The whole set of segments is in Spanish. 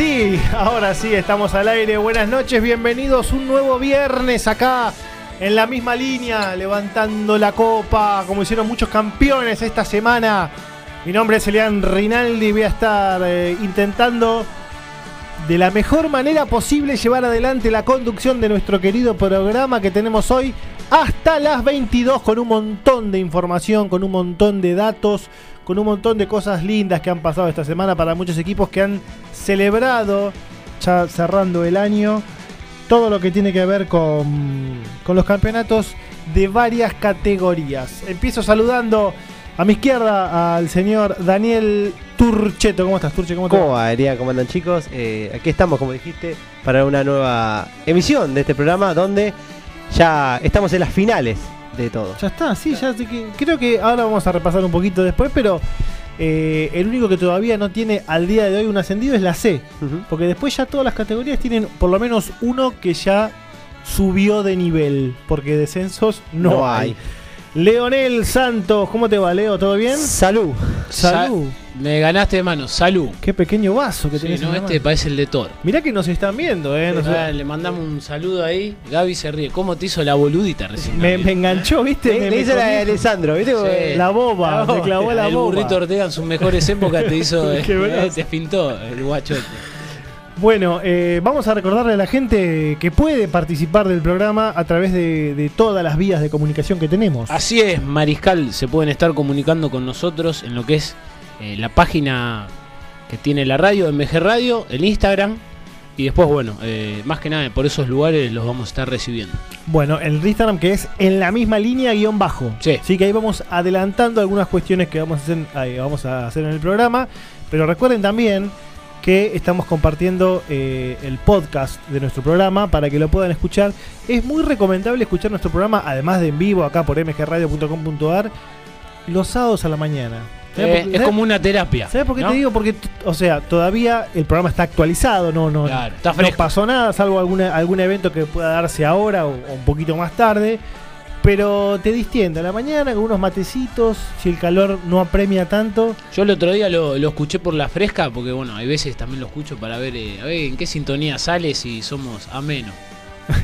Sí, ahora sí, estamos al aire. Buenas noches, bienvenidos un nuevo viernes acá en la misma línea, levantando la copa, como hicieron muchos campeones esta semana. Mi nombre es Elian Rinaldi voy a estar eh, intentando de la mejor manera posible llevar adelante la conducción de nuestro querido programa que tenemos hoy hasta las 22 con un montón de información, con un montón de datos, con un montón de cosas lindas que han pasado esta semana para muchos equipos que han celebrado, ya cerrando el año, todo lo que tiene que ver con, con los campeonatos de varias categorías. Empiezo saludando a mi izquierda al señor Daniel Turcheto. ¿Cómo estás, Turche? ¿Cómo, ¿Cómo va? ¿Cómo andan, chicos? Eh, aquí estamos, como dijiste, para una nueva emisión de este programa donde ya estamos en las finales de todo. Ya está, sí, ya que, creo que ahora vamos a repasar un poquito después, pero eh, el único que todavía no tiene al día de hoy un ascendido es la C. Porque después ya todas las categorías tienen por lo menos uno que ya subió de nivel. Porque descensos no, hay. Leonel Santos, ¿cómo te va, Leo? ¿Todo bien? Salud. Salud. Me ganaste de mano, salud. Qué pequeño vaso que tenés. No, este parece el de Thor. Mirá que nos están viendo, eh. Le mandamos un saludo ahí. Gaby se ríe. ¿Cómo te hizo la boludita recién? Me, enganchó, ¿viste? Le, hizo la de Alessandro, ¿viste? La boba, me clavó la boba. El burrito Ortega en sus mejores épocas te hizo. te pintó el guacho este. Bueno, eh, vamos a recordarle a la gente que puede participar del programa a través de, todas las vías de comunicación que tenemos. Así es, Mariscal, se pueden estar comunicando con nosotros en lo que es eh, la página que tiene la radio, MG Radio, el Instagram. Y después, bueno, eh, más que nada por esos lugares los vamos a estar recibiendo. Bueno, el Instagram que es en la misma línea guion bajo. Sí. Así que ahí vamos adelantando algunas cuestiones que vamos a hacer, vamos a hacer en el programa. Pero recuerden también que estamos compartiendo eh, el podcast de nuestro programa para que lo puedan escuchar. Es muy recomendable escuchar nuestro programa, además de en vivo acá por mgradio.com.ar, los sábados a la mañana. Eh, es como una terapia. ¿Sabes por qué te digo? Porque, o sea, todavía el programa está actualizado, no, no, no pasó nada, salvo alguna, algún evento que pueda darse ahora o un poquito más tarde. Pero te distiende a la mañana con unos matecitos, si el calor no apremia tanto. Yo el otro día lo, escuché por la fresca, porque bueno, hay veces también lo escucho para ver, eh, a ver en qué sintonía sale si somos amenos.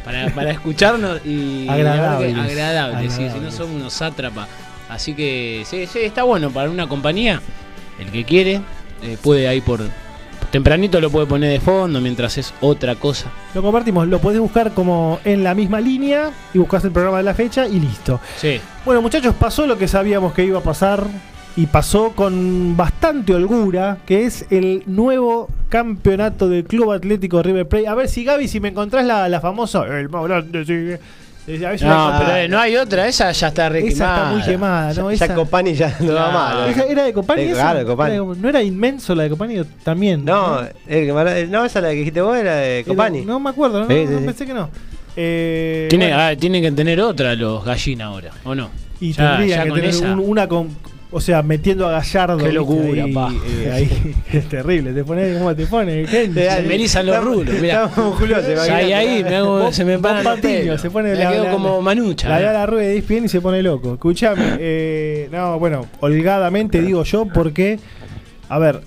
Para, para escucharnos y agradable, agradable, si no somos unos sátrapas. Así que sí, sí, está bueno para una compañía. El que quiere eh, puede ir por, Tempranito lo puede poner de fondo mientras es otra cosa. Lo compartimos, lo podés buscar como en la misma línea y buscas el programa de la fecha y listo. Sí. Bueno, muchachos, pasó lo que sabíamos que iba a pasar y pasó con bastante holgura, que es el nuevo campeonato del Club Atlético River Plate. A ver si Gaby, si me encontrás la, la famosa, el más grande sigue no, pero no hay otra, esa ya está re Esa está muy quemada, ¿no? Ya, Copani ya no va mal. ¿Era de Copani? Eh, claro, de Copani. ¿No era inmenso la de Copani también? No, ¿no? El, no, esa la que dijiste vos era de Copani. No, me acuerdo, no, pensé que no. Eh, Tiene, ah, tienen que tener otra los gallinas ahora, ¿o no? Y tendría que tener una con o sea, metiendo a Gallardo. Qué locura, ahí, pa. Eh, ahí, es terrible. Te pones como te pones, gente. Se me erizan los rulos. Mira. Ahí, ahí, me hago, se me para patiño, se pone me la, quedo como manucha. La, la, la rueda de bien y se pone loco. Escuchame, eh, no, bueno, holgadamente digo yo porque, a ver,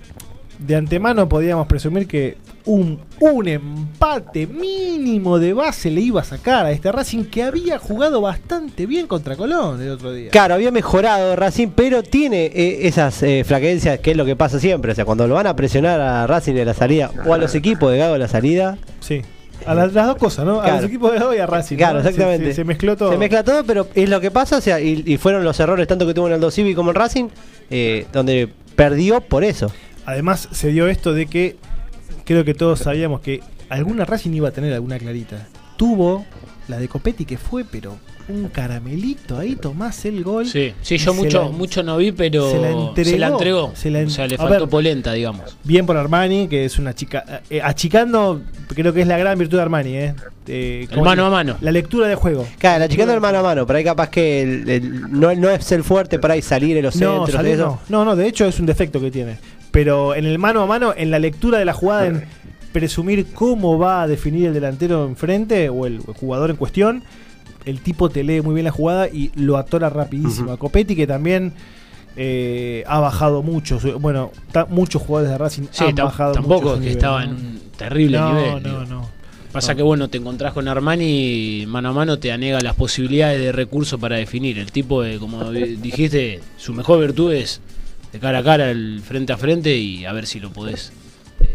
de antemano podíamos presumir que un, un empate mínimo de base le iba a sacar a este Racing que había jugado bastante bien contra Colón el otro día. Claro, había mejorado Racing, pero tiene eh, esas eh, flaquencias que es lo que pasa siempre. O sea, cuando lo van a presionar a Racing de la salida o a los equipos de Gago de la salida. Sí. A las, dos cosas, ¿no? A los equipos de Gago y a Racing. Claro, exactamente. Se, mezcló todo. Se mezcla todo, pero es lo que pasa, o sea, y, fueron los errores tanto que tuvo en el 2 Civi como en Racing, eh, donde perdió por eso. Además, se dio esto de que creo que todos sabíamos que alguna Racing iba a tener alguna clarita. Tuvo la de Copetti que fue, pero un caramelito ahí, tomás el gol. Sí, sí yo mucho, mucho no vi, pero se la entregó. Se la o sea, le faltó polenta, digamos. Bien por Armani, que es una chica. Eh, eh, achicando, creo que es la gran virtud de Armani, ¿eh? eh mano a mano. La lectura de juego. Claro, achicando el mano a mano. Por ahí capaz que no, no, es el fuerte para ahí salir en los centros. no, no, no, de hecho es un defecto que tiene. Pero en el mano a mano, en la lectura de la jugada, en presumir cómo va a definir el delantero enfrente o el, jugador en cuestión, el tipo te lee muy bien la jugada y lo atora rapidísimo. A Copetti, que también eh, ha bajado mucho. Bueno, muchos jugadores de Racing Sí, han bajado mucho tampoco es que estaba ¿no? en un terrible no, nivel. No, digo. no, Pasa No. que bueno, te encontrás con Armani y mano a mano te anega las posibilidades de recurso para definir. El tipo, de, como di- dijiste, su mejor virtud es de cara a cara, el frente a frente y a ver si lo podés eh,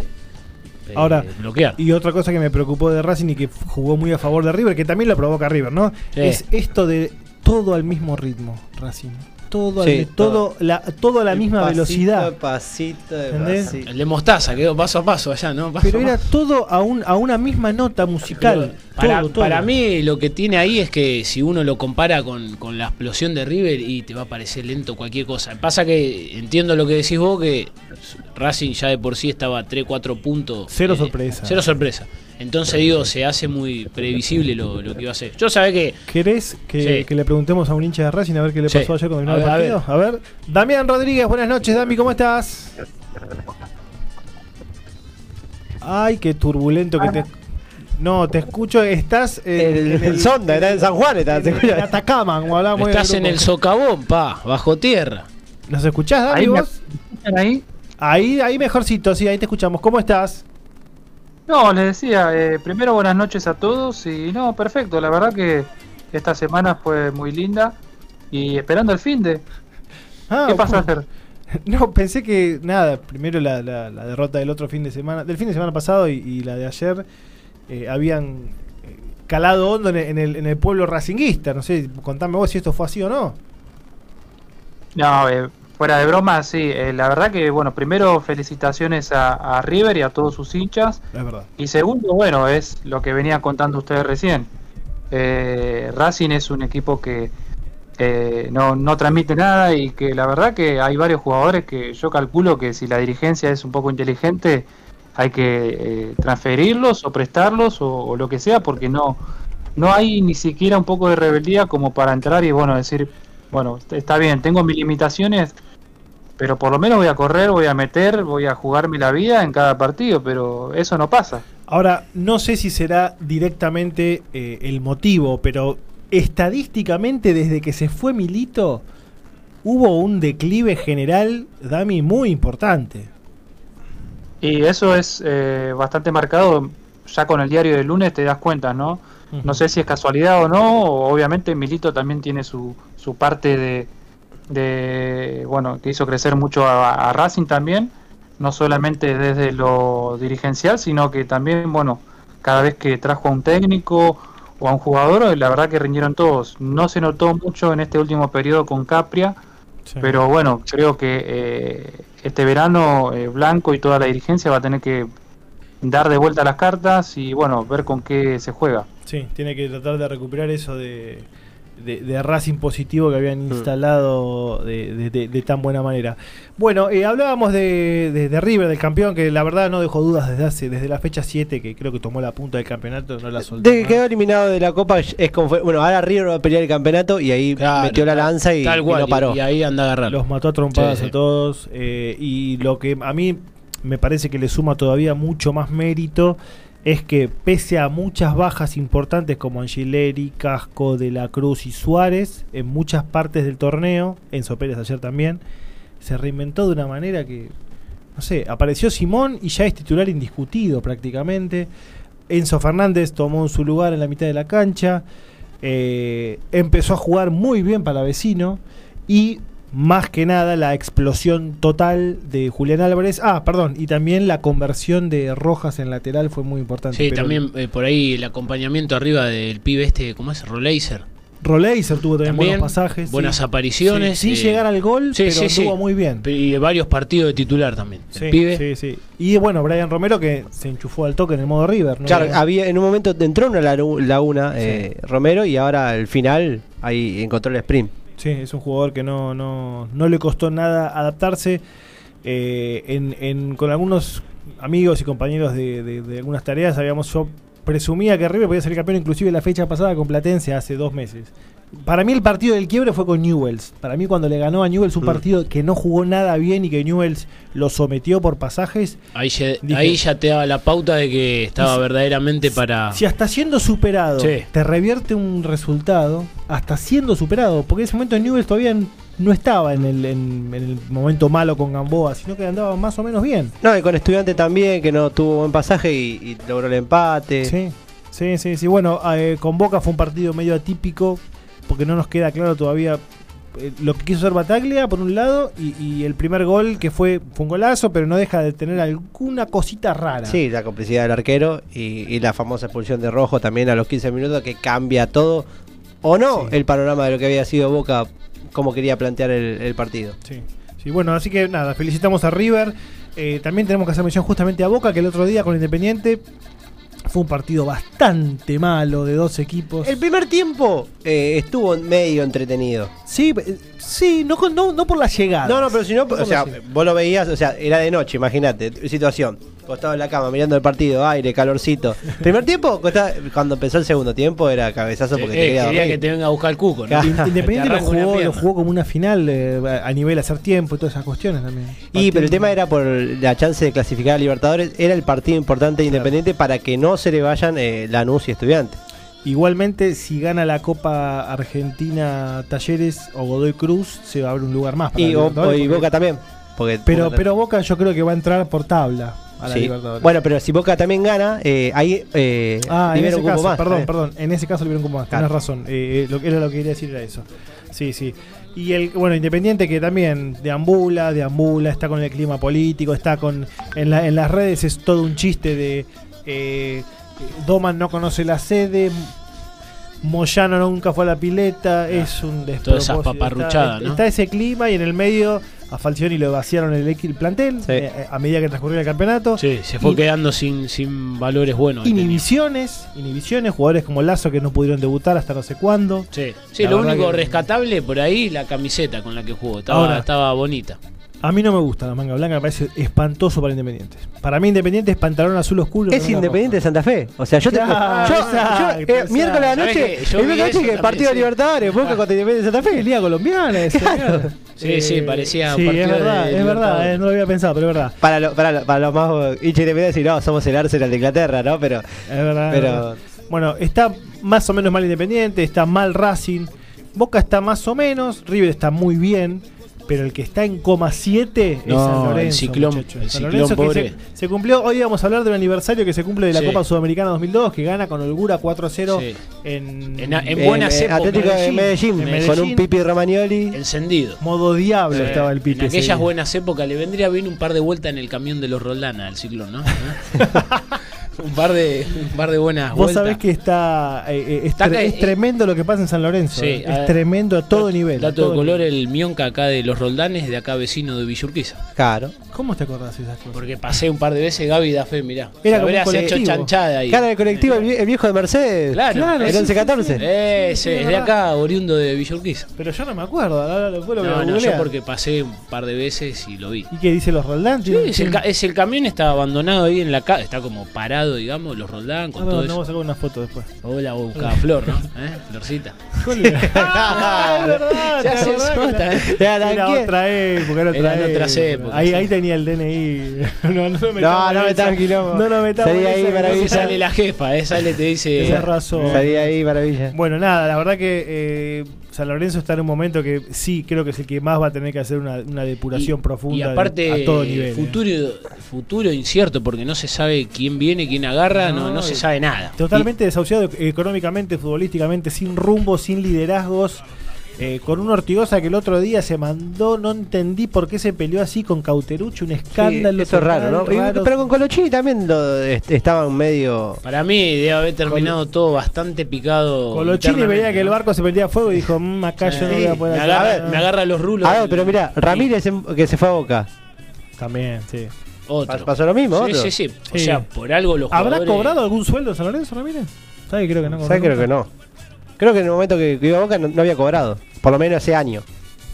eh, Ahora, bloquear. Y otra cosa que me preocupó de Racing y que jugó muy a favor de River, que también lo provoca River, ¿no? Sí. Es esto de todo al mismo ritmo, Racing. Todo, al- todo, la, todo a la misma Pasito velocidad. de pasito de pasito. El de Mostaza quedó paso a paso allá, ¿no? Paso Pero a era paso. todo a, un, a una misma nota musical. Para, todo, todo. para mí lo que tiene ahí es que si uno lo compara con, con la explosión de River y te va a parecer lento cualquier cosa. Pasa que entiendo lo que decís vos, que Racing ya de por sí estaba 3-4 puntos. Cero sorpresa. Cero sorpresa. Entonces digo, se hace muy previsible lo, lo que iba a hacer. Yo sabía que ¿Querés que, Sí. que le preguntemos a un hincha de Racing a ver qué le Sí. pasó ayer cuando terminó A el ver, a partido? A ver. Damián Rodríguez, buenas noches, Dami, ¿cómo estás? Ay, qué turbulento que te. No, te escucho, estás en, El, en el sonda, era en San Juan, estaba, ¿se en, Atacama, como hablábamos estás en el socavón, pa, bajo tierra. ¿Nos escuchás, Dami, Ahí me vos? escuchan ahí. Ahí, ahí mejorcito, sí, ahí te escuchamos. ¿Cómo estás? No, les decía, eh, primero buenas noches a todos y no, perfecto, la verdad que esta semana fue muy linda y esperando el fin de... Ah, ¿Qué pasa a hacer? No, pensé que, nada, primero la, la- la derrota del otro fin de semana, del fin de semana pasado y, y la de ayer, eh, habían eh, calado hondo en el, en el, en el pueblo racinguista. No sé, contame vos si esto fue así o no. No, eh, fuera de broma, sí, eh, la verdad que, bueno, primero felicitaciones a, a River y a todos sus hinchas Es verdad. y segundo, bueno, es lo que venía contando ustedes recién. Eh, Racing es un equipo que eh, no, no transmite nada y que la verdad que hay varios jugadores que yo calculo que si la dirigencia es un poco inteligente hay que eh, transferirlos o prestarlos o, o lo que sea porque no no hay ni siquiera un poco de rebeldía como para entrar y bueno decir bueno está bien tengo mis limitaciones pero por lo menos voy a correr voy a meter voy a jugarme la vida en cada partido pero eso no pasa Ahora, no sé si será directamente eh, el motivo, pero estadísticamente desde que se fue Milito hubo un declive general, Dami, muy importante. Y eso es eh, bastante marcado, ya con el diario del lunes te das cuenta, ¿no? No sé si es casualidad o no, obviamente Milito también tiene su, su parte de, de, bueno, que hizo crecer mucho a, a Racing también, no solamente desde lo dirigencial, sino que también, bueno, cada vez que trajo a un técnico o a un jugador, la verdad que rindieron todos. No se notó mucho en este último periodo con Capria, Sí. pero bueno, creo que eh, este verano eh, Blanco y toda la dirigencia va a tener que dar de vuelta las cartas y bueno, ver con qué se juega. Sí, tiene que tratar de recuperar eso de, de, de Racing positivo que habían instalado de, de- de- de tan buena manera. Bueno, eh, hablábamos de, de- de River, del campeón, que la verdad no dejó dudas desde hace desde la fecha 7, que creo que tomó la punta del campeonato, no la soltó. De que quedó eliminado de la Copa es como fue. Bueno, ahora River va a pelear el campeonato y ahí Claro, metió la lanza y, tal y cual, no paró. Y, ahí anda a agarrarlo. Los mató a trompadas Sí, sí. a todos. eh, y lo que a mí me parece que le suma todavía mucho más mérito es que pese a muchas bajas importantes como Angileri, Casco, De la Cruz y Suárez, en muchas partes del torneo, Enzo Pérez ayer también, se reinventó de una manera que, no sé, apareció Simón y ya es titular indiscutido prácticamente. Enzo Fernández tomó su lugar en la mitad de la cancha. eh, empezó a jugar muy bien para vecino. Y más que nada la explosión total de Julián Álvarez. Ah, perdón. Y también la conversión de Rojas en lateral fue muy importante. Sí, pero también eh, por ahí el acompañamiento arriba del pibe este, ¿cómo es? Roleiser. Roleiser tuvo también, También, buenos pasajes. buenas sí. apariciones, Sí, sin eh, llegar al gol, sí, pero sí, sí. estuvo muy bien. Y varios partidos de titular también. Sí, el pibe. sí, sí. Y bueno, Brian Romero que se enchufó al toque en el modo River. ¿no? Claro, había, en un momento entró una lagu- laguna eh, Romero y ahora al final ahí encontró el sprint. Sí, es un jugador que no, no, no le costó nada adaptarse. Eh, en, en- con algunos amigos y compañeros de, de- algunas tareas, habíamos yo presumía que River podía ser campeón inclusive la fecha pasada con Platense hace dos meses. Para mí el partido del quiebre fue con Newells. Para mí cuando le ganó a Newells un Mm. partido que no jugó nada bien y que Newells lo sometió por pasajes, Ahí, ya, Dije- ahí ya te daba la pauta de que estaba si- verdaderamente para. si hasta siendo superado Sí. te revierte un resultado, hasta siendo superado, porque en ese momento Newells todavía no estaba en el, en, en el momento malo con Gamboa, sino que andaba más o menos bien. No, y con estudiante también, que no tuvo buen pasaje y, y logró el empate. Sí, sí, sí, sí. Bueno, eh, con Boca fue un partido medio atípico, porque no nos queda claro todavía eh, lo que quiso hacer Bataglia, por un lado, y, y el primer gol que fue, fue un golazo, pero no deja de tener alguna cosita rara. Sí, la complicidad del arquero y, y la famosa expulsión de Rojo también a los 15 minutos que cambia todo, o no, Sí. el panorama de lo que había sido Boca, cómo quería plantear el, el partido. Sí, sí, bueno, así que nada, felicitamos a River. Eh, también tenemos que hacer mención justamente a Boca, que el otro día con Independiente fue un partido bastante malo de dos equipos. El primer tiempo eh, estuvo medio entretenido. Sí, sí, no, con- no, no por la llegada. No, no, pero si no, o sea, vos lo veías, o sea, era de noche, imagínate, situación. Costado en la cama, mirando el partido, aire, calorcito. Primer tiempo, costaba- cuando empezó el segundo tiempo, era cabezazo porque Eh, te quería quería dormir. que te venga a buscar el cuco, ¿no? Independiente Te lo jugó, lo jugó como una final eh, a nivel hacer tiempo y todas esas cuestiones también. Y pero el tema era por la chance de clasificar a Libertadores, era el partido importante de Independiente para que no se le vayan eh, Lanús y Estudiantes. Igualmente, si gana la Copa Argentina Talleres o Godoy Cruz, se va a abrir un lugar más. para Y, o- y Boca también. Porque Pero, Boca- pero Boca yo creo que va a entrar por tabla a la sí. Libertadores. Bueno, pero si Boca también gana, eh, ahí eh, Ah, en libera ese un cupo caso, más. perdón, Eh. perdón, en ese caso libera un cupo más, Claro. razón, eh, eh, lo, era lo que quería decir era eso. Sí, sí. Y el, bueno, Independiente que también deambula, deambula, está con el clima político, está con, en, la- en las redes es todo un chiste de eh, Doman no conoce la sede, Moyano nunca fue a la pileta, es un Todas esas despropósito. paparruchadas, está, ¿no? está ese clima y en el medio a Falcioni lo vaciaron el, plantel Sí. eh, a medida que transcurría el campeonato. Sí, se fue Y- quedando sin, sin valores buenos. Inhibiciones, inhibiciones, jugadores como Lazo que no pudieron debutar hasta no sé cuándo. Sí, sí lo único que- rescatable por ahí, la camiseta con la que jugó. Estaba, Ahora. estaba bonita. A mí no me gusta la manga blanca, me parece espantoso para Independiente. Para mí Independiente es pantalón azul oscuro. Es Independiente de. Santa Fe. O sea, yo te. Yo, exacto, yo, eh, miércoles a la ¿Sabés noche. que yo el miércoles que partido de sí. Libertadores, Boca contra Independiente de Santa Fe. Es Liga Colombiana ese, claro. Sí, sí, parecía un Sí, es partido de verdad, es verdad, eh, no lo había pensado, pero es verdad. Para, lo- para, lo- para los más hinchas independientes, decir, no, somos el Arsenal de Inglaterra, ¿no? Pero. Es verdad. es Pero- verdad. Bueno, está más o menos mal Independiente, está mal Racing. Boca está más o menos, River está muy bien. Pero el que está en coma 7 es San el Lorenzo. ciclón, muchacho. el San ciclón Lorenzo pobre. se, se cumplió. Hoy vamos a hablar del aniversario que se cumple de la Sí. Copa Sudamericana 2002, que gana con holgura 4-0 Sí. en, En- en buenas eh, épocas. Atlético de Medellín, En con un Pipi Romagnoli. Encendido. modo diablo Sí. estaba el Pipe. En aquellas buenas épocas le vendría bien un par de vueltas en el camión de los Roldana al ciclón, ¿no? un par de un par de buenas Vos vueltas. sabés que está, eh, eh, es, Está acá, es tremendo lo que pasa en San Lorenzo. Sí, eh. es tremendo a todo nivel. Dato todo de color, nivel. el Mionca acá de los Roldanes, de acá vecino de Villurquiza. Claro. ¿Cómo te acordás de esas cosas? Porque pasé un par de veces Gaby da fe, mirá. Era Se como un habrías hecho colectivo. chanchada ahí. Cara del colectivo, el, vie- el viejo de Mercedes. Claro, Claro, el sí, 11-14. Ese, sí, es es de acá, oriundo de Villurquiza. Pero yo no me acuerdo. ahora lo- a No, no, yo porque pasé un par de veces y lo vi. ¿Y qué dice los Roldán? Sí, es el, ca- es el camión está abandonado ahí en la calle, está como parado, digamos, los Roldán con Ah, no, todo no, eso. vamos a sacar una foto después. Hola, buscaba Flor, ¿no? ¿Eh? Florcita. ah, es verdad, Se ¿te hace acordás que sota, la- ¿eh? Ya, Era tranqui- otra época, era otra Eran otras época. épocas, Ahí, sí. ahí tenía el DNI. no, no, me No, no me tranquilo. No Salí en ahí, no se sale la jefa, eh, sale te dice. Tenés razón. Salí ahí, maravilla. Bueno, nada, la verdad que eh, San Lorenzo está en un momento que sí creo que es el que más va a tener que hacer una, una depuración profunda Y de- aparte, a todo nivel. eh. futuro, futuro incierto, porque no se sabe quién viene, quién agarra, no, No, no se sabe nada. Totalmente desahuciado económicamente, futbolísticamente, sin rumbo, sin liderazgos. Eh, con un Ortigosa que el otro día se mandó, no entendí por qué se peleó así con Cauterucho, un escándalo. Sí, eso es raro, ¿no? Y- pero con Colochini también lo, est- estaban medio. Para mí debe haber terminado todo bastante picado. Colochini veía que el barco se prendía a fuego y dijo, "Mm, acá yo no voy a poder me, hacer agarra, nada". me agarra los rulos. A ver, del- pero mira, Ramírez que se fue a Boca. También, sí. Otro. Pas- Pasó lo mismo, Sí, otro. sí, sí. O Sí. sea, por algo los ¿Habrá jugadores- cobrado algún sueldo San Lorenzo, Ramírez? ¿Sabes? Creo que no. ¿Sabes? Creo que no. Creo que en el momento que, que iba a Boca no, no había cobrado. Por lo menos ese año.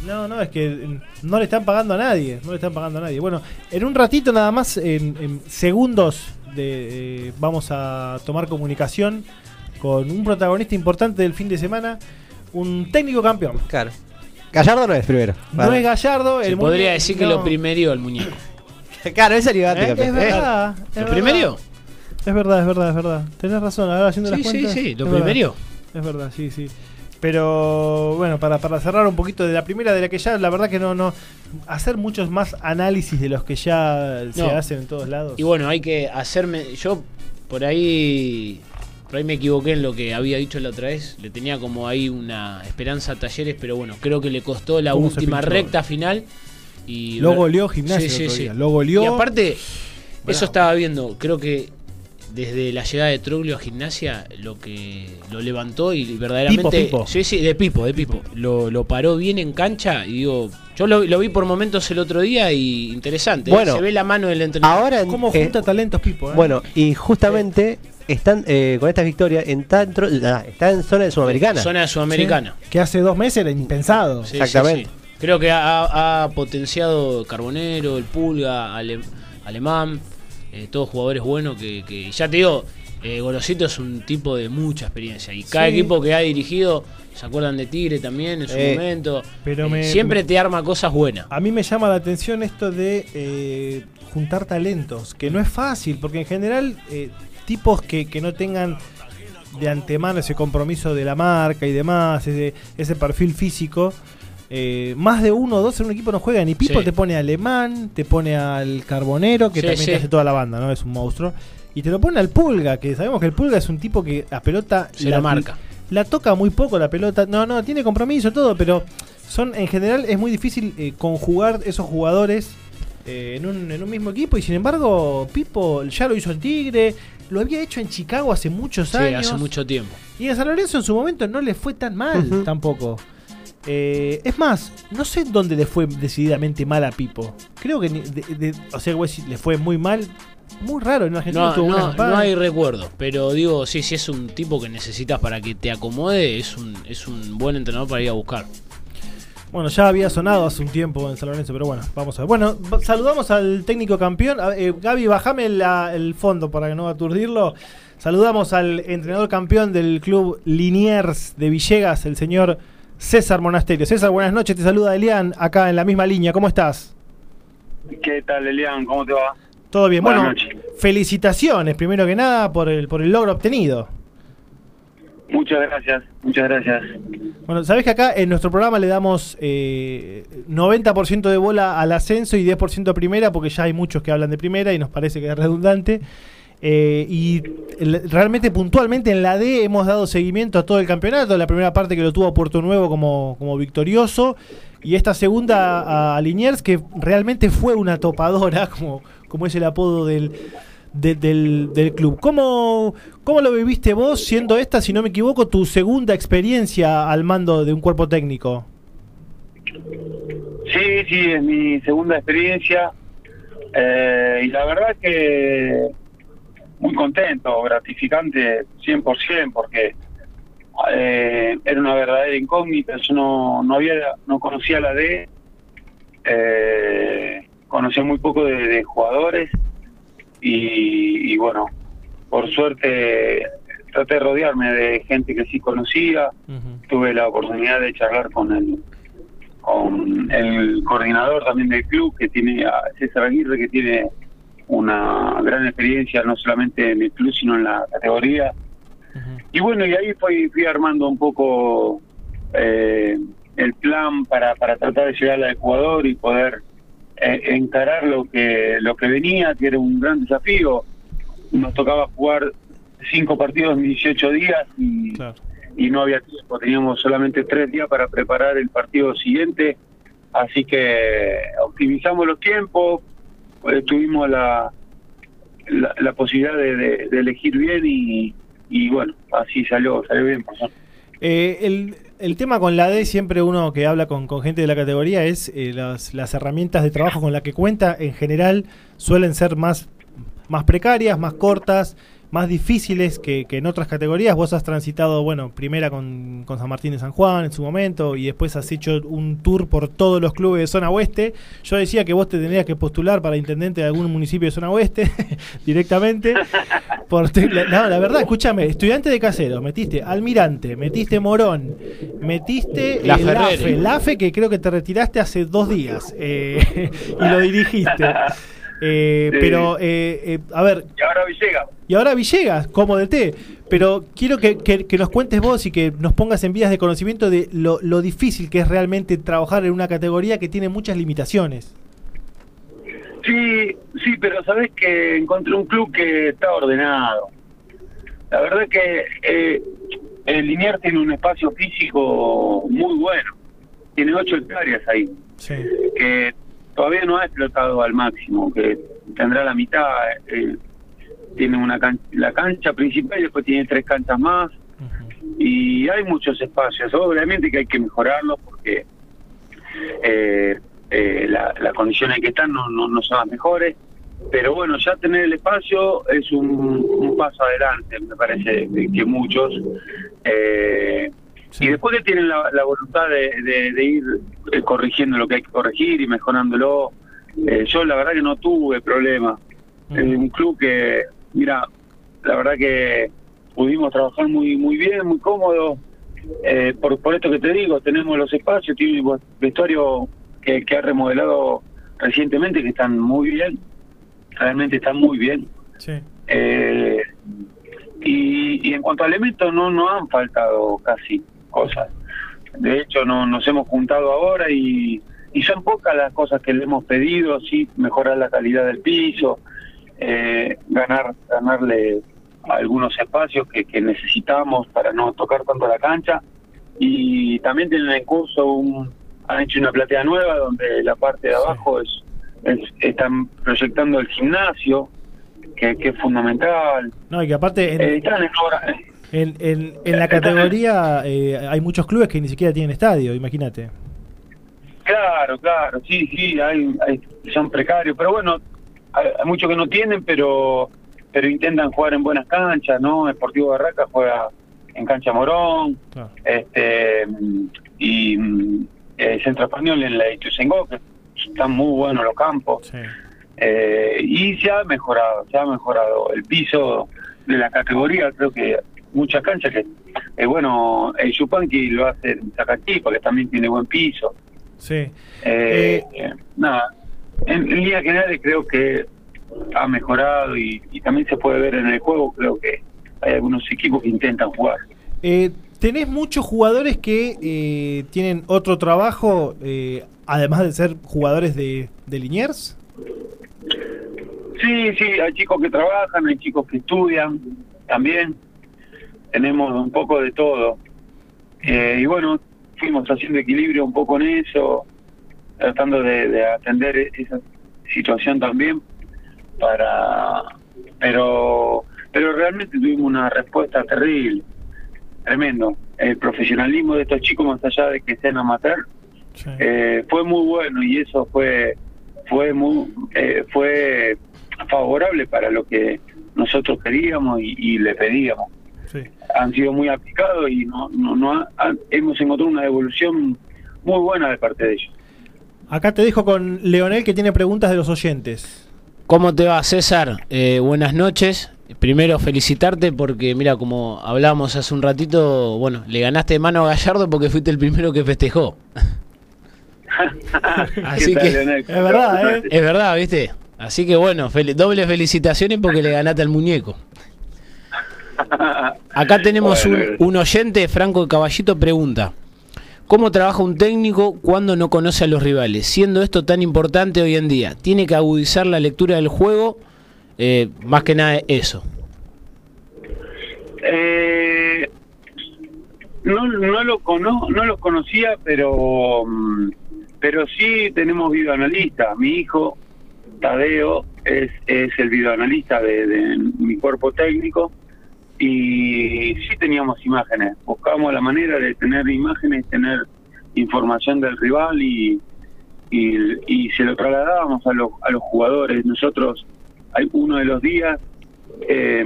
No, no, es que mm, no le están pagando a nadie. No le están pagando a nadie. Bueno, en un ratito nada más, en, en segundos, de, eh, vamos a tomar comunicación con un protagonista importante del fin de semana, un técnico campeón. Claro. Gallardo no es primero. No es Gallardo, Se el podría decir que no. lo primerió el muñeco. Claro, ese era ¿Eh? Es verdad. es ¿Lo verdad. primerió? Es verdad, es verdad, es verdad. Tenés razón, ahora haciendo Sí, las sí, cuentas. sí, lo es verdad. Es verdad, sí, sí. Pero bueno, para, para cerrar un poquito de la primera, de la que ya, la verdad que no, no. Hacer muchos más análisis de los que ya se No. hacen en todos lados. Y bueno, hay que hacerme. Yo por ahí. Por ahí me equivoqué en lo que había dicho la otra vez. Le tenía como ahí una esperanza a Talleres, pero bueno, creo que le costó la ¿Cómo se última recta final. Y Lo goleó Gimnasia Sí, sí, sí. Lo goleó. Y aparte, Bravo. eso estaba viendo. Creo que desde la llegada de Troglio a Gimnasia, lo que lo levantó y verdaderamente. Pipo, Pipo. Sí, sí, de Pipo, de Pipo. Lo, lo paró bien en cancha y digo. Yo lo, lo vi por momentos el otro día y interesante. ¿eh? Bueno, se ve la mano del entrenador. Ahora, ¿Cómo eh, junta talentos Pipo? eh? bueno, y justamente están eh, con estas victorias en tanto, ah, está en zona de Sudamericana. Zona sudamericana. Sí, Que hace dos meses era impensado. Sí, Exactamente. sí, sí. Creo que ha, ha potenciado Carbonero, el Pulga, Ale- Alemán, eh, todos jugadores buenos que, que ya te digo, eh, Golosito es un tipo de mucha experiencia y cada Sí. equipo que ha dirigido, se acuerdan de Tigre también en su Eh, momento, pero Eh, me- siempre me- te arma cosas buenas. A mí me llama la atención esto de eh, juntar talentos, que no es fácil, porque en general tipos que, que no tengan de antemano ese compromiso de la marca y demás, ese, ese perfil físico, eh, más de uno o dos en un equipo no juegan. Y Pipo Sí. te pone a Alemán, te pone al Carbonero, que Sí, también sí. te hace toda la banda, ¿no? Es un monstruo. Y te lo pone al Pulga, que sabemos que el Pulga es un tipo que la pelota Se la marca. la toca muy poco la pelota. No, no, tiene compromiso, todo, pero son en general es muy difícil eh, conjugar esos jugadores eh, en, un, en un mismo equipo. Y sin embargo, Pipo ya lo hizo en Tigre, lo había hecho en Chicago hace muchos Sí, años. hace mucho tiempo. Y en San Lorenzo en su momento no le fue tan mal tampoco. Eh, es más, no sé dónde le fue decididamente mal a Pipo. Creo que, ni- de- de- o sea, güey, si le fue muy mal. Muy raro, en Argentina No, tuvo buenas no, campañas. no hay recuerdo, pero digo, sí, si es un tipo que necesitas para que te acomode, es un, es un buen entrenador para ir a buscar. Bueno, ya había sonado hace un tiempo en San Lorenzo, pero bueno, vamos a ver. Bueno, saludamos al técnico campeón. A- eh, Gaby, bajame la- el fondo para que no aturdirlo. Saludamos al entrenador campeón del club Liniers de Villegas, el señor César Monasterio. César, buenas noches. Te saluda Elian acá en la misma línea. ¿Cómo estás? ¿Qué tal, Elian? ¿Cómo te va? Todo bien. Buenas bueno, noches. felicitaciones primero que nada por el, por el logro obtenido. Muchas gracias, muchas gracias. Bueno, sabés que acá en nuestro programa le damos eh, 90% de bola al ascenso y 10% a primera, porque ya hay muchos que hablan de primera y nos parece que es redundante. Eh, y realmente puntualmente en la D hemos dado seguimiento a todo el campeonato. La primera parte que lo tuvo Puerto Nuevo como, como victorioso. Y esta segunda a, Liniers, que realmente fue una topadora, como, como es el apodo del, de- del, del club. ¿Cómo, ¿Cómo lo viviste vos, siendo esta, si no me equivoco, tu segunda experiencia al mando de un cuerpo técnico? Sí, sí, es mi segunda experiencia. Eh, y la verdad que muy contento, gratificante 100%, porque eh, era una verdadera incógnita. Yo no, no, había, no conocía la D, eh, conocía muy poco de, de jugadores. Y, y bueno, por suerte traté de rodearme de gente que sí conocía. tuve la oportunidad de charlar con el con el coordinador también del club que tiene a César Aguirre que tiene una gran experiencia no solamente en el club sino en la categoría. Y bueno y ahí fui, fui armando un poco eh, el plan para, para tratar de llegar al Ecuador y poder eh, encarar lo que lo que venía que era un gran desafío. Nos tocaba jugar cinco partidos en 18 días y Claro. y no había tiempo, teníamos solamente tres días para preparar el partido siguiente, así que optimizamos los tiempos, tuvimos la, la, la posibilidad de, de- elegir bien y, y bueno, así salió, salió bien. Eh, el, el tema con la D, siempre uno que habla con, con gente de la categoría, es eh, las, las herramientas de trabajo con las que cuenta, en general, suelen ser más, más precarias, más cortas, más difíciles que, que en otras categorías. Vos has transitado, bueno, primera con, con San Martín de San Juan en su momento, y después has hecho un tour por todos los clubes de zona oeste. Yo decía que vos te tenías que postular para intendente de algún municipio de zona oeste directamente. Por la, no, la verdad, escúchame, estudiante de casero, metiste Almirante, metiste Morón, metiste La eh, Ferreri. Lafe, Lafe, que creo que te retiraste hace dos días eh, y lo dirigiste. Eh, Sí. Pero, eh, eh, a ver, Y ahora Villegas. y ahora Villegas, como de té. Pero quiero que, que- que nos cuentes vos y que nos pongas en vías de conocimiento de lo, lo difícil que es realmente trabajar en una categoría que tiene muchas limitaciones. Sí, sí, pero sabes que encontré un club que está ordenado. La verdad que eh, el Liniers tiene un espacio físico muy bueno. Tiene ocho hectáreas ahí, Sí. que todavía no ha explotado al máximo, que tendrá la mitad. eh, tiene una can- la cancha principal y después tiene tres canchas más. Y hay muchos espacios. Obviamente que hay que mejorarlos porque eh, eh, la- las condiciones en que están no, no, no son las mejores. Pero bueno, ya tener el espacio es un, un paso adelante, me parece que, que muchos. Eh, Sí. Y después que tienen la, la voluntad de, de- de ir eh, corrigiendo lo que hay que corregir y mejorándolo. Eh, yo la verdad que no tuve problema. Ujú. Es un club que, mira, la verdad que pudimos trabajar muy muy bien, muy cómodo. Eh, por, por esto que te digo, tenemos los espacios, tiene un vestuario que, que ha remodelado recientemente, que están muy bien, realmente están muy bien. Sí. Eh, y, y en cuanto a elementos, no, no han faltado casi cosas. De hecho, no, nos hemos juntado ahora y, y son pocas las cosas que le hemos pedido, sí, mejorar la calidad del piso, eh, ganar ganarle algunos espacios que, que necesitamos para no tocar tanto la cancha. Y también tienen en curso un han hecho una platea nueva donde la parte de abajo es, es- están proyectando el gimnasio que, que es fundamental. No, y que aparte en, Eh, están en obra en, en- en la categoría eh, hay muchos clubes que ni siquiera tienen estadio, imagínate. Claro, claro, sí, sí, hay, hay- son precarios, pero bueno, hay, hay muchos que no tienen, pero pero intentan jugar en buenas canchas, ¿no? Sportivo Barraca juega en cancha Morón, Claro. este y el Centro Español en la Ituzaingó, que están muy buenos los campos, Sí. eh, y se ha mejorado, se ha mejorado el piso de la categoría, creo que muchas canchas que, eh, bueno, el Yupanqui lo hace en Zacatipa, que también tiene buen piso, Sí. eh, Eh, eh, nada, en, en líneas generales creo que ha mejorado y, y también se puede ver en el juego, creo que hay algunos equipos que intentan jugar. Eh, ¿Tenés muchos jugadores que eh, tienen otro trabajo, eh, además de ser jugadores de, de Liniers? Sí, sí, hay chicos que trabajan, hay chicos que estudian también. Tenemos un poco de todo. Eh, y bueno, fuimos haciendo equilibrio un poco en eso, tratando de, de atender esa situación también para pero pero realmente tuvimos una respuesta terrible tremendo el profesionalismo de estos chicos más allá de que sean amateur Sí. eh, fue muy bueno y eso fue fue muy eh, fue favorable para lo que nosotros queríamos y, y le pedíamos Sí. han sido muy aplicados y no no, no ha- hemos encontrado una devolución muy buena de parte de ellos Acá te dejo con Leonel que tiene preguntas de los oyentes. ¿Cómo te va, César? Eh, buenas noches. Primero felicitarte porque, mira, como hablábamos hace un ratito, bueno, le ganaste de mano a Gallardo porque fuiste el primero que festejó. Así ¿Qué tal, que- Leonel? Es verdad, ¿eh? Es verdad, ¿viste? Así que bueno, fel- doble felicitaciones porque le ganaste al muñeco. Acá tenemos un, Bueno, un oyente, Franco Caballito, pregunta. ¿Cómo trabaja un técnico cuando no conoce a los rivales? Siendo esto tan importante hoy en día, ¿tiene que agudizar la lectura del juego? Eh, más que nada eso. Eh, no, no lo cono, no los conocía, pero mm, pero sí tenemos videoanalistas. Mi hijo Tadeo es, es el videoanalista de, de mi cuerpo técnico y sí teníamos imágenes. Buscamos la manera de tener imágenes, tener información del rival y, y, se lo trasladábamos a los, a los jugadores. Nosotros, uno de los días, eh,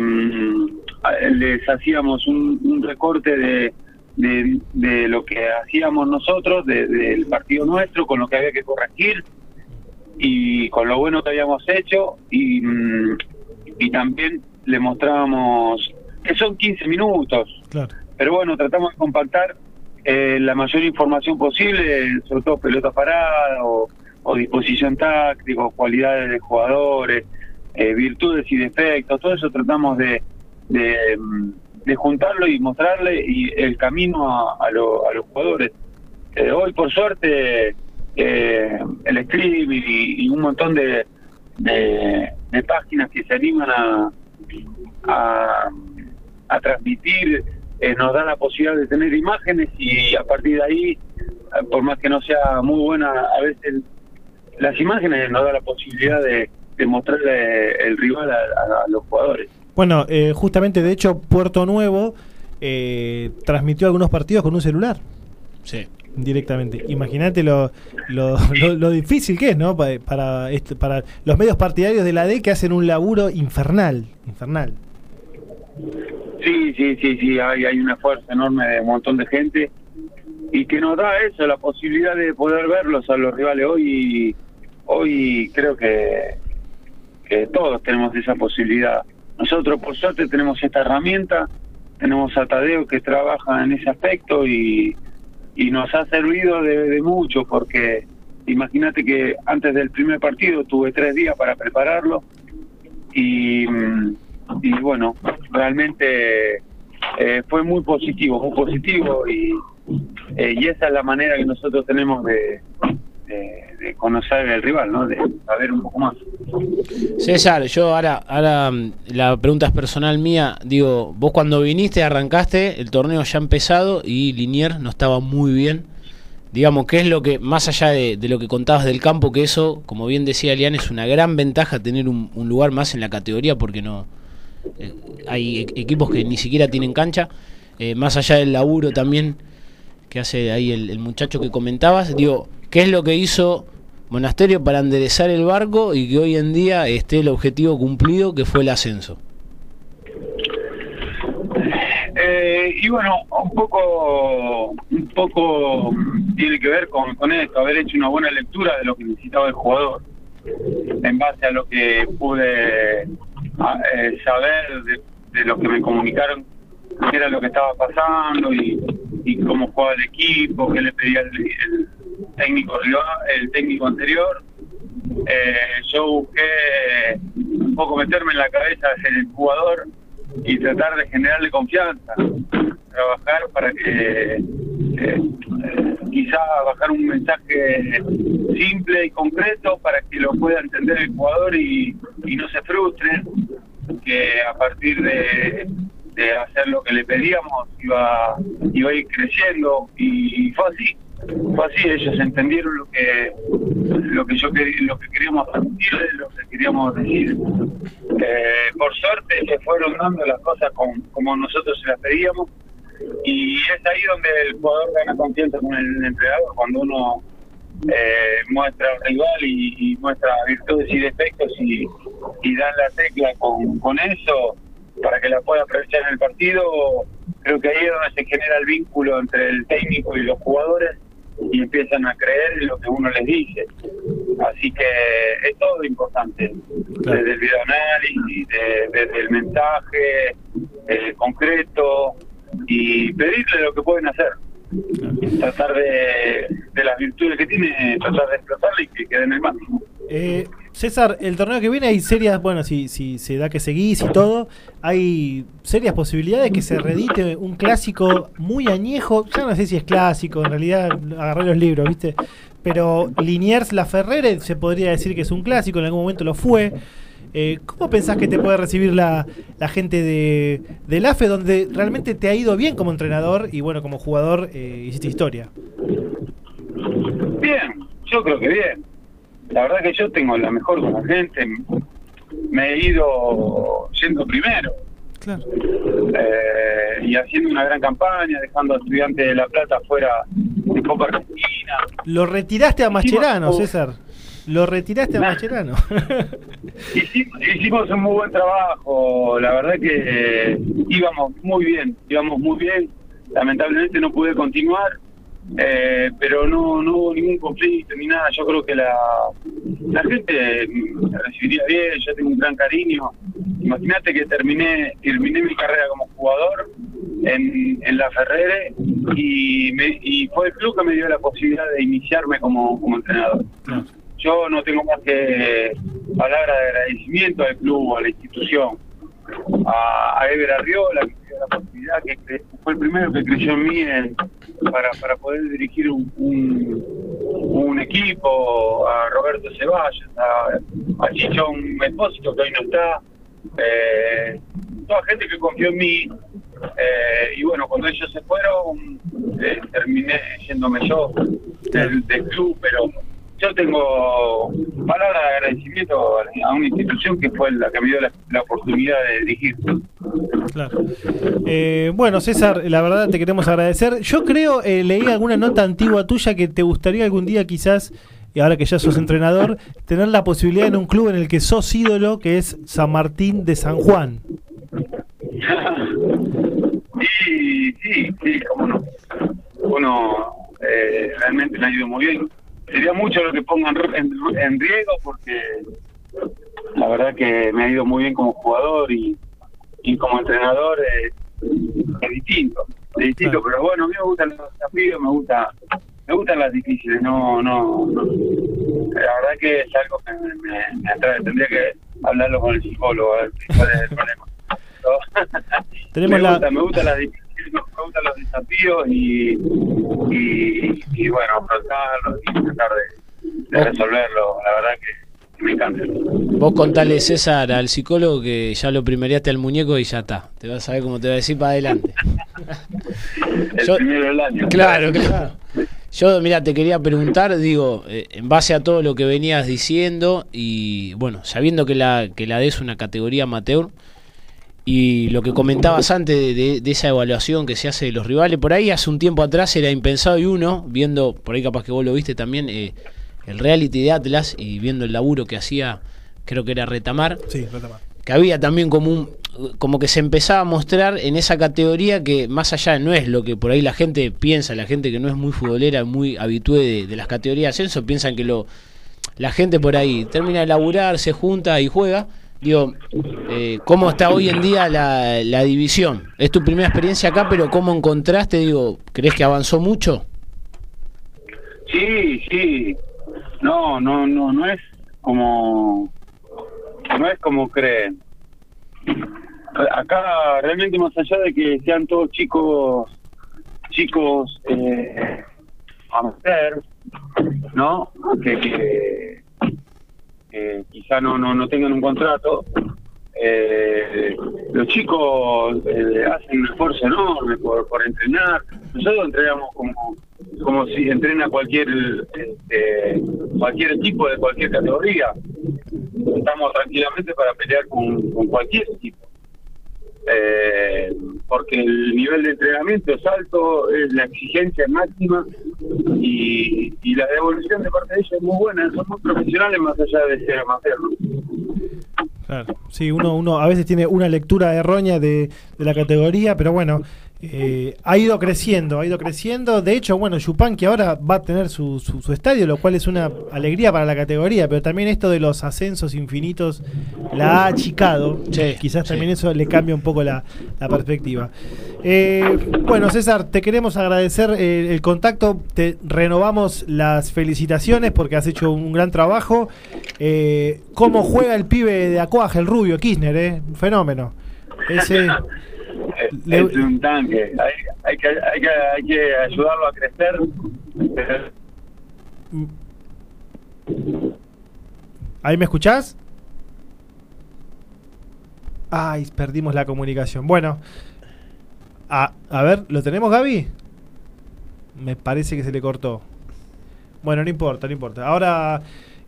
les hacíamos un, recorte de, de, lo que hacíamos nosotros, de- del partido nuestro, con lo que había que corregir y con lo bueno que habíamos hecho y, mm, y también le mostrábamos que son 15 minutos, Claro. pero bueno, tratamos de compactar eh, la mayor información posible, sobre todo pelota parada o, o disposición táctica, o cualidades de jugadores, eh, virtudes y defectos, todo eso tratamos de, de, de juntarlo y mostrarle y el camino a, a, lo- a los jugadores. Eh, hoy, por suerte, eh, el streaming y, y un montón de, de, de páginas que se animan a, a, a transmitir eh, nos da la posibilidad de tener imágenes y a partir de ahí, eh, por más que no sea muy buena a veces las imágenes, nos da la posibilidad de, de mostrarle el rival a, a- a los jugadores. Bueno, eh, justamente, de hecho, Puerto Nuevo eh, transmitió algunos partidos con un celular Sí. directamente. Imagínate lo, lo, lo- lo difícil que es, ¿no? Pa- Para, este- para los medios partidarios de la D que hacen un laburo infernal. Infernal. Sí, sí, sí, sí, hay, hay una fuerza enorme de un montón de gente y que nos da eso, la posibilidad de poder verlos a los rivales hoy. Hoy creo que, que todos tenemos esa posibilidad. Nosotros, por suerte, tenemos esta herramienta, tenemos a Tadeo que trabaja en ese aspecto y, y nos ha servido de, mucho porque imagínate que antes del primer partido tuve tres días para prepararlo y, mm, y bueno, realmente eh, fue muy positivo, muy positivo y, eh, y esa es la manera que nosotros tenemos de, de, conocer el rival, ¿no? de saber un poco más. César, yo ahora, ahora mm, la pregunta es personal mía. Digo, vos cuando viniste, arrancaste, el torneo ya empezado y Linier no estaba muy bien. Digamos, ¿qué es lo que, más allá de, de lo que contabas del campo, que eso, como bien decía Elian, es una gran ventaja tener un, lugar más en la categoría porque no hay e- equipos que ni siquiera tienen cancha. Eh, más allá del laburo también que hace ahí el, el muchacho que comentabas, digo, ¿qué es lo que hizo Monasterio para enderezar el barco y que hoy en día esté el objetivo cumplido que fue el ascenso? Eh, y bueno, un poco, un poco tiene que ver con, con esto, haber hecho una buena lectura de lo que necesitaba el jugador, en base a lo que pude a- eh, saber de, lo que me comunicaron, qué era lo que estaba pasando y, cómo jugaba el equipo, qué le pedía el, técnico el técnico anterior. Eh, yo busqué un poco meterme en la cabeza del jugador y tratar de generarle confianza, trabajar para que eh, quizá bajar un mensaje simple y concreto para que lo pueda entender el jugador y, no se frustre, que a partir de, de hacer lo que le pedíamos iba, iba a ir creciendo y fue así. Fue así, ellos entendieron lo que lo que yo lo que queríamos transmitirles, lo que queríamos decir. Eh, por suerte se fueron dando las cosas con- como nosotros se las pedíamos y es ahí donde el jugador gana confianza con el entrenador, cuando uno eh, muestra al rival y, y muestra virtudes y defectos y, y dan la tecla con, con eso para que la pueda aprovechar en el partido, creo que ahí es donde se genera el vínculo entre el técnico y los jugadores y empiezan a creer en lo que uno les dice. Así que es todo importante, Claro. desde el videoanálisis, de- desde el mensaje eh, concreto y pedirle lo que pueden hacer. Tratar de, de las virtudes que tiene, tratar de explotarla y que quede en el máximo. Eh, César, el torneo que viene hay serias, bueno, si, se da que seguís y todo, hay serias posibilidades que se redite un clásico muy añejo, ya no sé si es clásico, en realidad agarré los libros, ¿viste? Pero Liniers La Ferrere se podría decir que es un clásico, en algún momento lo fue. Eh, ¿Cómo pensás que te puede recibir la, la gente de, del AFE, donde realmente te ha ido bien como entrenador y bueno, como jugador eh, hiciste historia? Bien, yo creo que bien. La verdad que yo tengo la mejor gente. Me he ido siendo primero Claro. eh, y haciendo una gran campaña, dejando a Estudiantes de La Plata fuera de Copa Argentina. Lo retiraste a Mascherano, Hicimos- César. Lo retiraste a. Mascherano. Hicimos, hicimos un muy buen trabajo, la verdad que eh, íbamos muy bien, íbamos muy bien. Lamentablemente no pude continuar, eh, pero no, no hubo ningún conflicto ni nada. Yo creo que la, la gente me recibiría bien, yo tengo un gran cariño. Imagínate que terminé, terminé mi carrera como jugador en, en la Ferrere y, me- y fue el club que me dio la posibilidad de iniciarme como, como entrenador. yo no tengo más que palabras de agradecimiento al club, a la institución, a, Ever Arriola, la oportunidad, que fue el primero que creyó en mí en- para, para poder dirigir un, un, un equipo, a Roberto Ceballos, a, a Chichón Espósito, que hoy no está, eh, toda gente que confió en mí. eh, y bueno, cuando ellos se fueron, eh, terminé yéndome yo del, del club, pero yo tengo palabras de agradecimiento a, una institución que fue la que me dio la, la oportunidad de dirigir. Claro. Eh, bueno, César, la verdad te queremos agradecer. Yo creo, eh, leí alguna nota antigua tuya que te gustaría algún día quizás, y ahora que ya sos entrenador, tener la posibilidad en un club en el que sos ídolo, que es San Martín de San Juan. Sí, sí, sí, cómo no. Uno eh, realmente me ha ido muy bien. Sería mucho lo que pongan en, en riesgo porque la verdad que me ha ido muy bien como jugador y, y como entrenador eh, es distinto, es distinto, pero bueno, a mí me gustan los desafíos, me gusta me gustan las difíciles, no, no, no. la verdad que es algo que me, me- me atrae, tendría que hablarlo con el psicólogo, a ver cuál es el problema. Tenemos me, la- gusta, me gustan las difíciles, me gustan los desafíos y, y, y bueno, afrontarlos y tratar de, de resolverlo, la verdad que me encanta. Vos contale, César, al psicólogo que ya lo primereaste al muñeco y ya está. Te vas a ver cómo te va a decir para adelante. El Yo- primero del año. Claro, claro. Yo, mira, te quería preguntar, digo, eh, en base a todo lo que venías diciendo y, bueno, sabiendo que la, que la D es una categoría amateur y lo que comentabas antes de, de- de esa evaluación que se hace de los rivales, por ahí hace un tiempo atrás era impensado y uno, viendo, por ahí capaz que vos lo viste también, eh, el reality de Atlas y viendo el laburo que hacía, creo que era Retamar, Sí, retoma. que había también como un como que se empezaba a mostrar en esa categoría que más allá no es lo que por ahí la gente piensa, la gente que no es muy futbolera, muy habitué de, de las categorías de ascenso, piensan que lo la gente por ahí termina de laburar, se junta y juega. Digo, eh, ¿cómo está hoy en día la, la división? Es tu primera experiencia acá, pero ¿cómo encontraste? Digo, ¿crees que avanzó mucho? Sí, sí. No, no, no, no es como no es como creen. Acá realmente más allá de que sean todos chicos chicos eh, amateur, ¿no? Que, que, que quizá no, no, no tengan un contrato, eh, los chicos eh, hacen un esfuerzo enorme por, por entrenar. Nosotros entrenamos como, como si entrena cualquier este, cualquier equipo de cualquier categoría. Estamos tranquilamente para pelear con, con cualquier equipo. Eh, porque el nivel de entrenamiento es alto, es la exigencia máxima y, y la devolución de parte de ellos es muy buena, son muy profesionales más allá de ser amateur. Claro. Sí, uno, uno a veces tiene una lectura errónea de, de la categoría, pero bueno, eh, ha ido creciendo, ha ido creciendo. De hecho, bueno, Yupanqui ahora va a tener su, su, su estadio, lo cual es una alegría para la categoría, pero también esto de los ascensos infinitos la ha achicado. Sí, Quizás también eso le cambia un poco la, la perspectiva. Eh, bueno, César, te queremos agradecer el contacto, te renovamos las felicitaciones porque has hecho un gran trabajo. Eh, ¿Cómo juega el pibe de Acuaje, el rubio, Kirchner? Eh? Un fenómeno. Ese, Es, Le- es un tanque, hay, hay, que, hay, que, hay que ayudarlo a crecer. ¿Ahí me escuchás? Ay, perdimos la comunicación. Bueno, a, a ver, ¿lo tenemos, Gaby? Me parece que se le cortó. Bueno, no importa, no importa. Ahora.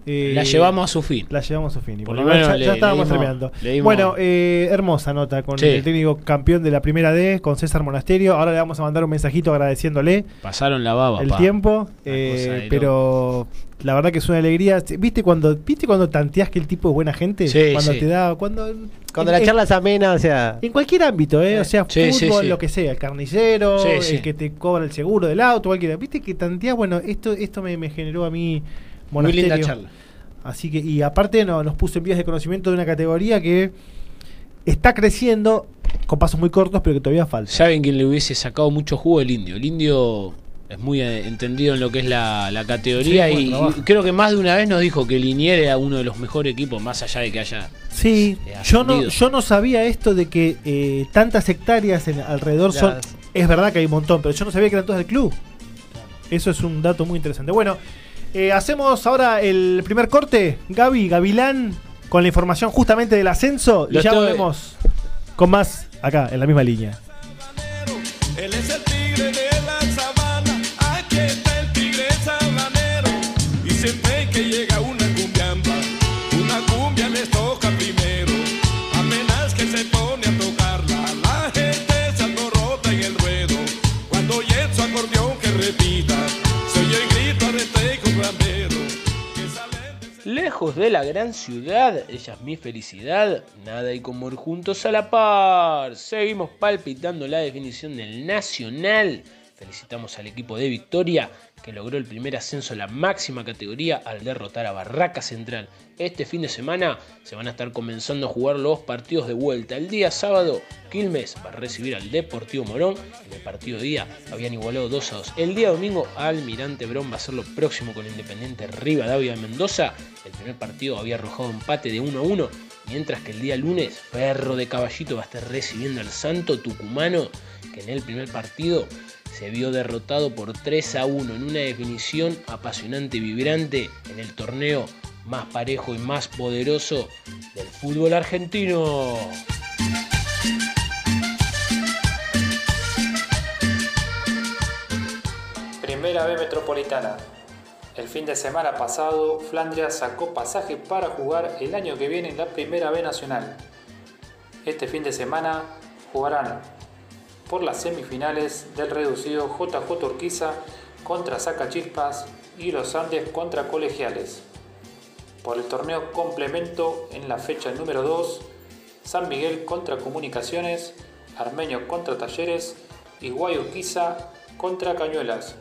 Eh, La llevamos a su fin. La llevamos a su fin. y Por por lo lo menos menos ya, le- ya estábamos terminando. Bueno, eh, hermosa nota con Sí. el técnico campeón de la primera D, con César Monasterio. Ahora le vamos a mandar un mensajito agradeciéndole Pasaron la baba. el pa. tiempo. Eh, pero la verdad que es una alegría. ¿Viste cuando, ¿viste cuando tanteás que el tipo es buena gente? Sí, cuando sí. te da. Cuando, Cuando en- la charla es amena, o sea. en cualquier ámbito, ¿eh? O sea, fútbol, sí. lo que sea, el carnicero, Sí, el que te cobra el seguro del auto, cualquiera. Viste que tanteás, bueno, esto, esto me, me generó a mí Muy monasterio. linda charla. Así que, y aparte no, nos puso en vías de conocimiento de una categoría que está creciendo con pasos muy cortos, pero que todavía falta. ¿Saben quién le hubiese sacado mucho jugo? El indio. El indio es muy eh, entendido en lo que es la, categoría y, creo que más de una vez nos dijo que Linier era uno de los mejores equipos, más allá de que haya. Sí, yo no, yo no sabía esto de que eh, tantas hectáreas en, alrededor son. Es verdad que hay un montón, pero yo no sabía que eran todas del club. Eso es un dato muy interesante. Bueno, eh, hacemos ahora el primer corte. Gaby, Gavilán, con la información justamente del ascenso. y ya volvemos con más acá, en la misma línea. Lejos de la gran ciudad, ella es mi felicidad, nada y como juntos a la par. Seguimos palpitando la definición del Nacional. Felicitamos al equipo de Victoria que logró el primer ascenso a la máxima categoría al derrotar a Barraca Central. Este fin de semana se van a estar comenzando a jugar los partidos de vuelta. El día sábado, Quilmes va a recibir al Deportivo Morón. En el partido día habían igualado 2 a 2. El día domingo, Almirante Brón va a ser lo próximo con Independiente Rivadavia de Mendoza. El primer partido había arrojado empate de 1 a 1. Mientras que el día lunes, Perro de Caballito va a estar recibiendo al Santo Tucumano, que en el primer partido se vio derrotado por 3 a 1 en una definición apasionante y vibrante en el torneo más parejo y más poderoso del fútbol argentino. Primera B Metropolitana. El fin de semana pasado, Flandria sacó pasaje para jugar el año que viene en la Primera B Nacional. Este fin de semana jugarán por las semifinales del reducido JJ Urquiza contra Sacachispas y los Andes contra Colegiales. Por el torneo complemento en la fecha número 2, San Miguel contra Comunicaciones, Armenio contra Talleres y Guayurquiza contra Cañuelas.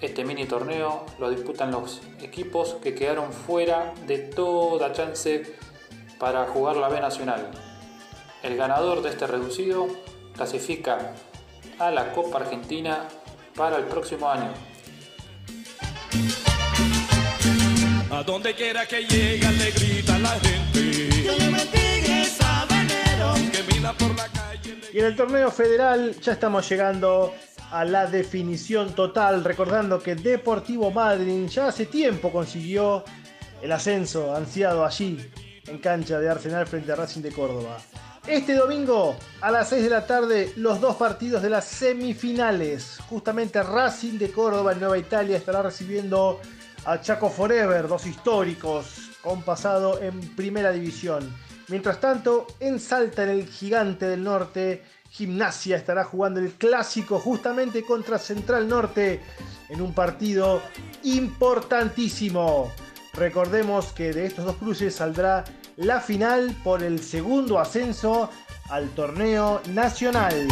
Este mini torneo lo disputan los equipos que quedaron fuera de toda chance para jugar la B Nacional. El ganador de este reducido clasifica a la Copa Argentina para el próximo año. A donde quiera que llegue le grita la gente. Y en el torneo federal ya estamos llegando a la definición total, recordando que Deportivo Madryn ya hace tiempo consiguió el ascenso ansiado allí en cancha de Arsenal frente a Racing de Córdoba. Este domingo a las 6 de la tarde los dos partidos de las semifinales. Justamente Racing de Córdoba en Nueva Italia estará recibiendo a Chaco Forever, dos históricos con pasado en primera división. Mientras tanto, en Salta, en el gigante del norte, Gimnasia estará jugando el clásico justamente contra Central Norte en un partido importantísimo. Recordemos que de estos dos cruces saldrá la final por el segundo ascenso al torneo nacional.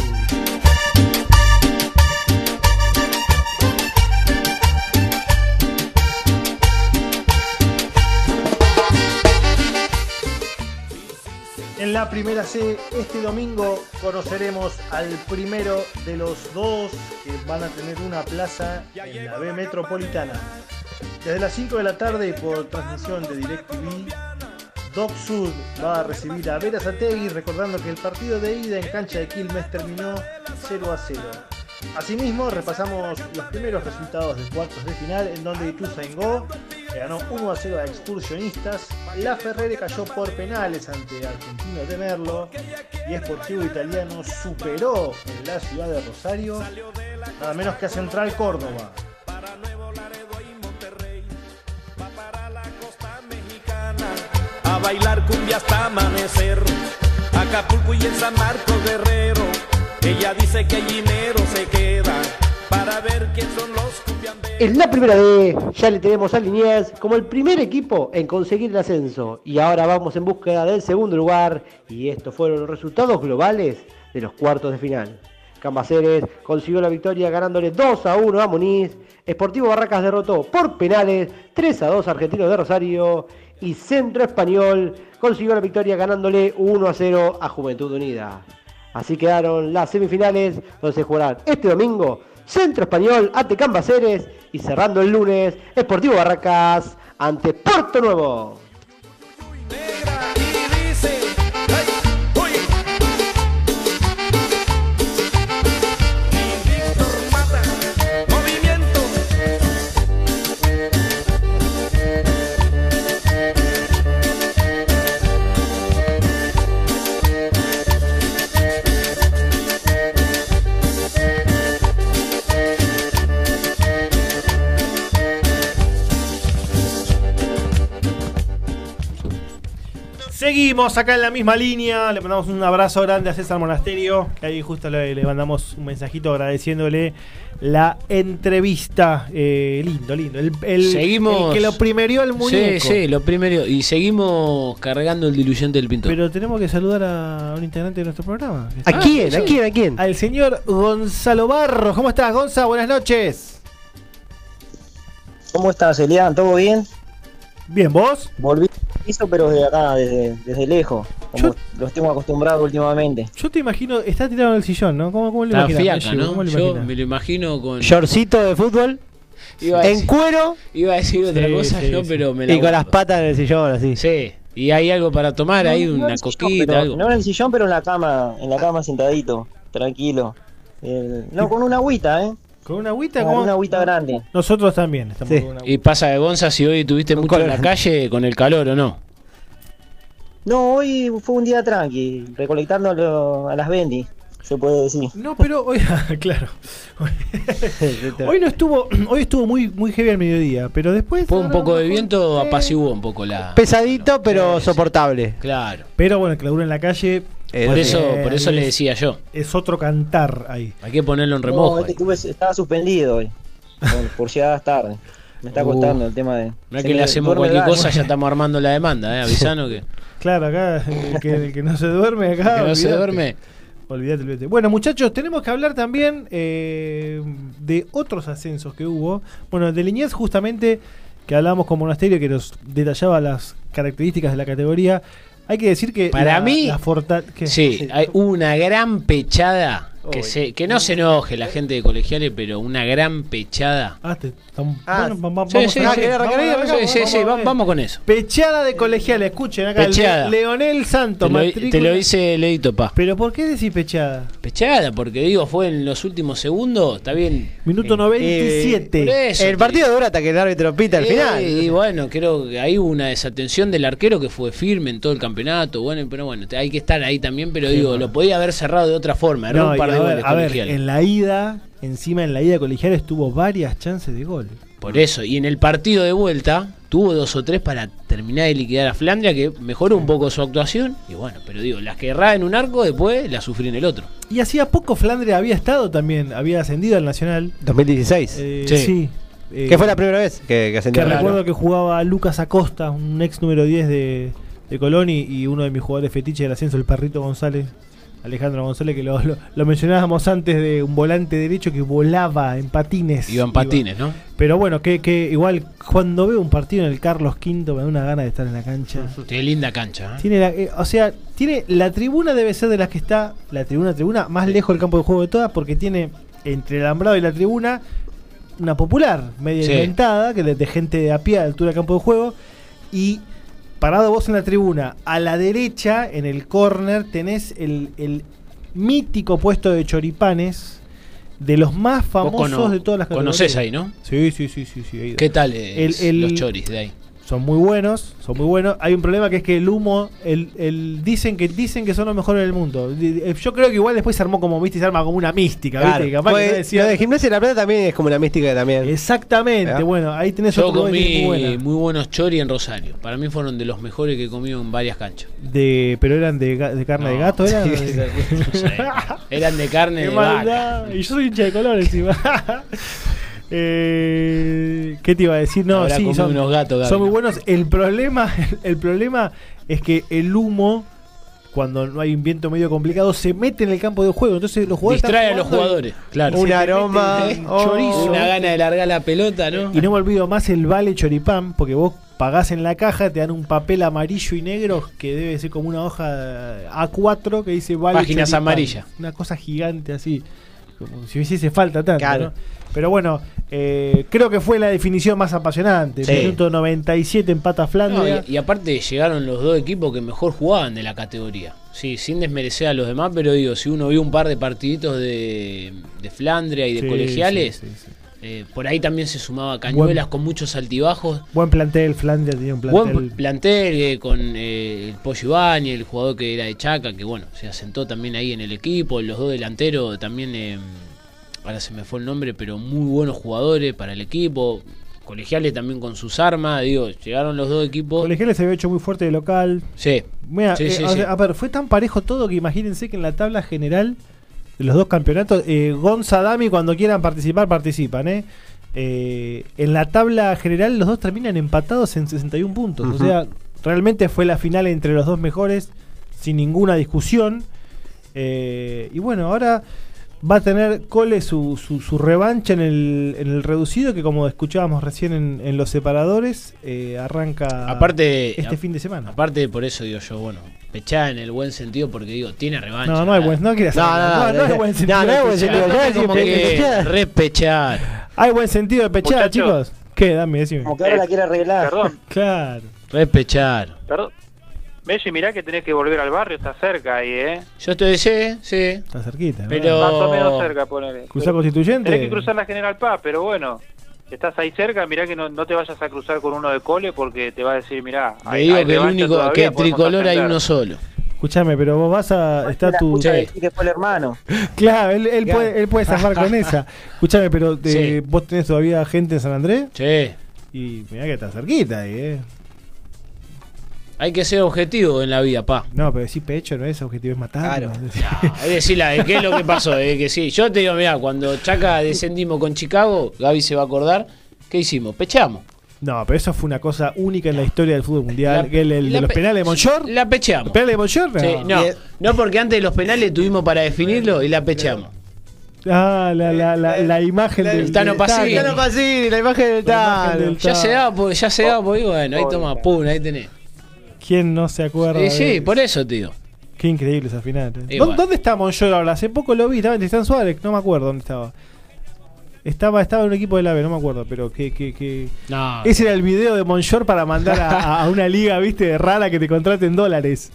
En la primera C, este domingo conoceremos al primero de los dos que van a tener una plaza en la B Metropolitana. Desde las 5 de la tarde por transmisión de DirecTV Doc Sud va a recibir a Vera Sategui, recordando que el partido de ida en cancha de Quilmes terminó 0 a 0. Asimismo, repasamos los primeros resultados de cuartos de final, en donde Ituzaingó ganó 1 a 0 a Excursionistas, La Ferrere cayó por penales ante Argentino de Merlo y Esportivo Italiano superó en la ciudad de Rosario nada menos que a Central Córdoba. Bailar cumbia hasta amanecer. Acapulco y en San Marcos Guerrero. Ella dice que el dinero se queda para ver quién son los cumbiamberos. En la primera vez ya le tenemos a Liniers como el primer equipo en conseguir el ascenso. Y ahora vamos en búsqueda del segundo lugar. Y estos fueron los resultados globales de los cuartos de final. Cambaceres consiguió la victoria ganándole 2 a 1 a Muniz. Esportivo Barracas derrotó por penales 3 a 2 a Argentino de Rosario y Centro Español consiguió la victoria ganándole 1 a 0 a Juventud Unida. Así quedaron las semifinales donde se jugarán este domingo Centro Español ante Cambaceres y cerrando el lunes, Esportivo Barracas ante Puerto Nuevo. Seguimos acá en la misma línea. Le mandamos un abrazo grande a César Monasterio. Que ahí justo le, le mandamos un mensajito agradeciéndole la entrevista. Eh, lindo, lindo. El, el- Seguimos. el que lo primerió el muñeco. Sí, sí, lo primero. Y seguimos cargando el diluyente del pintor. Pero tenemos que saludar a un integrante de nuestro programa. ¿A quién? ¿A quién? ¿A quién? Al señor Gonzalo Barros. ¿Cómo estás, Gonza? Buenas noches. ¿Cómo estás, Elian? ¿Todo bien? Bien, ¿vos? Volví piso, pero desde acá, desde, desde lejos, como los tengo acostumbrado últimamente. Yo te imagino, está tirado en el sillón, ¿no? ¿Cómo, cómo lo Está imaginas? fiaca? ¿no? ¿Cómo lo Yo imaginas? me lo imagino con. Shortcito de fútbol, Iba a en decir, cuero iba a decir otra Sí, cosa, sí, ¿no? sí. Pero me la y con las patas en el sillón, así. Sí. Y hay algo para tomar, ahí No, no en una sillón, coquita, pero- algo. No en el sillón, pero en la cama, en la cama sentadito, tranquilo. El- no, con una agüita, ¿eh? ¿Con una agüita? Con una agüita grande. Nosotros también estamos Sí. con una Y pasa de Gonza si hoy tuviste mucho en la calle con el calor o no. No, hoy fue un día tranqui, recolectando a, lo- a las Bendy, se puede decir. No, pero hoy, claro. Hoy no estuvo, hoy estuvo muy, muy heavy al mediodía, pero después. Fue un poco de viento, Eh, apaciguó un poco la. Pesadito, pero soportable. Claro. Pero bueno, el clausura en la calle. Eh, Por eso, eh, por eso le decía yo. Es otro cantar ahí. Hay que ponerlo en No, remojo. es que ahí. tuve- estaba suspendido hoy, por, por llegadas tarde. Me está Uh. costando el tema de... No es se que le hacemos el cualquier cosa, ya estamos armando la demanda, ¿eh? Avisano que, Claro, acá el que, el que no se duerme acá. que no se duerme. Olvídate, olvídate. Bueno, muchachos, tenemos que hablar también eh, de otros ascensos que hubo. Bueno, de Liniers, justamente, que hablábamos con Monasterio, que nos detallaba las características de la categoría. Hay que decir que. Para la- mí. Sí, hay una gran pechada. Que, se, que no se enoje la gente de colegiales, pero una gran pechada. Ah, te- tam- Ah, bueno, vamos con eso. Pechada de colegiales, escuchen acá. Pechada. Le- Leonel Santos, Te lo, matrícula- te lo dice Leito Pa. Pero ¿por qué decís pechada? Pechada, porque digo, fue en los últimos segundos, está bien. Minuto Eh, 97. por eso, El partido dura hasta que el árbitro pita al Eh, final. Y bueno, creo que hay una desatención del arquero que fue firme en todo el campeonato. Bueno, pero bueno, hay que estar ahí también, pero digo, lo podía haber cerrado de otra forma. Era No, un y par de a ver, a en la ida, encima en la ida colegiales tuvo varias chances de gol. Por eso, y en el partido de vuelta tuvo dos o tres para terminar de liquidar a Flandria, que mejoró un poco su actuación. Y bueno, pero digo, las que erraba en un arco, después las sufrí en el otro. Y hacía poco Flandre había estado también, había ascendido al Nacional. 2016. Eh, Sí. sí. eh, que fue la primera vez que, que que ascendió. recuerdo que jugaba Lucas Acosta, un ex número 10 de, de Colón y, y uno de mis jugadores fetiche del ascenso, el Perrito González, Alejandro González, que lo, lo- lo mencionábamos antes de un volante derecho que volaba en patines. Iba. patines, ¿no? Pero bueno, que, que igual cuando veo un partido en el Carlos V me da una gana de estar en la cancha. Qué linda cancha. ¿eh? Tiene la, eh, o sea, tiene la tribuna debe ser de las que está la tribuna tribuna más lejos del campo de juego de todas porque tiene entre el alambrado y la tribuna una popular media Sí. inventada que de, de gente de a pie a altura del campo de juego y parado vos en la tribuna a la derecha en el corner tenés el, el mítico puesto de choripanes de los más famosos cono- de todas las categorías. Conocés ahí, ¿no? Sí, sí, sí, sí, sí. ¿Qué tal es El- el- los choris de ahí? Son muy buenos, son muy buenos. Hay un problema que es que el humo, el, el dicen que dicen que son los mejores del mundo. Di- Yo creo que igual después se armó como, viste, se arma como una mística, Claro. ¿viste? Que capaz que Fue- no decía- lo de Gimnasia de la Plata también es como una mística también. Exactamente, ¿Ya? bueno, ahí tenés Yo otro que comí muy muy, buenos choris en Rosario. Para mí fueron de los mejores que he comido en varias canchas. De, pero eran de, carne de gato, ¿eran? No sé. Eran de carne Qué de vaca. Y yo soy hincha de color encima. Eh, ¿Qué te iba a decir? No, Habrá sí, son, unos gatos, Gaby, son muy ¿no? buenos. El problema, el, problema es que el humo, cuando no hay un viento medio complicado, se mete en el campo de juego. Entonces los jugadores Distrae a están los jugadores, claro. Un aroma, oh. chorizo. Una gana de largar la pelota, ¿no? Y no me olvido más el vale choripán, porque vos pagás en la caja, te dan un papel amarillo y negro que debe ser como una hoja A4 que dice vale Páginas choripán. amarillas. Una cosa gigante así. Como si hiciese falta tanto. Claro. ¿no? Pero bueno, eh, creo que fue la definición más apasionante. Sí. Minuto 97 empata No, Flandria. y, y aparte llegaron los dos equipos que mejor jugaban de la categoría. Sí, sin desmerecer a los demás, pero digo, si uno vio un par de partiditos de, de Flandria y de Sí, colegiales, sí, sí, sí. Eh, por ahí también se sumaba Cañuelas con muchos altibajos. Buen plantel, Flandria tenía un plantel. Buen plantel eh, con eh, el Pollo Ibañez, el jugador que era de Chaca, que bueno, se asentó también ahí en el equipo, los dos delanteros también, eh, ahora se me fue el nombre, pero muy buenos jugadores para el equipo, colegiales también con sus armas, digo, llegaron los dos equipos. Colegiales se había hecho muy fuerte de local. Sí, Mira, Sí, sí, a, sí. a ver, fue tan parejo todo que imagínense que en la tabla general los dos campeonatos, eh, Gonza Dami cuando quieran participar, participan, ¿eh? Eh, en la tabla general los dos terminan empatados en 61 puntos. O sea, realmente fue la final entre los dos mejores, sin ninguna discusión. Eh, y bueno, ahora va a tener Cole su, su, su revancha en el, en el reducido, que como escuchábamos recién en, en los separadores, eh, arranca aparte, este a- fin de semana. aparte por eso digo yo, bueno, pechada en el buen sentido porque digo, tiene revancha. No, no hay buen, no quieras No, no, no, no hay no, buen no, sentido. no hay de buen pechar. sentido. como que repechar, Hay buen sentido de pechar, chicos. ¿Qué? Dame, decime. Como que ahora la quiere arreglar. Perdón, Claro. repechar. perdón. Messi, mirá que tenés que volver al barrio, está cerca ahí, ¿eh? Yo estoy sí, sí. Está cerquita. Pero- Más o menos cerca, ponele. ¿Cruzar constituyente? Tenés que cruzar la General Paz, pero bueno, estás ahí cerca, mirá que no, no te vayas a cruzar con uno de cole porque te va a decir, mirá, Le digo que el único todavía, que tricolor hay uno solo. Escuchame, pero vos vas a. Está tu. decir que fue el hermano. Claro, él, él Claro. puede, él puede zafar con esa. Escuchame, pero eh, Sí. vos tenés todavía gente en San Andrés Sí. y mirá que está cerquita ahí, ¿eh? Hay que ser objetivo en la vida, pa. No, pero decir pecho no es objetivo, es matar. Claro. Es decir, la de qué es lo que pasó. Es que sí, yo te digo, mira, cuando Chaca descendimos con Chicago, Gaby se va a acordar, ¿qué hicimos? Pechamos. No, pero eso fue una cosa única en la historia del fútbol mundial. La- que el, de los pe- penales de Monchor. La pecheamos. ¿Los penales de Monchor? No. Sí, no, el- no, porque antes de los penales tuvimos para definirlo y la pecheamos. Ah, la, la, la, la imagen La- del el Tano del Pasini. Tano. Pasini, la imagen del Tano. del- Ya se da, pues, ya se da, pues, y bueno, ahí toma, pum, ahí tenés. ¿Quién no se acuerda? Sí, de- sí, por eso, tío. Qué increíble esa final. ¿eh? Y ¿Dó- bueno. ¿Dónde está Monchor ahora? Hace poco lo vi, estaba en Tristán Suárez, no me acuerdo dónde estaba. Estaba, estaba en un equipo del AVE, no me acuerdo, pero que, que, que... No. Ese era el video de Monchor para mandar a, a una liga, viste, rara que te contraten dólares.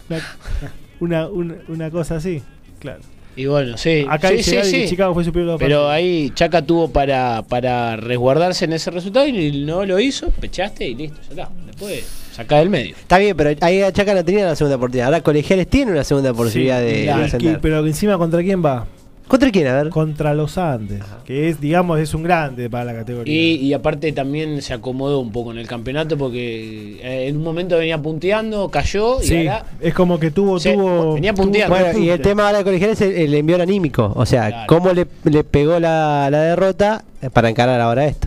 Una, una, una- cosa así, claro. Y bueno, sí. Acá sí, sí, sí. Chicago fue superior Pero partidos. ahí Chaca tuvo para, para resguardarse en ese resultado y no lo hizo, pechaste y listo, ya está. Después sacá del medio. Está bien, pero ahí a Chaca no tenía la segunda oportunidad. Ahora Colegiales tiene una segunda posibilidad Sí, de, y de que- ascender. pero encima contra quién va? ¿Contra quién? A ver. Contra los Andes, que es, digamos, es un grande para la categoría. Y, y aparte también se acomodó un poco en el campeonato porque eh, en un momento venía punteando, cayó y sí, ahora es como que tuvo, tuvo venía punteando. un Bueno, y el tema ahora de Colegiales es el, el envío anímico. O sea, Claro. cómo le, le pegó la, la derrota para encarar ahora esto.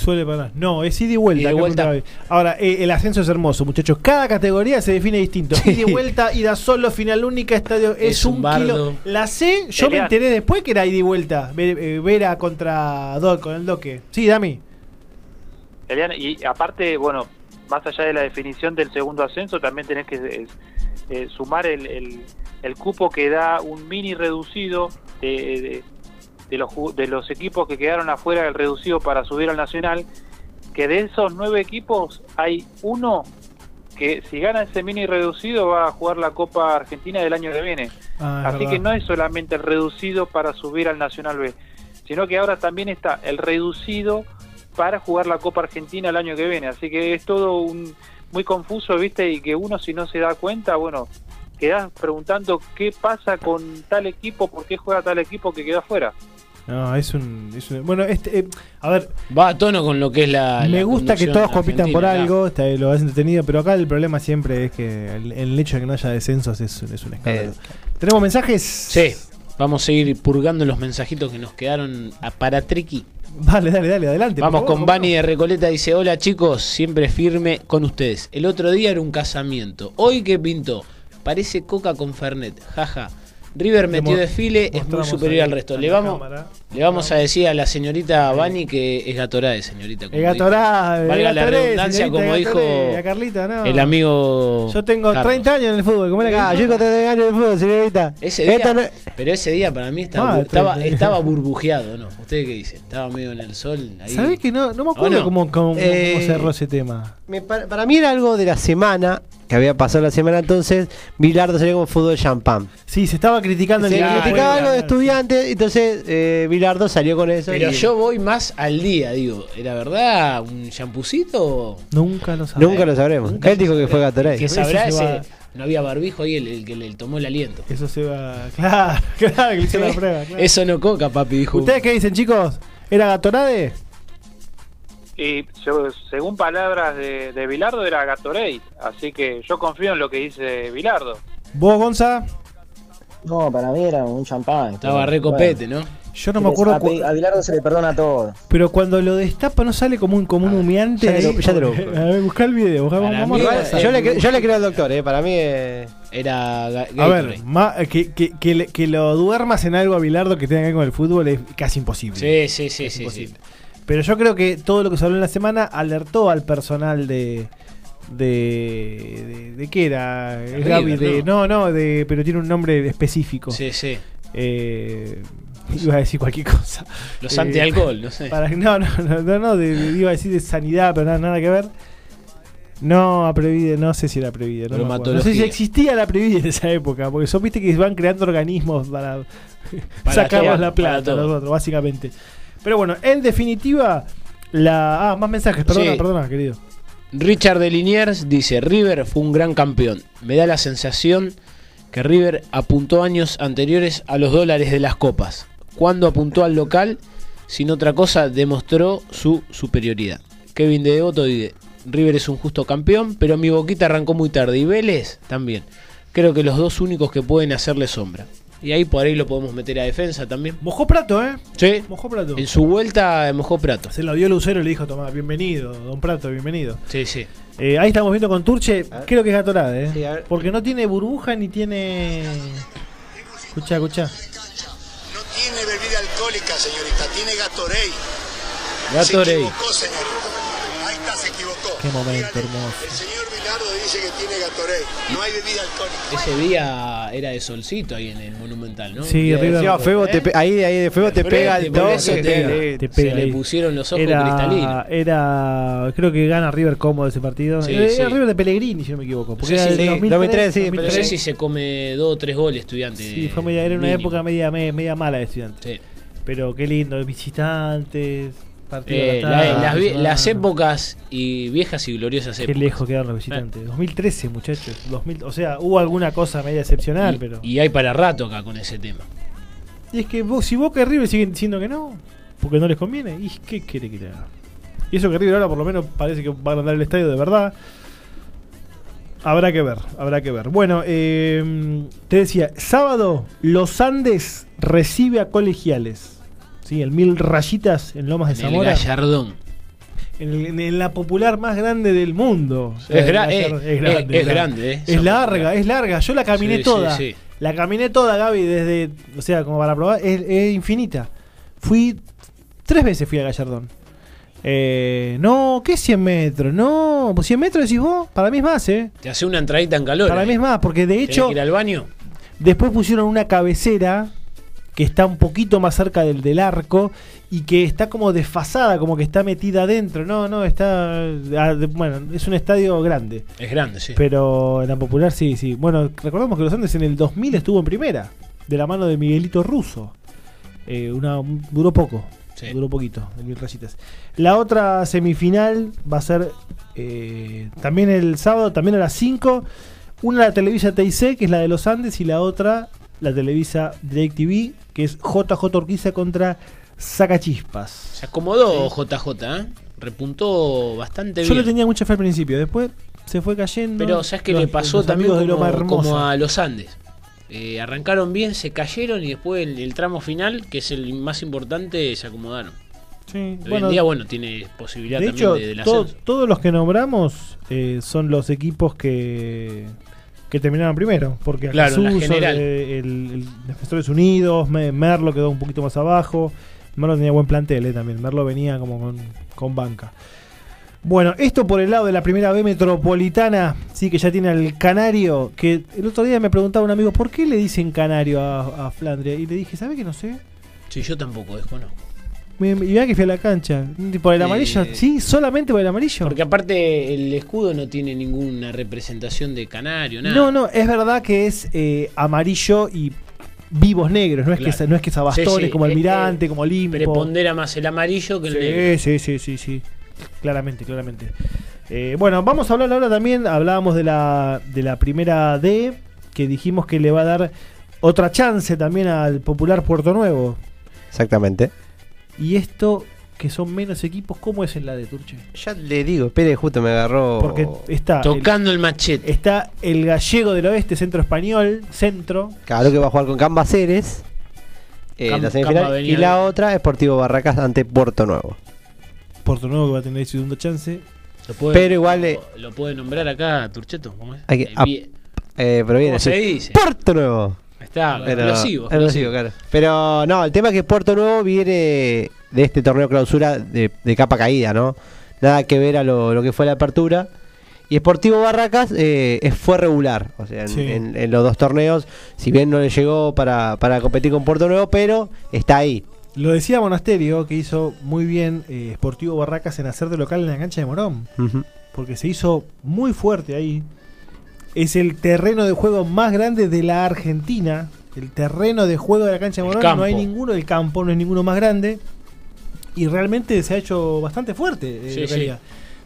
Suele parar. No, es ida y vuelta. Ida y vuelta. Ahora, eh, el ascenso es hermoso, muchachos. Cada categoría se define distinto. Sí. Ida y vuelta, ida solo, final única, estadio. Es, Es un, un bardo. kilo. La C, yo me enteré después que era ida y vuelta. Eh, Vera contra Doc, con el Doque. Sí, Dami. Eliana, y aparte, bueno, más allá de la definición del segundo ascenso, también tenés que eh, eh, sumar el, el- el cupo que da un mini reducido de, de- de los, de los equipos que quedaron afuera del reducido para subir al nacional, que de esos nueve equipos hay uno que si gana ese mini reducido va a jugar la Copa Argentina del año que viene. Ah, Así verdad. que no es solamente el reducido para subir al Nacional B, sino que ahora también está el reducido para jugar la Copa Argentina el año que viene. Así que es todo un muy confuso, ¿viste? Y que uno si no se da cuenta, bueno, quedás preguntando qué pasa con tal equipo, por qué juega tal equipo que queda afuera. No, es un. es un- bueno, este, eh, a ver, va a tono con lo que es la. me la gusta que todos compitan por algo, está, lo has entretenido, pero acá el problema siempre es que el, el hecho de que no haya descensos es, es un escándalo. Eh, ¿Tenemos mensajes? Sí, vamos a seguir purgando los mensajitos que nos quedaron a- para Triqui. Dale, dale, dale, adelante. Vamos con Bani de Recoleta, dice, hola chicos, siempre firme con ustedes. El otro día era un casamiento, hoy que pintó, parece coca con Fernet, jaja. River metió desfile, es muy superior al resto. Le vamos, cámara. le vamos a decir a la señorita Bani que es Gatorade, señorita. como El Gatorade. Valga el la redundancia, señorita, como el Gatorade, dijo a Carlita, no. el amigo. Yo tengo Carlos. 30 años en el fútbol. ¿Cómo era que Ah, yo con 30 años de fútbol, señorita. Ese día, no- pero ese día para mí estaba, Ah, estaba, burbujeado, ¿no? ¿Ustedes qué dicen? Estaba medio en el sol. Ahí. ¿Sabés que no? No me acuerdo cómo, cómo- cómo Eh, cerró ese tema. Me para mí era algo de la semana, que había pasado la semana entonces, Bilardo salió como fútbol champán. Sí, se estaba criticando Se el Claro, criticaba algo de claro. estudiantes, entonces eh, Bilardo salió con eso. Pero y- yo voy más al día, digo. ¿Era verdad un champucito? Nunca lo sabés. Nunca lo sabremos. Nunca Él dijo que fue Gatorade. Que sabrá se ese. va- No había barbijo ahí el, el que le tomó el aliento. Eso se va. Claro, claro, que le hizo la prueba. claro. Eso no coca, papi, dijo. ¿Ustedes qué dicen, chicos? ¿Era Gatorade? Y yo- según palabras de, de Bilardo era Gatorade, así que yo confío en lo que dice Bilardo. ¿Vos, Gonza? No, para mí era un champán. Estaba re copete, ¿no? Yo no me acuerdo. A, a Bilardo se le perdona todo. Pero cuando lo destapa no sale como un, como un humeante. ya te lo- ahí? ya te lo busco. A ver, buscá el video. buscá- vamos mí. Yo le, cre- yo le creo al doctor, eh, para mí eh, Era A ver, ma- que, que, que, le- que lo duermas en algo a Bilardo que tenga que ver con el fútbol es casi imposible. Sí, sí, sí, sí, imposible. sí. Pero yo creo que todo lo que se habló en la semana alertó al personal de. ¿De, de, de qué era? River, Gaby, de, ¿no? no, no, de, pero tiene un nombre específico. Sí, sí. Eh, iba a decir cualquier cosa. Los Eh, antialcohol, no sé. Para, no, no, no, no, no, de- iba a decir de sanidad, pero nada, nada que ver. No, a Previde, no sé si era Previde. No, no sé si existía la Previde en esa época, porque son viste que van creando organismos para, Para sacarnos la plata, nosotros, básicamente. Pero bueno, en definitiva, la. Ah, más mensajes, perdona, Sí. perdona, querido. Richard de Liniers dice, River fue un gran campeón. Me da la sensación que River apuntó años anteriores a los dólares de las copas. Cuando apuntó al local, sin otra cosa, demostró su superioridad. Kevin de Devoto dice, River es un justo campeón, pero mi boquita arrancó muy tarde. Y Vélez también. Creo que los dos únicos que pueden hacerle sombra. Y ahí por ahí lo podemos meter a defensa también. Mojó Prato, ¿eh? Sí. Mojó Prato. En su vuelta eh, mojó Prato. Se lo dio Lucero y le dijo, toma, bienvenido, don Prato, bienvenido. Sí, sí. Eh, ahí estamos viendo con Turche, creo que es Gatorade, ¿eh? Sí, a ver. Porque no tiene burbuja ni tiene... Escucha, escucha. No tiene bebida alcohólica, señorita, tiene Gatorade. Se Gatorade. equivocó, señorita. Ahí está, se equivocó. Qué momento Dígale, hermoso. El señor Bilardo dice que tiene Gatorade. No hay bebida alcohólica. Ese día era de solcito ahí en el Monumental, ¿no? Sí, River- Febo te pe- ahí, ahí de Febo te pega el toque. te- te- se le pusieron los ojos Era, cristalinos. era, creo que gana River cómodo ese partido. Sí, era sí. River de Pellegrini, si no me equivoco. Porque Sí, era sí, del sí, 2003, 2003, sí, Pero no sé si se come dos o tres goles estudiante. Sí, fue media, era una mínimo. época media, media, media mala de estudiantes. Sí. Pero qué lindo, visitantes, partido Eh, de la tarde, las, épocas y viejas y gloriosas Qué épocas. lejos quedaron los visitantes. 2013, muchachos. 2000, o sea, hubo alguna cosa media excepcional, y, pero. y hay para rato acá con ese tema. Y es que vos, si Boca y River siguen diciendo que no, porque no les conviene, ¿y qué quiere que te haga? Y eso que River ahora por lo menos parece que va a ganar el estadio de verdad. Habrá que ver, habrá que ver. Bueno, eh, te decía, sábado Los Andes recibe a colegiales. Sí, el Mil Rayitas en Lomas de En el Zamora. Gallardón. En, el- en la popular más grande del mundo. O sea, Es, gra- el eh, Gallardo- eh, es grande, eh. Es larga, popular. es larga. Yo la caminé Sí, toda. sí, sí. La caminé toda, Gaby, desde. O sea, como para probar. Es, es infinita. Fui. Tres veces fui a Gallardón. Eh, no, ¿qué 100 metros? No, pues 100 metros decís vos. Para mí es más, ¿eh? Te hace una entradita en calor. Para mí es más, porque de hecho. que ir al baño. Después pusieron una cabecera que está un poquito más cerca del, del arco y que está como desfasada, como que está metida adentro. No, no, está. ah, de- Bueno, es un estadio grande. Es grande, sí. Pero en la popular sí, sí. Bueno, recordemos que los Andes en el 2000 estuvo en primera, de la mano de Miguelito Russo. Eh, una, un- duró poco, Sí. duró poquito, el Mil Rayitas. La otra semifinal va a ser eh, también el sábado, también a las 5. Una la Televisa TIC, que es la de los Andes, y la otra la Televisa DirecTV, que es JJ Urquiza contra Sacachispas. Se acomodó JJ, ¿eh? Repuntó bastante Yo bien. le tenía mucha fe al principio, después se fue cayendo. Pero ¿sabes Los- le pasó los también amigos de como, Loma como a los Andes? Eh, arrancaron bien, se cayeron y después el, el tramo final, que es el más importante, se acomodaron. Sí, Hoy bueno, en día, bueno, tiene posibilidad de también hecho, de, del to- ascenso. todos los que nombramos eh, son los equipos que, que terminaron primero. Porque Claro, Jesús, general. el, el Defensores Unidos, Me- Merlo quedó un poquito más abajo. Merlo tenía buen plantel eh, también. Merlo venía como con, con banca. Bueno, esto por el lado de la primera B metropolitana, sí que ya tiene al Canario, que el otro día me preguntaba un amigo, ¿por qué le dicen Canario a, a Flandria? Y le dije, ¿sabe que no sé? Sí, yo tampoco desconozco. Y vea que fui a la cancha. ¿Por el Eh, amarillo? Sí, solamente por el amarillo. Porque aparte el escudo no tiene ninguna representación de canario, nada. No, no, es verdad que es eh, amarillo y vivos negros, no es, Claro. que, no es que Sabastones Sí, sí, como eh, Almirante, como Olimpo. Prepondera más el amarillo que el negro. Sí, sí, sí, sí, sí. Claramente, claramente. Eh, bueno, vamos a hablar ahora también, hablábamos de la, de la primera D, que dijimos que le va a dar otra chance también al popular Puerto Nuevo. Exactamente. Y esto, que son menos equipos, ¿cómo es en la de Turche? Ya le digo, espere, justo me agarró. Porque está Tocando el machete. Está el gallego del oeste, centro español, centro. Claro que va a jugar con Cambaceres. eh, Cam- la semifinal, y la otra, Sportivo Barracas ante Puerto Nuevo. Puerto Nuevo que va a tener segunda chance. Lo puede- Pero igual, eh, Lo, lo puede nombrar acá Turcheto. ¿cómo es? Hay que- Eh, bien. Eh, pero viene ¿Cómo se dice? Puerto Nuevo. Está, Pero- explosivo, explosivo, explosivo. claro. Pero no, el tema es que Puerto Nuevo viene de este torneo clausura de, de capa caída, ¿no? Nada que ver a lo, lo que fue la apertura. Y Sportivo Barracas eh, fue regular, o sea, en, Sí. en- en los dos torneos, si bien no le llegó para, para competir con Puerto Nuevo, pero está ahí. Lo decía Monasterio, que hizo muy bien eh, Sportivo Barracas en hacer de local en la cancha de Morón. Porque se hizo muy fuerte ahí. Es el terreno de juego más grande de la Argentina. El terreno de juego de la cancha de Morón. No hay ninguno, el campo no es ninguno más grande. Y realmente se ha hecho bastante fuerte. eh, Sí, sí.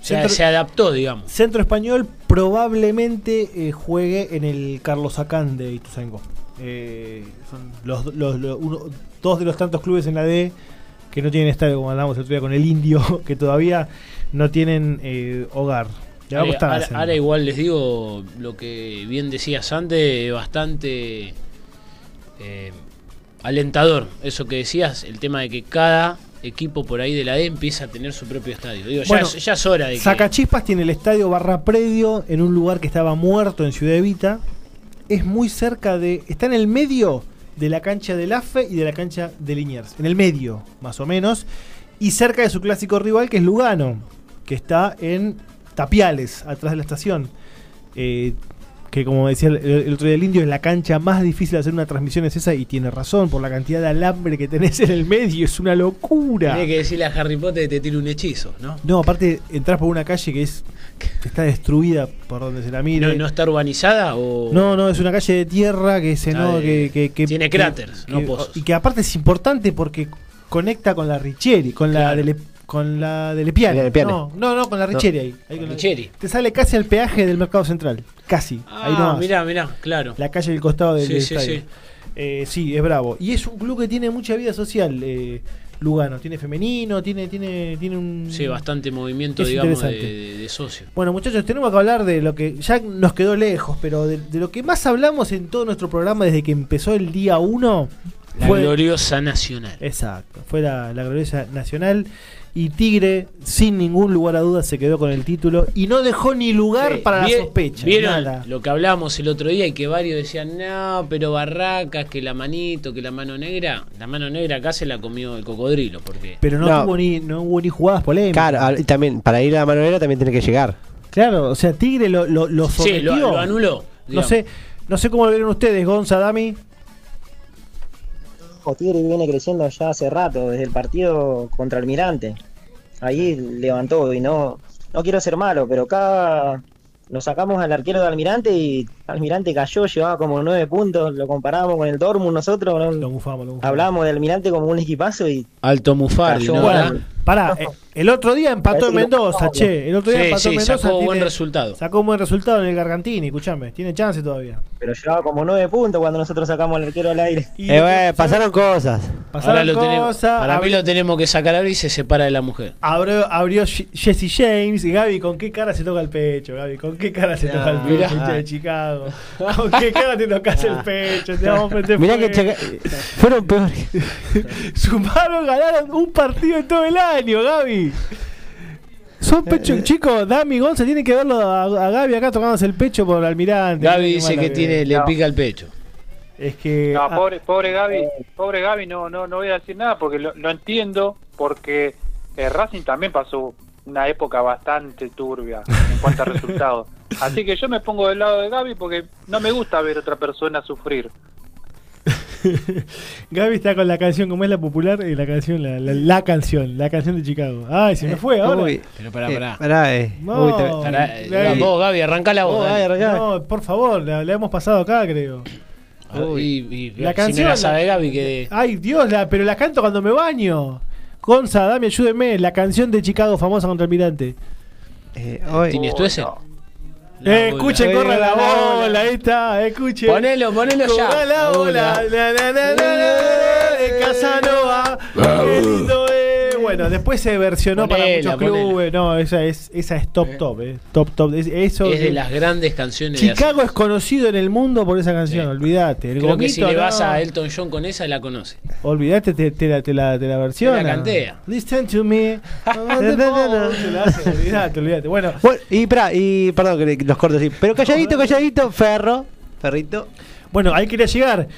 Se, Centro- se adaptó, digamos. Centro Español probablemente eh, juegue en el Carlos Acán de Ituzaingó. Eh, son los, los- los- uno- dos de los tantos clubes en la D que no tienen estadio, como hablábamos el otro día con el Indio, que todavía no tienen eh, hogar. Ahora, a igual les digo lo que bien decías antes, bastante eh, alentador. Eso que decías, el tema de que cada equipo por ahí de la D empieza a tener su propio estadio. Digo, ya, Bueno, es, ya es hora de que... Sacachispas tiene el estadio Barra Predio en un lugar que estaba muerto en Ciudad Evita. Es muy cerca de. Está en el medio de la cancha del AFE y de la cancha de Liniers. En el medio, más o menos. Y cerca de su clásico rival, que es Lugano, que está en Tapiales, atrás de la estación. Eh, que como decía el, el otro día el indio, es la cancha más difícil de hacer una transmisión, es esa, y tiene razón, por la cantidad de alambre que tenés en el medio, es una locura. Tiene que decirle a Harry Potter que te tire un hechizo, ¿no? No, aparte entras por una calle que es que está destruida por donde se la mire. ¿No, no está urbanizada o...? No, no, es una calle de tierra que se no, de- que, que- que- tiene cráteres, no pozos. Y que aparte es importante porque conecta con la Richieri, con la Claro. de Le- con la de Lepiane. De. No, no, no, con la No. Richieri ahí. ahí con la- Richieri. Te sale casi al peaje del mercado central. Casi. ahí Ah, nomás. mirá, mirá, claro. La calle del costado del, Sí, del sí, estadio. sí. Eh, sí, es bravo. Y es un club que tiene mucha vida social, eh, Lugano. Tiene femenino, tiene, tiene, tiene un. Sí, bastante movimiento, Es digamos, de- de socios. Bueno, muchachos, tenemos que hablar de lo que ya nos quedó lejos, pero de, de lo que más hablamos en todo nuestro programa desde que empezó el día 1 La fue. gloriosa nacional. Exacto, fue la, la gloriosa nacional. Y Tigre, sin ningún lugar a dudas, se quedó con el título y no dejó ni lugar Sí, para vi- la sospecha. ¿Vieron nada. lo que hablábamos el otro día y que varios decían, no, pero Barracas, que la manito, que la mano negra? La mano negra acá se la comió el cocodrilo, porque... Pero no, No. tuvo ni, no hubo ni jugadas polémicas. Claro, ah, y también, para ir a la manolera también tiene que llegar. Claro, o sea, Tigre lo, lo, lo Sí, sometió. lo, lo anuló. No sé, no sé cómo lo vieron ustedes, Gonza, Dami. Tigre viene creciendo ya hace rato, desde el partido contra Almirante. Ahí levantó y no, no quiero ser malo, pero acá lo sacamos al arquero de Almirante y Almirante cayó, llevaba como nueve puntos, lo comparamos con el Dortmund nosotros, ¿no? Lo bufamos, lo bufamos. hablamos de Almirante como un equipazo y Alto Mufardi, ¿no? Bueno. Pará, eh, el otro día empató en no- Mendoza, che. El otro día Sí, empató en sí, Mendoza. sacó buen tiene- resultado. Sacó un buen resultado en el Gargantini, escuchame. Tiene chance todavía. pero llevaba como nueve puntos cuando nosotros sacamos al arquero al aire. Y Eh, bueno, pasaron cosas. pasaron Ahora lo tenemos, cosas. para mí lo tenemos que sacar ahora y se separa de la mujer. abrió, abrió Jesse James. Y Gaby, ¿con qué cara se toca el pecho? Gaby, ¿con qué cara se toca el pecho? mirá. de Chicago. ¿Con qué cara te tocas el pecho? Te vamos a meter Mirá que fueron peores. Sumaron, ganaron un partido en todo el año, Gaby. Son pecho, chicos, Dami Gonza tiene que verlo a, a Gaby acá tocándose el pecho por Almirante. Gaby dice que tiene, le No. pica el pecho. Es que. No, ah, pobre, pobre Gaby, pobre Gaby, no, no, no voy a decir nada porque lo, lo entiendo, porque eh, Racing también pasó una época bastante turbia en cuanto a resultados. Así que yo me pongo del lado de Gaby porque no me gusta ver otra persona sufrir. Gaby está con la canción, como es la popular, eh, la canción, la, la, la canción, la canción de Chicago. Ay, se me fue ahora. Uy, Pero pará, eh, pará. pará, eh. No, Uy, te- Pará, eh, Gaby. vos, Gaby, arrancá la voz. No, por favor, la, la hemos pasado acá, creo. Ah, y, y- La si canción, la- sabe Gaby que Ay, Dios, la, pero la canto cuando me baño. Gonza, dame, ayúdeme. La canción de Chicago famosa contra Almirante. eh, hoy- ¿Tienes tú ese? no. Eh, escuchen, corra la la bola. ahí está, escuchen. Ponelo, ponelo ya. Corra la bola, na, na, na, na, Casanova. Qué lindo es. Bueno, después se versionó Ponela, para muchos clubes. No, esa es, esa es top, top, eh. Top, top. Es- eso Es de las grandes canciones de Chicago es conocido en el mundo por esa canción, Sí. olvídate. El Creo que si le vas no. a Elton John con esa, la conoce. Olvídate, te, te la, te la, te la versiona. Te la cantea. Listen to me. Te la hace, olvídate, olvídate. Bueno, Bueno, y, pará, y perdón que los corto así. Pero calladito, calladito, ferro. Ferrito. bueno, ahí quería llegar.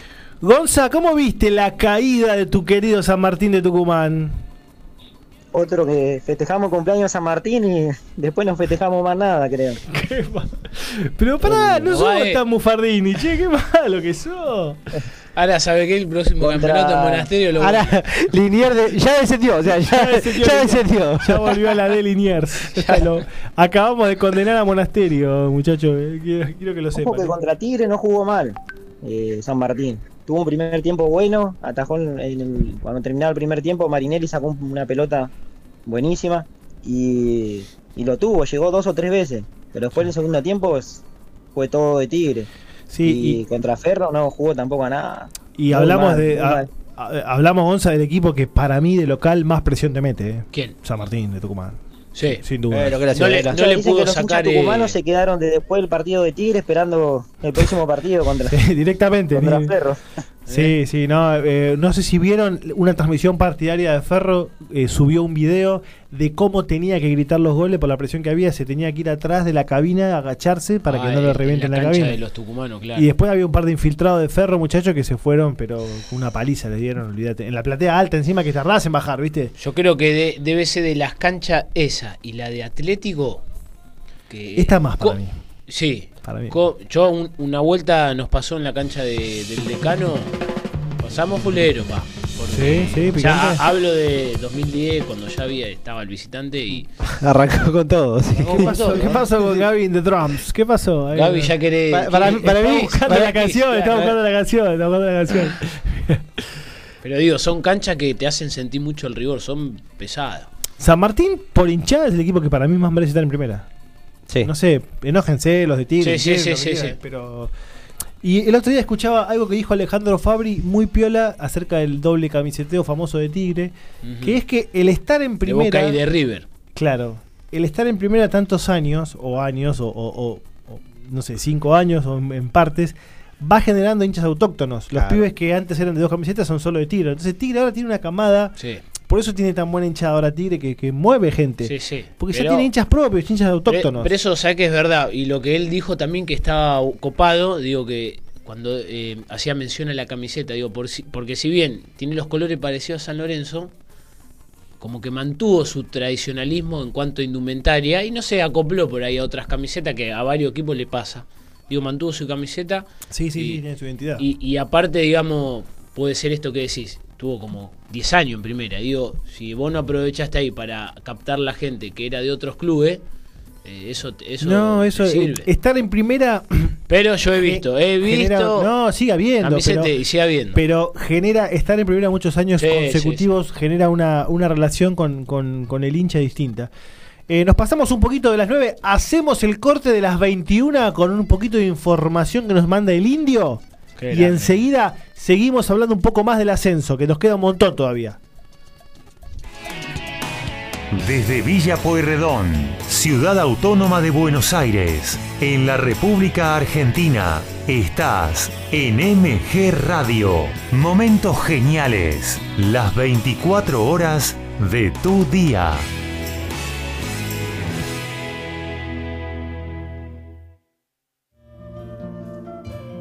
Gonza, ¿cómo viste la caída de tu querido San Martín de Tucumán? Otro que festejamos cumpleaños San Martín y después no festejamos más nada, creo. Qué Pero pará, no No eh. tan mufardini, che, qué malo que sos. Ahora sabe que el próximo Contra- campeonato en Monasterio lo Ahora, Linier de, ya descendió, o sea, ya, Ya descendió ya Liniers. descendió. Ya volvió a la de Liniers. Lo- acabamos de condenar a Monasterio, muchachos. eh, Quiero, quiero que lo sepan. que contra Tigre no jugó mal eh, San Martín. Tuvo un primer tiempo bueno, atajó en el- cuando terminaba el primer tiempo, Marinelli sacó un- una pelota buenísima y, y lo tuvo, llegó dos o tres veces. Pero después en el segundo tiempo pues, fue todo de Tigre. Sí, y, y, contra Ferro no jugó tampoco a nada. y muy hablamos mal, de. a- a- hablamos, Gonza, del equipo que para mí de local más presión te mete, eh. ¿Quién? San Martín de Tucumán. Sí. Sin duda. Eh, lo que la No le, no pudo que los hinchas sacar. eh, tucumanos se quedaron de después del partido de Tigre esperando el próximo partido contra, Sí, directamente. contra ni- Ferro. Sí, sí, no, eh, no sé si vieron una transmisión partidaria de Ferro, eh, subió un video de cómo tenía que gritar los goles por la presión que había, se tenía que ir atrás de la cabina, agacharse para que Ah, no le en revienten la, cabina. de los tucumanos, claro. Y después había un par de infiltrados de Ferro, muchachos, que se fueron, pero una paliza les dieron, olvídate. En la platea alta encima que tardás en bajar, ¿viste? Yo creo que de- debe ser de las canchas esa y la de Atlético. Que Esta más para Co- mí. Sí. Para mí. Co- yo un- una vuelta nos pasó en la cancha de- del decano. Pasamos fulero, pa. porque Sí, sí, ya picante. ha- hablo de 2010 cuando ya había estaba el visitante y Arrancó con todo. sí. ¿Qué pasó, ¿Qué pasó con Gaby in the drums? ¿Qué pasó? Ahí- Gaby ya quiere. Pa- para mí- para está mí- buscando para- la canción, está buscando la canción, está buscando la canción. Pero digo, son canchas que te hacen sentir mucho el rigor, son pesadas. San Martín, por hinchada, es el equipo que para mí más merece estar en primera. Sí. No sé, enójense los de Tigre. Sí, sí, sí, lo que sí. Pero... Y el otro día escuchaba algo que dijo Alejandro Fabri, muy piola, acerca del doble camiseteo famoso de Tigre, que es que el estar en de Boca primera... y de River. Claro, el estar en primera tantos años, o años, o, o- o- o, no sé, cinco años, o en, en partes, va generando hinchas autóctonos. Los pibes que antes eran de dos camisetas son solo de Tigre. Entonces Tigre ahora tiene una camada, Sí, por eso tiene tan buena hinchada ahora Tigre, que, que mueve gente. sí, sí. Porque ya Pero- tiene hinchas propios, hinchas autóctonos. Pero, pero eso, sabe que es verdad. Y lo que él dijo también que estaba copado, digo que cuando eh, hacía mención a la camiseta, digo, por si- porque si bien tiene los colores parecidos a San Lorenzo, como que mantuvo su tradicionalismo en cuanto a indumentaria y no se acopló por ahí a otras camisetas que a varios equipos le pasa. Digo, mantuvo su camiseta sí, sí, y- sí, tiene su identidad. y, y aparte, digamos, puede ser esto que decís, tuvo como 10 años en primera. Digo, si vos no aprovechaste ahí para captar la gente que era de otros clubes, eh, eso, eso, no, te eso, eh, sirve. estar en primera Pero yo he visto, he genera- visto no, sigue habiendo, camiseta pero, y sigue habiendo. pero genera, estar en primera muchos años Sí, consecutivos genera una, una relación con, con- con el hincha distinta. Eh, nos pasamos un poquito de las 9, hacemos el corte de las 21 con un poquito de información que nos manda el indio. Qué y grande. enseguida seguimos hablando un poco más del ascenso, que nos queda un montón todavía. Desde Villa Pueyrredón, ciudad autónoma de Buenos Aires, en la República Argentina, estás en MG Radio. Momentos geniales, las 24 horas de tu día.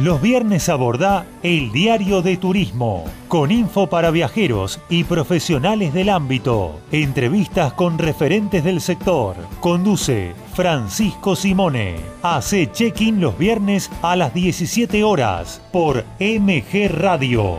Los viernes abordá el diario de turismo, con info para viajeros y profesionales del ámbito, entrevistas con referentes del sector. Conduce Francisco Simone. Hace check-in los viernes a las 17 horas por MG Radio.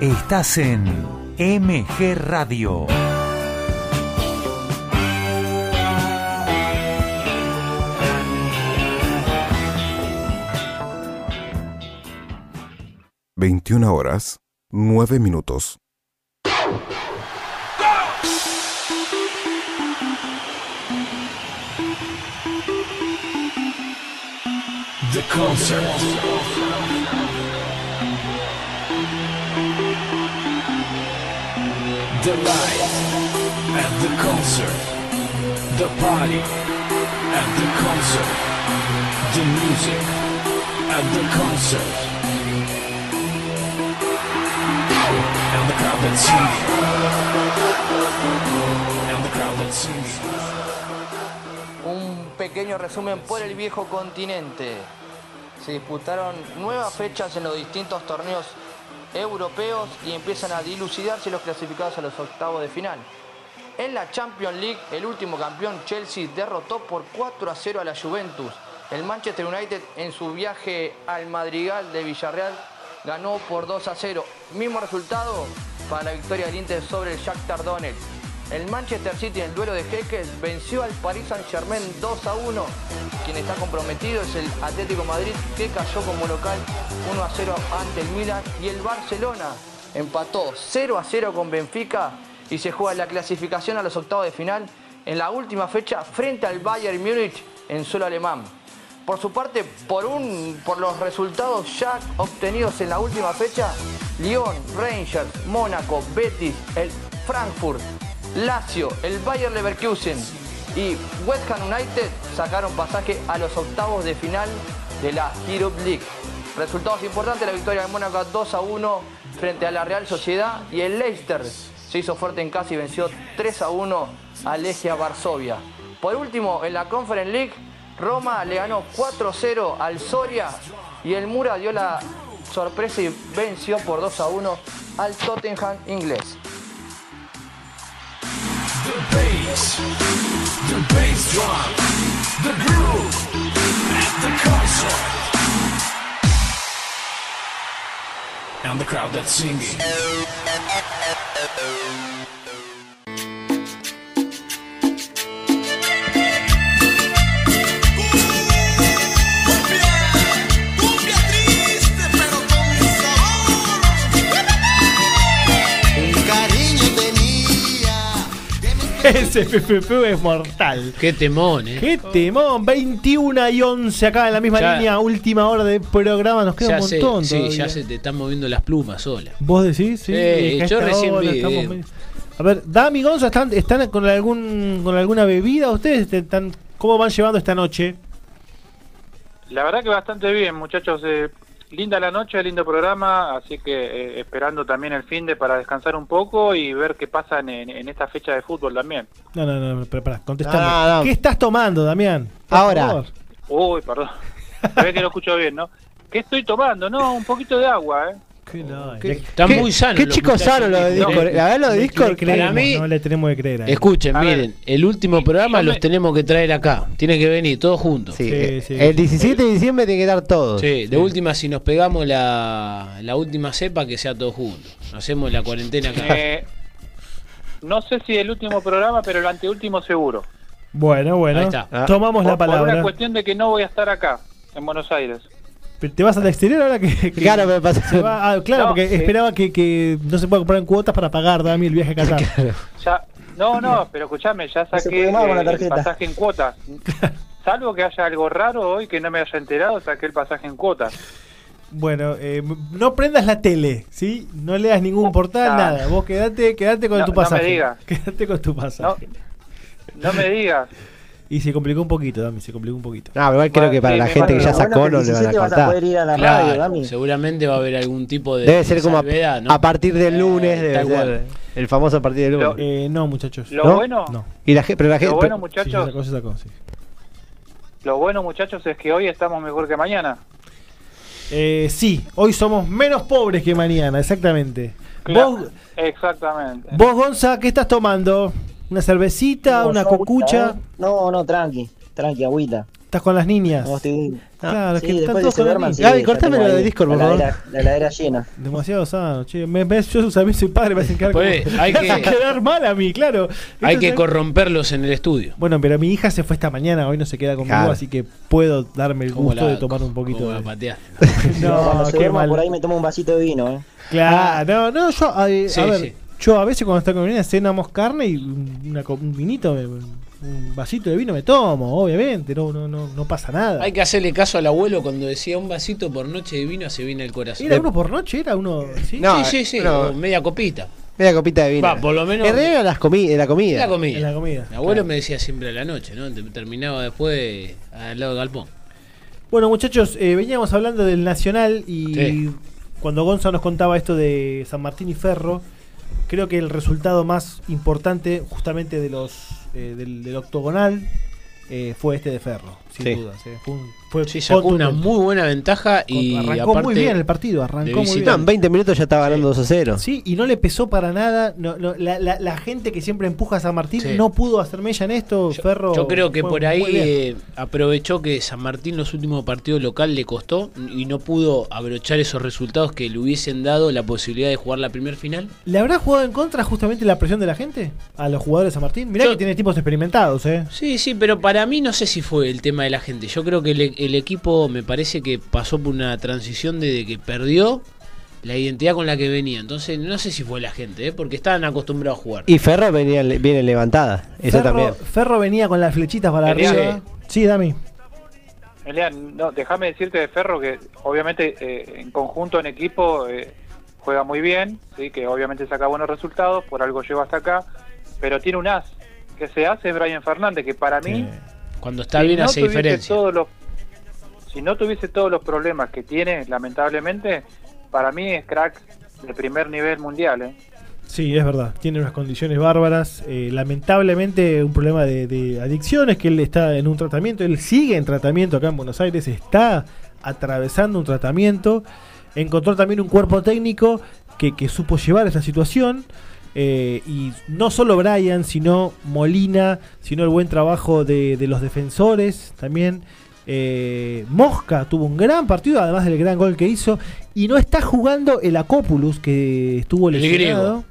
Estás en MG Radio. Veintiuna horas, nueve minutos. The concert. The light at the concert. The party at the concert. The music at the concert. And the crowd that sings. And the crowd that sings. Un pequeño resumen por el viejo continente. Se disputaron nuevas fechas en los distintos torneos europeos y empiezan a dilucidarse los clasificados a los octavos de final. En la Champions League, el último campeón Chelsea derrotó por 4 a 0 a la Juventus. El Manchester United en su viaje al Madrigal de Villarreal ganó por 2 a 0. Mismo resultado para la victoria del Inter sobre el Shakhtar Donetsk. El Manchester City en el duelo de jeques venció al Paris Saint-Germain 2 a 1. Quien está comprometido es el Atlético Madrid que cayó como local 1 a 0 ante el Milan y el Barcelona empató 0 a 0 con Benfica y se juega la clasificación a los octavos de final en la última fecha frente al Bayern Múnich en suelo alemán. Por su parte, por, un, por los resultados ya obtenidos en la última fecha, Lyon, Rangers, Mónaco, Betis, el Frankfurt, Lazio, el Bayer Leverkusen y West Ham United sacaron pasaje a los octavos de final de la Europe League. Resultados importantes, la victoria de Mónaco 2 a 1 frente a la Real Sociedad y el Leicester se hizo fuerte en casa y venció 3 a 1 a Legia Varsovia. Por último, en la Conference League, Roma le ganó 4 0 al Soria y el Mura dio la sorpresa y venció por 2 a 1 al Tottenham inglés. The bass, the bass drum, the groove at the concert. And the crowd that's singing. Ese FFP es mortal. Qué temón, eh. Qué temón. 21 y 11 acá en la misma Ya- línea. Última hora de programa. Nos queda Ya un se, montón. sí, todavía. ya se te están moviendo las plumas sola. ¿Vos decís? Sí. Eh, que a yo esta recién hora vi, estamos eh. medio- A ver, Dami Gonza, ¿están, están con, algún, con alguna bebida? ¿Ustedes están, cómo van llevando esta noche? La verdad que bastante bien, muchachos. eh, linda la noche, lindo programa, así que eh, esperando también el fin de para descansar un poco y ver qué pasa en, en- en esta fecha de fútbol también. No, no, no, pero pará, contestame. No, no. ¿Qué estás tomando, Damián? Ahora. Uy, perdón. Se ve que lo escucho bien, ¿no? ¿Qué estoy tomando? No, un poquito de agua, ¿eh? Están ¿Qué- muy sanos. qué muchachos. sanos los de No, Discord? La verdad, los de Discord. creemos, para mí- no le tenemos que creer. Escuchen, A ver. miren, el último programa los tenemos que traer acá. Tiene que venir todos juntos. Sí, Sí, eh, sí. El 17 de diciembre tiene que dar todo. Sí, de última, si nos pegamos la, la última cepa, que sea todos juntos. Hacemos la cuarentena acá. Eh, no sé si el último programa, pero el anteúltimo seguro. Bueno, bueno. Ahí está. Ah. Tomamos la Por, por una palabra. cuestión de que no voy a estar acá, en Buenos Aires. ¿Te vas al exterior ahora que, que- Claro, me pasa. se va? Ah, claro, No, porque sí. esperaba que, que no se pueda comprar en cuotas para pagar, Dami, el viaje a Qatar. Ya, no, no, pero escúchame, ya saqué la eh, el pasaje en cuotas. Salvo que haya algo raro hoy que no me haya enterado, saqué el pasaje en cuotas. Bueno, eh, no prendas la tele, ¿sí? No leas ningún portal, nada. Vos quedate, quedate con No- tu no me pasaje. digas. Quédate con tu No, pasaje. no me digas. Y se complicó un poquito, Dami, se complicó un poquito. No, igual creo que para la gente que ya sacó no le van a 17 vas a cortar. poder ir a la Claro, radio, Dami. seguramente va a haber algún tipo de. Debe ser como a, salvedad, ¿no? a partir del lunes, Eh, debe tal ser el famoso a partir del lunes. Eh, no, muchachos. Lo ¿No? bueno, No. Y la, pero la gente, lo bueno, muchachos, sacó, se sacó, sí. lo bueno, muchachos, es que hoy estamos mejor que mañana. Eh, sí, hoy somos menos pobres que mañana, exactamente. Claro, Vos, Exactamente. vos, Gonza, ¿qué estás tomando? ¿Una cervecita? No, ¿Una agüita, cocucha? ¿eh? No, no, tranqui. Tranqui, agüita. ¿Estás con las niñas? No, estoy... Claro, es Sí, que están todos con las niñas. Gaby, ya cortame lo de Discord, la por favor. heladera- La heladera llena. Demasiado sano, che. Me, me- yo también soy padre, me hacen quedar, como- Pues, hay me hacen que- quedar mal a mí, claro. Hay que corromperlos en el estudio. Bueno, pero mi hija se fue esta mañana, hoy no se queda conmigo, Claro. así que puedo darme el Como gusto la- de tomar un poquito como de... la. No, cuando se qué duerma mal. por ahí me tomo un vasito de vino, ¿eh? Claro, no, no, yo, a, a Sí, ver, sí. Yo a veces cuando estoy con mi nena cenamos carne y una un vinito, un vasito de vino me tomo, obviamente, no, no, no, no pasa nada. Hay que hacerle caso al abuelo cuando decía un vasito por noche de vino se viene el corazón. ¿Era uno por noche? ¿Era uno? ¿sí? No, sí, sí, sí, no. o media copita. Media copita de vino. Va, por lo menos. En las comi- la comida. La comida. En la comida. Mi abuelo me decía siempre a la noche, ¿no? Te- Terminaba después al lado del galpón. Bueno, muchachos, eh, veníamos hablando del Nacional y Sí. cuando Gonza nos contaba esto de San Martín y Ferro, creo que el resultado más importante justamente de los eh, del, octogonal eh, fue este de Ferro, sin Sí. dudas. eh. Fue, un- fue Sí, sacó una muy buena ventaja y arrancó aparte muy bien el partido, arrancó muy. No, en 20 minutos ya estaba ganando 2 a 0. Sí, y no le pesó para nada. No, no, la, la- la gente que siempre empuja a San Martín Sí. no pudo hacer mella en esto. Ferro. Yo creo que fue por ahí bien. eh, aprovechó que San Martín los últimos partidos local le costó y no pudo abrochar esos resultados que le hubiesen dado la posibilidad de jugar la primer final. ¿Le habrá jugado en contra justamente la presión de la gente? A los jugadores de San Martín. Mirá Yo- que tiene tipos experimentados, ¿eh? Sí, sí, pero para mí no sé si fue el tema de la gente. Yo creo que el, el equipo me parece que pasó por una transición desde que perdió la identidad con la que venía. Entonces no sé si fue la gente, ¿eh? porque estaban acostumbrados a jugar. Y Ferro venía, viene levantada. Eso Ferro, también. Ferro venía con las flechitas para arriba. Sí, Dami. Elian, no, déjame decirte de Ferro que obviamente eh, en conjunto, en equipo, eh, juega muy bien, sí, que obviamente saca buenos resultados, por algo llegó hasta acá, pero tiene un as, que as es Brian Fernández, que para mí, Cuando está si bien no hace diferencia. todos los- si no tuviese todos los problemas que tiene, lamentablemente, para mí es crack de primer nivel mundial. ¿eh? Sí, es verdad. Tiene unas condiciones bárbaras. Eh, lamentablemente, un problema de, de adicciones que él está en un tratamiento. Él sigue en tratamiento acá en Buenos Aires. Está atravesando un tratamiento. Encontró también un cuerpo técnico que, que supo llevar esa situación. Eh, y no solo Brian, sino Molina, sino el buen trabajo de, de los defensores también. Eh, Mosca tuvo un gran partido, además del gran gol que hizo. Y no está jugando el Acopulus, que estuvo lesionado.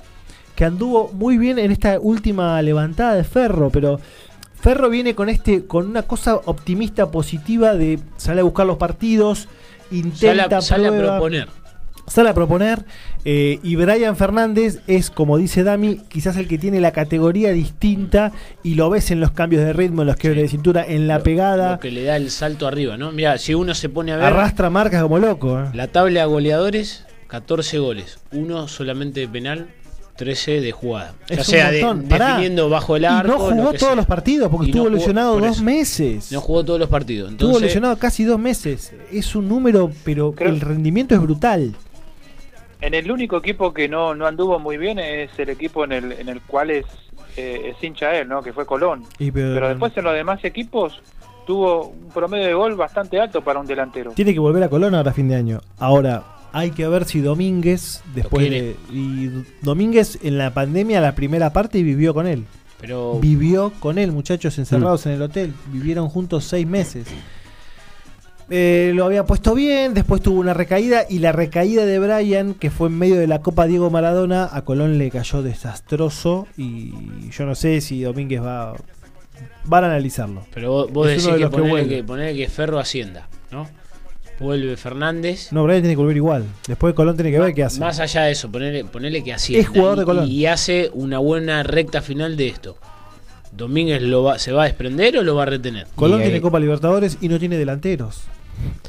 Que anduvo muy bien en esta última levantada de Ferro, pero Ferro viene con este con una cosa optimista, positiva de sale a buscar los partidos, intenta Sale a- sale a proponer. Sale a proponer. eh, y Brian Fernández es, como dice Dami, quizás el que tiene la categoría distinta y lo ves en los cambios de ritmo, en los quiebres de cintura, en la pegada. Lo que le da el salto arriba, ¿no? Mira, si uno se pone a ver. Arrastra marcas como loco. eh. La tabla de goleadores, 14 goles. Uno solamente de penal, 13 de jugada. Es ya un sea de- definiendo bajo el Y arco. no jugó todos sea. los partidos porque Y estuvo no jugó- lesionado dos meses. No jugó todos los partidos. Estuvo Entonces, lesionado casi dos meses. Es un número, pero el rendimiento es brutal. En el único equipo que no, no anduvo muy bien es el equipo en el, en el cual es, eh, es hincha él, ¿no? que fue Colón. Y pero- Pero después en los demás equipos tuvo un promedio de gol bastante alto para un delantero. Tiene que volver a Colón ahora a fin de año. Ahora, hay que ver si Domínguez, después de. Y Domínguez en la pandemia, la primera parte, vivió con él. Pero Vivió con él, muchachos encerrados en el hotel. Vivieron juntos seis meses. Eh, lo había puesto bien, después tuvo una recaída y la recaída de Brian, que fue en medio de la Copa Diego Maradona, a Colón le cayó desastroso y yo no sé si Domínguez va, van a analizarlo. Pero vos, vos decís de que los que Ferro ascienda, ¿no? Vuelve Fernández. No, Brian tiene que volver igual. Después Colón tiene que ver qué hace. Más allá de eso, ponele, ponele que ascienda. Es jugador de y- Colón. Y, hace una buena recta final de esto. ¿Domínguez lo va, se va a desprender o lo va a retener? Colón Y tiene Copa Libertadores y no tiene delanteros.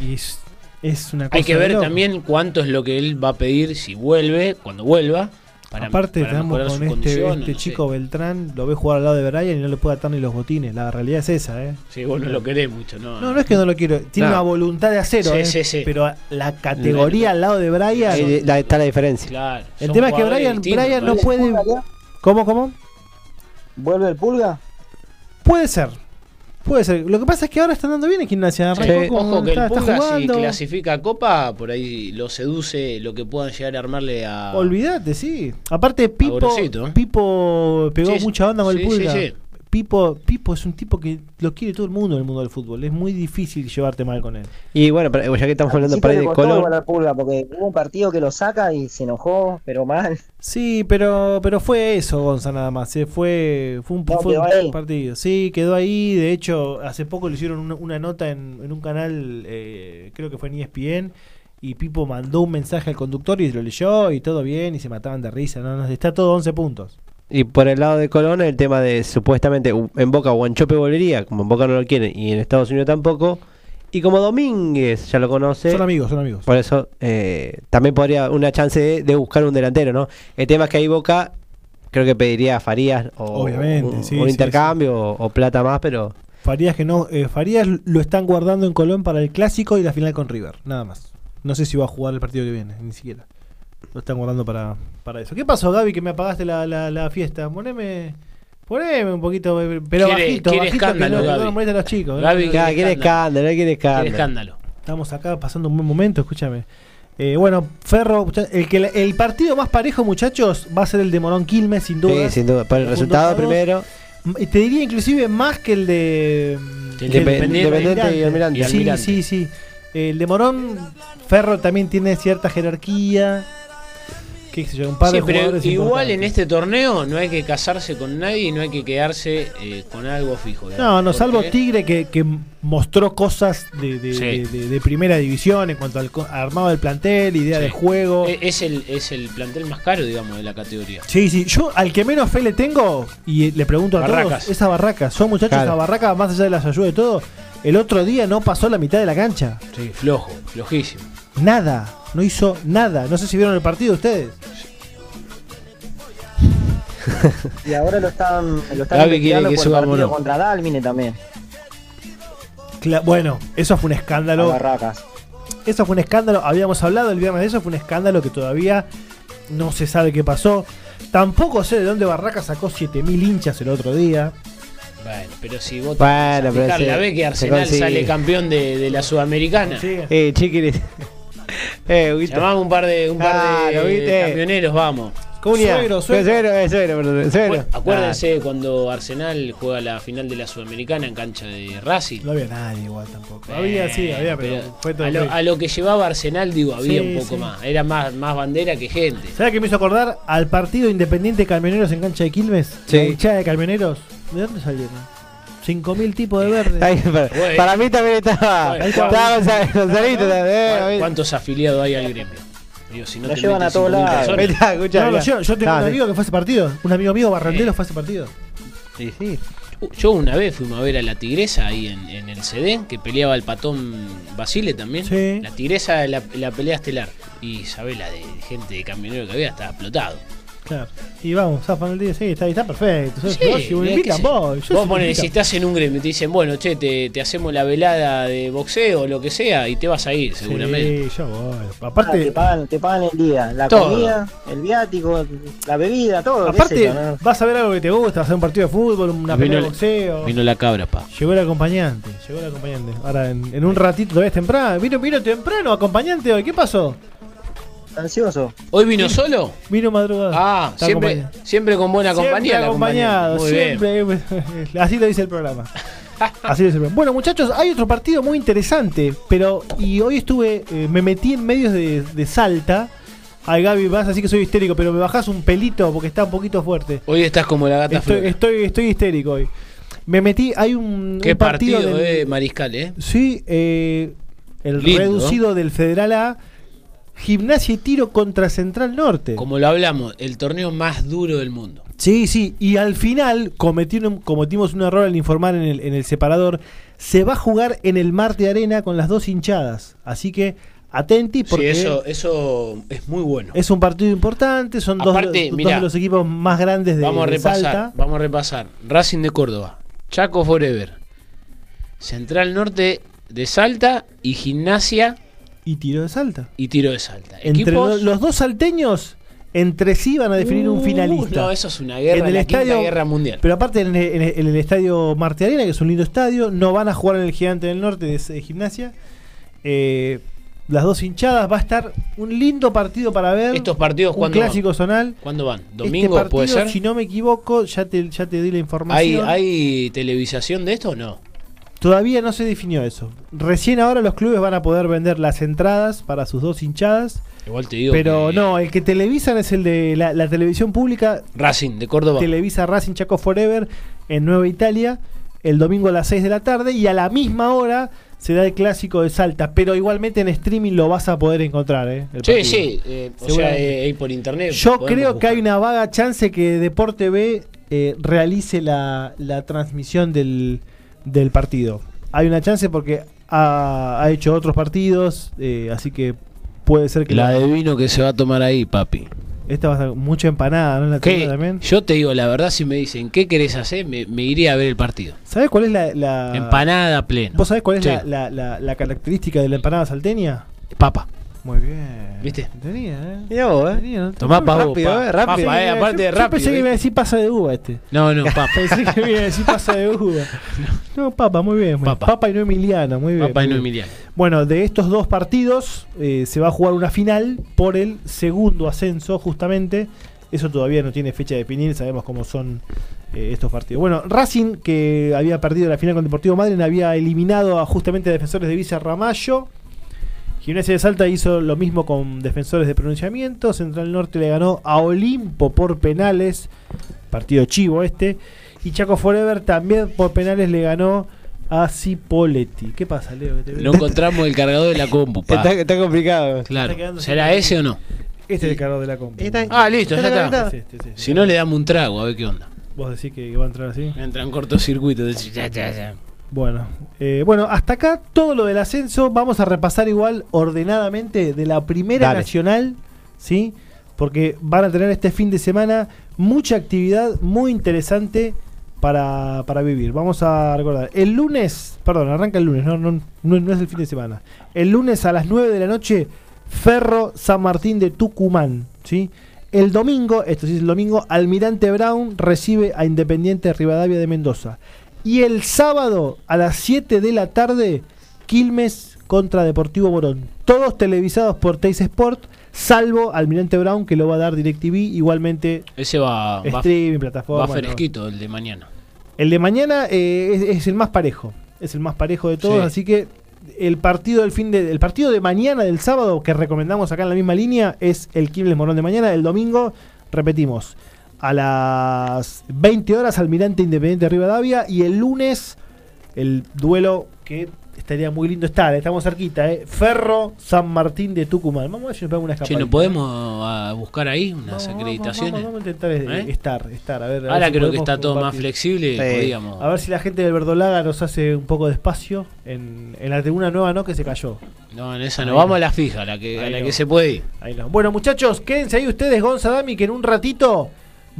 Y es, es una cosa Hay que ver loco. también cuánto es lo que él va a pedir si vuelve, cuando vuelva. Para, Aparte, para estamos con este, este no sé. chico Beltrán, lo ve jugar al lado de Brian y no le puede atar ni los botines. La realidad es esa, ¿eh? Sí, vos no lo querés mucho, ¿no? No, no es que no lo quiero. Tiene No. una voluntad de acero, Sí, ¿eh? sí, sí. Pero la categoría al lado de Brian. La- está la diferencia. Claro. el tema es que Brian, Brian ¿no? puede. ¿Cómo, cómo? ¿Vuelve el pulga? Puede ser. Puede ser. Lo que pasa es que ahora están dando bien en gimnasia. Sí, Ojo que está, el Pulga si clasifica a Copa, por ahí lo seduce lo que puedan llegar a armarle a... Olvídate, sí. Aparte, Pipo, ¿eh? Pipo pegó Sí, mucha onda con sí, el Pulga. sí, sí. Pipo, Pipo es un tipo que lo quiere todo el mundo en el mundo del fútbol. Es muy difícil llevarte mal con él. Y bueno, pero ya que estamos hablando Sí, para de al pulga porque hubo un partido que lo saca y se enojó, pero mal. Sí, pero pero fue eso, Gonza, nada más. Se fue, fue un, No, fue un quedó ahí. partido. Sí, quedó ahí. De hecho, hace poco le hicieron una, una nota en, en un canal, eh, creo que fue en ESPN, y Pipo mandó un mensaje al conductor y lo leyó y todo bien y se mataban de risa. No, no, está todo 11 puntos. Y por el lado de Colón, el tema de supuestamente en Boca Guanchope volvería, como en Boca no lo quieren y en Estados Unidos tampoco. Y como Domínguez ya lo conoce. Son amigos, son amigos. Por eso eh, también podría una chance de, de buscar un delantero, ¿no? El tema es que ahí Boca creo que pediría a Farías o Obviamente, un, sí, un sí, intercambio O, o plata más, pero Farías que no, eh, Farías lo están guardando en Colón para el clásico y la final con River, nada más. No sé si va a jugar el partido que viene, ni siquiera. Lo están guardando para, para eso. ¿Qué pasó, Gaby, que me apagaste la, la, la fiesta? Poneme, poneme un poquito, eh, pero Quiere- bajito, quiere bajito, escándalo, que no, no a los chicos. ¿eh? Gaby quiere escándalo, él quiere escándalo. Quiere escándalo. Estamos acá pasando un buen momento, escúchame. Eh, bueno, Ferro, el, que, el partido más parejo, muchachos, va a ser el de Morón Quilmes, sin duda. Sí, sin duda. Por el resultado primero. M- Te diría inclusive más que el de El que de Independiente y Almirante. Sí, sí, sí. El de Morón, Ferro también tiene cierta jerarquía. Qué sé yo, un par Sí, de pero jugadores igual en este torneo no hay que casarse con nadie y no hay que quedarse eh, con algo fijo. No, no, salvo Tigre que, que mostró cosas de, de- Sí. de- de- de primera división en cuanto al co- armado del plantel, idea Sí. de juego. E- Es el, es el plantel más caro, digamos, de la categoría. Sí, sí, yo al que menos fe le tengo, y le pregunto a Barracas. todos, esa barraca. Son muchachos, Claro. esa barraca, más allá de las ayudas y todo, el otro día no pasó la mitad de la cancha. Sí, flojo, flojísimo. Nada, no hizo nada. No sé si vieron el partido ustedes. Y ahora lo están, lo están Gaby quiere que por el suba partido Morón. contra Dalmine también. Cla- bueno, eso fue un escándalo. A Barracas. Eso fue un escándalo. Habíamos hablado el viernes de eso. Fue un escándalo que todavía no se sabe qué pasó. Tampoco sé de dónde Barraca sacó 7000 hinchas el otro día. Bueno, pero si vos te Bueno, pones a pero fijar, se- la ve que se Arsenal consigue. sale campeón de, de la Sudamericana. Eh, chiquiri. eh, un par de, un par de Claro, ¿viste? camioneros, vamos. Comunidad. Suegro, suegro. Suegro, eh, suegro, perdón, suegro. Acu- Acuérdense cuando Arsenal juega la final de la Sudamericana en cancha de Racing. No había nadie igual tampoco. Había, sí, había, pero, fue todo a, lo, a lo que llevaba Arsenal, digo, había Sí, un poco sí. más. Era más, más bandera que gente. ¿Sabes qué me hizo acordar? Al partido Independiente Camioneros en cancha de Quilmes. Sí. La hinchada de Camioneros. ¿De dónde salieron? 5.000 tipos de verde. Ahí, para, Bueno. para mí también estaba. Bueno, estaba Gonzalo- Gonzalito también. ¿Cuán- eh, ¿Cuántos afiliados hay al gremio? Digo, si no Lo te llevan a todos 5.000 lados. No, yo tengo No, un sí. amigo que fue a ese partido. Un amigo mío, Barrandero, fue a ese partido. Sí, sí. Uh, Yo una vez fuimos a ver a la tigresa ahí en, en el CD, que peleaba el patón Basile también. Sí. La tigresa, la, la pelea estelar. Y sabés la de gente de camionero que había, estaba explotado. Claro. Y vamos, zafan el día. Sí, está, está perfecto. Sí, Yo, si me invitan. Yo Vos ponele, invitan. si estás en un gremio y te dicen, bueno, che, te, te hacemos la velada de boxeo o lo que sea, y te vas a ir, seguramente. Sí, yo voy. Ah, Aparte, te, pagan, te pagan el día, la Todo. comida, el viático, la bebida, todo. aparte vas a ver algo que te gusta, vas a ver un partido de fútbol, una Vino pelea de boxeo. Vino la cabra, pa. Llegó el acompañante, llegó el acompañante. Ahora en, en un ratito todavía es temprano. Vino, vino temprano, acompañante hoy. ¿Qué pasó? Ansioso. ¿Hoy vino solo? Vino madrugada. Ah, Está siempre, acompañado. siempre con buena Siempre compañía. la acompañado, compañía. Muy bien. siempre. Así lo dice el programa. Así lo dice el programa. Bueno, muchachos, hay otro partido muy interesante, pero y hoy estuve, eh, me metí en medios de, de Salta. Ay, Gaby, vas así que soy histérico, pero me bajás un pelito porque está un poquito fuerte. Hoy estás como la gata Estoy, estoy, estoy histérico hoy. Me metí, hay un, Qué un partido, partido, del- eh, Mariscal, eh. Sí, eh, el Lindo. reducido del Federal A. Gimnasia y tiro contra Central Norte. Como lo hablamos, el torneo más duro del mundo. Sí, sí, y al final cometieron, cometimos un error al informar en el, en el separador. Se va a jugar en el Marte Arena con las dos hinchadas. Así que atenti porque sí, eso, eso es muy bueno. es un partido importante. Son dos, Aparte, dos mirá, de los equipos más grandes de, vamos a de repasar, Salta. vamos a repasar. Racing de Córdoba, Chaco Forever, Central Norte de Salta y Gimnasia Y tiro de Salta. y Tiro de Salta. Entre Equipos- los dos salteños, entre sí van a definir un Uh, finalista. No, eso es una guerra, la quinta guerra mundial. Pero aparte en el, en el- en el estadio Marte Arena, que es un lindo estadio, no van a jugar en el Gigante del Norte de, de gimnasia. Eh, las dos hinchadas va a estar un lindo partido para ver. Estos partidos, un ¿cuándo clásico van? zonal. ¿Cuándo van? Este ¿Domingo partido, puede ser? Si no me equivoco, ya te, ya te di la ¿Hay, información. ¿Hay televisación de esto o no? Todavía no se definió eso. Recién ahora los clubes van a poder vender las entradas para sus dos hinchadas. Igual te digo Pero que no, el que televisan es el de la, la televisión pública. Racing de Córdoba. Televisa Racing Chaco Forever en Nueva Italia el domingo a las 6 de la tarde y a la misma hora se da el clásico de Salta. Pero igualmente en streaming lo vas a poder encontrar. ¿eh? el Sí, sí, eh, o sea, eh, por internet. Yo creo que hay una vaga chance que Deporte B eh, realice la, la transmisión del, del partido. Hay una chance porque ha, ha hecho otros partidos, eh, así que puede ser que La de vino que se va a tomar ahí, papi. esta va a ser mucha empanada, ¿no? La también. Yo te digo, la verdad, si me dicen, ¿qué querés hacer? Me, me iría a ver el partido. ¿Sabes cuál es la, la- Empanada plena. ¿Vos sabés cuál es Sí. la- la- la característica de la empanada salteña? Papa. Muy bien. ¿Viste? Tenía, ¿eh? Mirá vos, eh. Tenía, ¿no? Tomá pa' vos, rápido, pa. eh, rápido. Papa, eh, Yo- aparte de yo rápido. pensé que eh. iba a decir pasa de uva este. No, no, papa. Pensé que me iba a decir pasa de uva. No, papa, muy bien. Papa. Papa y no Emiliano, muy bien. Papa y no bien. Emiliano. Bueno, de estos dos partidos eh, se va a jugar una final por el segundo ascenso, justamente. Eso todavía no tiene fecha definida, sabemos cómo son eh, estos partidos. Bueno, Racing, que había perdido la final con Deportivo Madryn, había eliminado a justamente a defensores de Villa Ramallo. Gimnasia de Salta hizo lo mismo con defensores de pronunciamiento. Central Norte le ganó a Olimpo por penales. Partido chivo este. Y Chaco Forever también por penales le ganó a Cipoletti. ¿Qué pasa, Leo? No encontramos el cargador de la compu, pa. Está, está complicado. Claro. ¿Será ese o no? Este es el cargador de la compu. Está- Ah, listo, ya ¿Está está. conectado? Sí, sí, sí. Si no, le damos un trago, a ver qué onda. Vos decís que va a entrar así. Entra en cortocircuito. decís, ya, ya, ya. Bueno, eh, bueno, hasta acá todo lo del ascenso. Vamos a repasar igual ordenadamente de la primera Dale. nacional, ¿sí? Porque van a tener este fin de semana mucha actividad muy interesante para, para vivir. Vamos a recordar. El lunes, perdón, arranca el lunes, no, no, no, no es el fin de semana. El lunes a las 9 de la noche, Ferro San Martín de Tucumán, ¿sí? El domingo, esto sí es el domingo, Almirante Brown recibe a Independiente Rivadavia de Mendoza. Y el sábado a las 7 de la tarde, Quilmes contra Deportivo Morón. Todos televisados por Teis Sport. salvo Almirante Brown que lo va a dar DirecTV, igualmente Ese va, va, streaming, plataforma. va no. fresquito el de mañana. El de mañana eh, es, es el más parejo, es el más parejo de todos, Sí. así que el partido del fin de, el partido de mañana del sábado que recomendamos acá en la misma línea es el Quilmes Morón de mañana, el domingo repetimos a las 20 horas Almirante Independiente de Rivadavia y el lunes el duelo que estaría muy lindo estar, estamos cerquita, eh. Ferro San Martín de Tucumán. Vamos a ver si nos pegamos una Che, escapadita. ¿no podemos ah, buscar ahí unas acreditaciones? Vamos, vamos a intentar eh, ¿Eh? estar, estar, a ver. a ver Ahora si creo que está todo más flexible, podíamos. A ver si la gente del Verdolaga nos hace un poco de espacio en, en la tribuna nueva, ¿no? Que se cayó. No, en esa Ahí no. Vamos no. a la fija, a la que, a Ahí la no. que se puede ir. Ahí no. Bueno, muchachos, quédense ahí ustedes, Gonza Dami, que en un ratito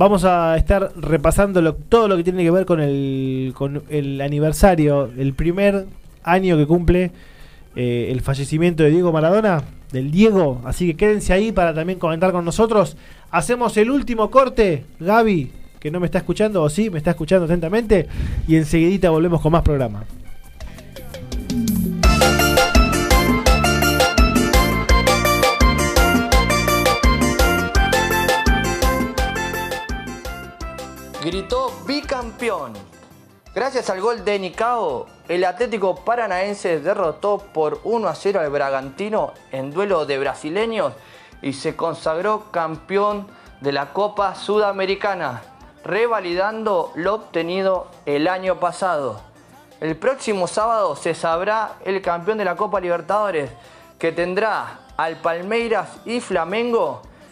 vamos a estar repasando todo lo que tiene que ver con el, con el aniversario, el primer año que cumple eh, el fallecimiento de Diego Maradona, del Diego. Así que quédense ahí para también comentar con nosotros. Hacemos el último corte, Gaby, que no me está escuchando, o sí, me está escuchando atentamente, y enseguidita volvemos con más programa. Gritó bicampeón. Gracias al gol de Nicao, el Atlético Paranaense derrotó por 1 a 0 al Bragantino en duelo de brasileños y se consagró campeón de la Copa Sudamericana, revalidando lo obtenido el año pasado. El próximo sábado se sabrá el campeón de la Copa Libertadores, que tendrá al Palmeiras y Flamengo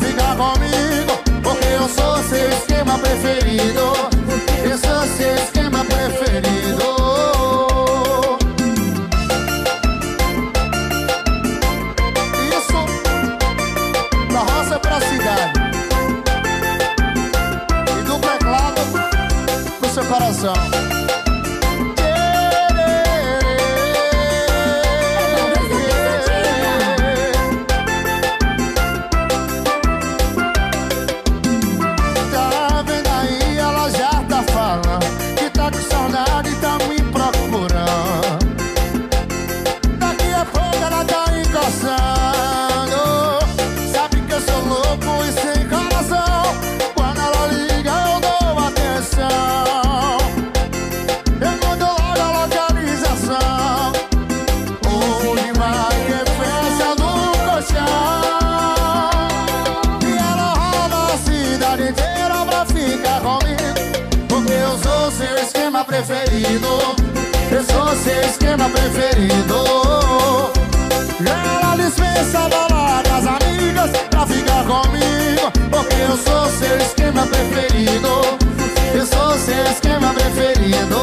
ficar comigo Porque eu sou seu esquema preferido. Eu sou seu esquema preferido. Isso Da roça pra cidade. E do teclado Pro seu coração seu esquema preferido. Ela dispensa baladas amigas Pra ficar comigo Porque eu sou seu esquema preferido. Eu sou seu esquema preferido.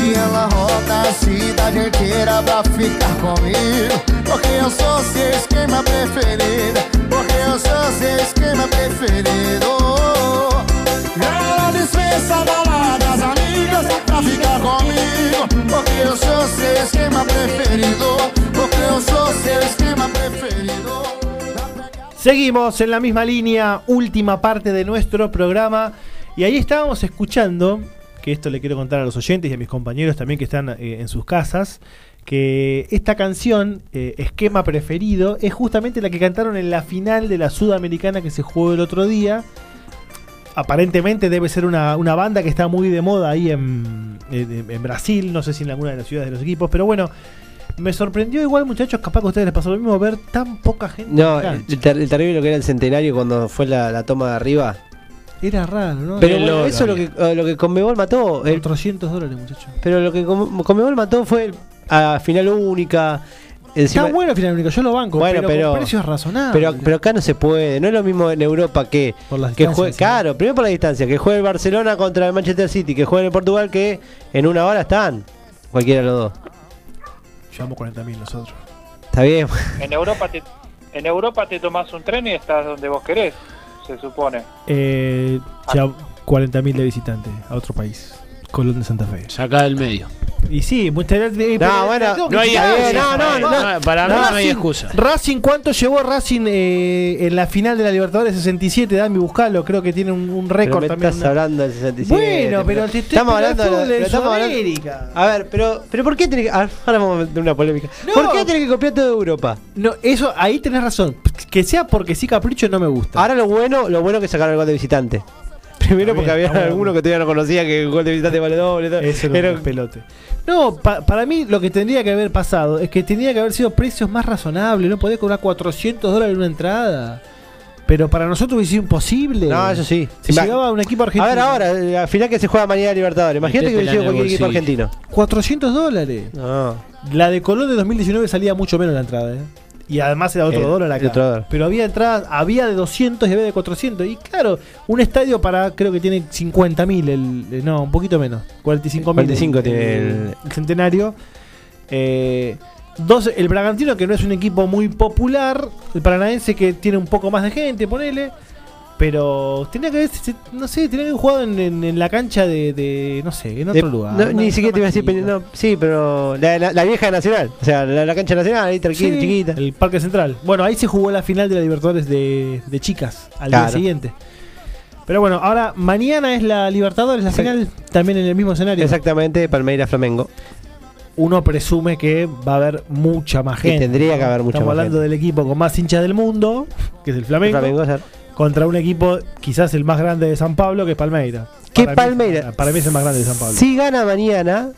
E ela roda a cidade inteira pra ficar comigo Porque eu sou seu esquema preferido. Porque eu sou seu esquema preferido. Ela esquema preferido esquema preferido Seguimos en la misma línea, última parte de nuestro programa. Y ahí estábamos escuchando, que esto le quiero contar a los oyentes y a mis compañeros también que están eh, en sus casas, que esta canción, eh, Esquema Preferido, es justamente la que cantaron en la final de la Sudamericana que se jugó el otro día. Aparentemente debe ser una, una banda que está muy de moda ahí en, en- en Brasil, no sé si en alguna de las ciudades de los equipos, pero bueno, me sorprendió igual muchachos, capaz que a ustedes les pasó lo mismo, ver tan poca gente. No, en el, ter- el terrible que era el centenario cuando fue la, la toma de arriba. Era raro, ¿no? Pero bueno, eso es lo que, lo que Conmebol mató. El, 400 dólares, muchachos. pero lo que Conmebol mató fue a final única. Encima- Está bueno final único, yo lo banco, Bueno, pero, pero- con precios razonables. Pero, pero acá no se puede, no es lo mismo en Europa que, las que distancias, juegue, sí. claro, primero por la distancia, que juegue el Barcelona contra el Manchester City, que juegue en Portugal, que en una hora están, cualquiera de los dos. Llevamos 40.000 nosotros. Está bien. En Europa te, En Europa te tomás un tren y estás donde vos querés, se supone. Eh, ya 40.000 de visitantes a otro país. Colón de Santa Fe. Saca del medio. Y sí, muchas gracias. No, bueno, no hay excusa. No, no, no, para mí no hay excusa. Racing, ¿cuánto llevó Racing eh, en la final de la Libertadores 67? Dame, buscalo, creo que tiene un, récord también. estás hablando del 67. Bueno, pero te estoy estamos hablando de, pero estamos hablando- Sudamérica. A ver, pero pero ¿por qué tiene que ahora vamos a meter una polémica? ¿Por qué tiene que copiar todo de Europa? No, eso ahí tenés razón. Que sea porque sí capricho no me gusta. Ahora lo bueno, lo bueno que sacaron el gol de visitante. Primero porque había algunos que todavía no conocían que el gol de visitante vale doble. todo. Eso era Era- un pelote. No, pa- para mí lo que tendría que haber pasado es que tendría que haber sido precios más razonables. No podés cobrar 400 dólares una entrada. Pero para nosotros hubiese sido imposible. No, eso sí. Si llegaba un equipo A argentino. ver ahora, eh, al final que se juega mañana Libertadores. Imagínate que hubiese sido cualquier equipo argentino. 400 dólares. No. La de Colón de 2019 salía mucho menos la entrada. ¿eh? Y además era otro El- dólar acá. el otro dólar. Pero había entradas, había de 200 y había de 400. Y claro, un estadio para, creo que tiene 50 mil, el, eh, no, un poquito menos, 45 mil. 45 tiene el- el centenario. Eh, dos, el Bragantino, que no es un equipo muy popular. El Paranaense, que tiene un poco más de gente, ponele. Pero tenía que haber, no sé, tenía que haber jugado en, en- en la cancha de, de, no sé, en otro De- lugar. no, ni siquiera te iba a decir. no, sí, pero la, la- la vieja Nacional. O sea, la, la cancha nacional, ahí tranquila, Sí, chiquita. El Parque Central. Bueno, ahí se jugó la final de la Libertadores de, de chicas al Claro. día siguiente. Pero bueno, ahora mañana es la Libertadores, la final, también en el mismo escenario. Exactamente, Palmeiras Flamengo. Uno presume que va a haber mucha más Que gente. tendría que haber mucha Estamos más hablando del equipo con más hinchas del mundo, que es el Flamengo, Flamengo, o sea, contra un equipo quizás el más grande de San Pablo, que es Palmeiras. ¿Qué Para mí- Palmeiras? para mí es el más grande de San Pablo. Si gana mañana,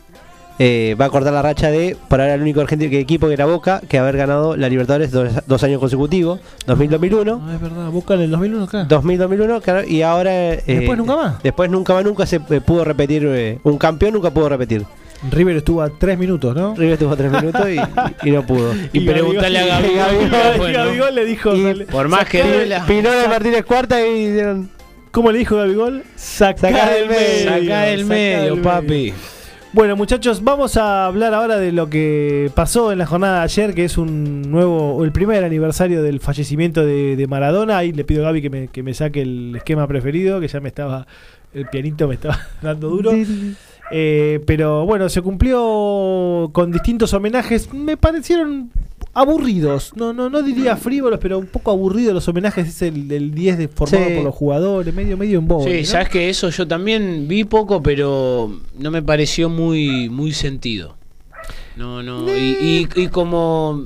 eh, va a cortar la racha de, por ahora, el único argentino que equipo que era Boca, que haber ganado la Libertadores dos, dos años consecutivos, 2000-2001. No, es verdad, Boca en el 2001, claro. 2000-2001, claro, y ahora... eh, Después nunca más. Después nunca más, nunca se eh, pudo repetir, eh, un campeón nunca pudo repetir. River estuvo a tres minutos, ¿no? River estuvo a tres minutos y, y no pudo. Y preguntarle a Gabigol, Gabigol, ¿qué fue, no? Gabigol le dijo. Por más que. Pinola Martínez cuarta y dieron... ¿Cómo le dijo Gabigol? Sacá, Sacá del del medio. Sacá del medio, papi. Bueno, muchachos, vamos a hablar ahora de lo que pasó en la jornada de ayer, que es un nuevo, o el primer aniversario del fallecimiento de, de Maradona. Ahí le pido a Gaby que me, que me saque el esquema preferido, que ya me estaba, el pianito me estaba dando duro. Eh, pero bueno, se cumplió con distintos homenajes. Me parecieron aburridos. No, no, no diría frívolos, pero un poco aburridos los homenajes. Es el, el 10 de, formado Sí. por los jugadores, medio, medio en bobo. Sí, ¿no? sabes que eso yo también vi poco, pero no me pareció muy, muy sentido. No, no, y, y, y como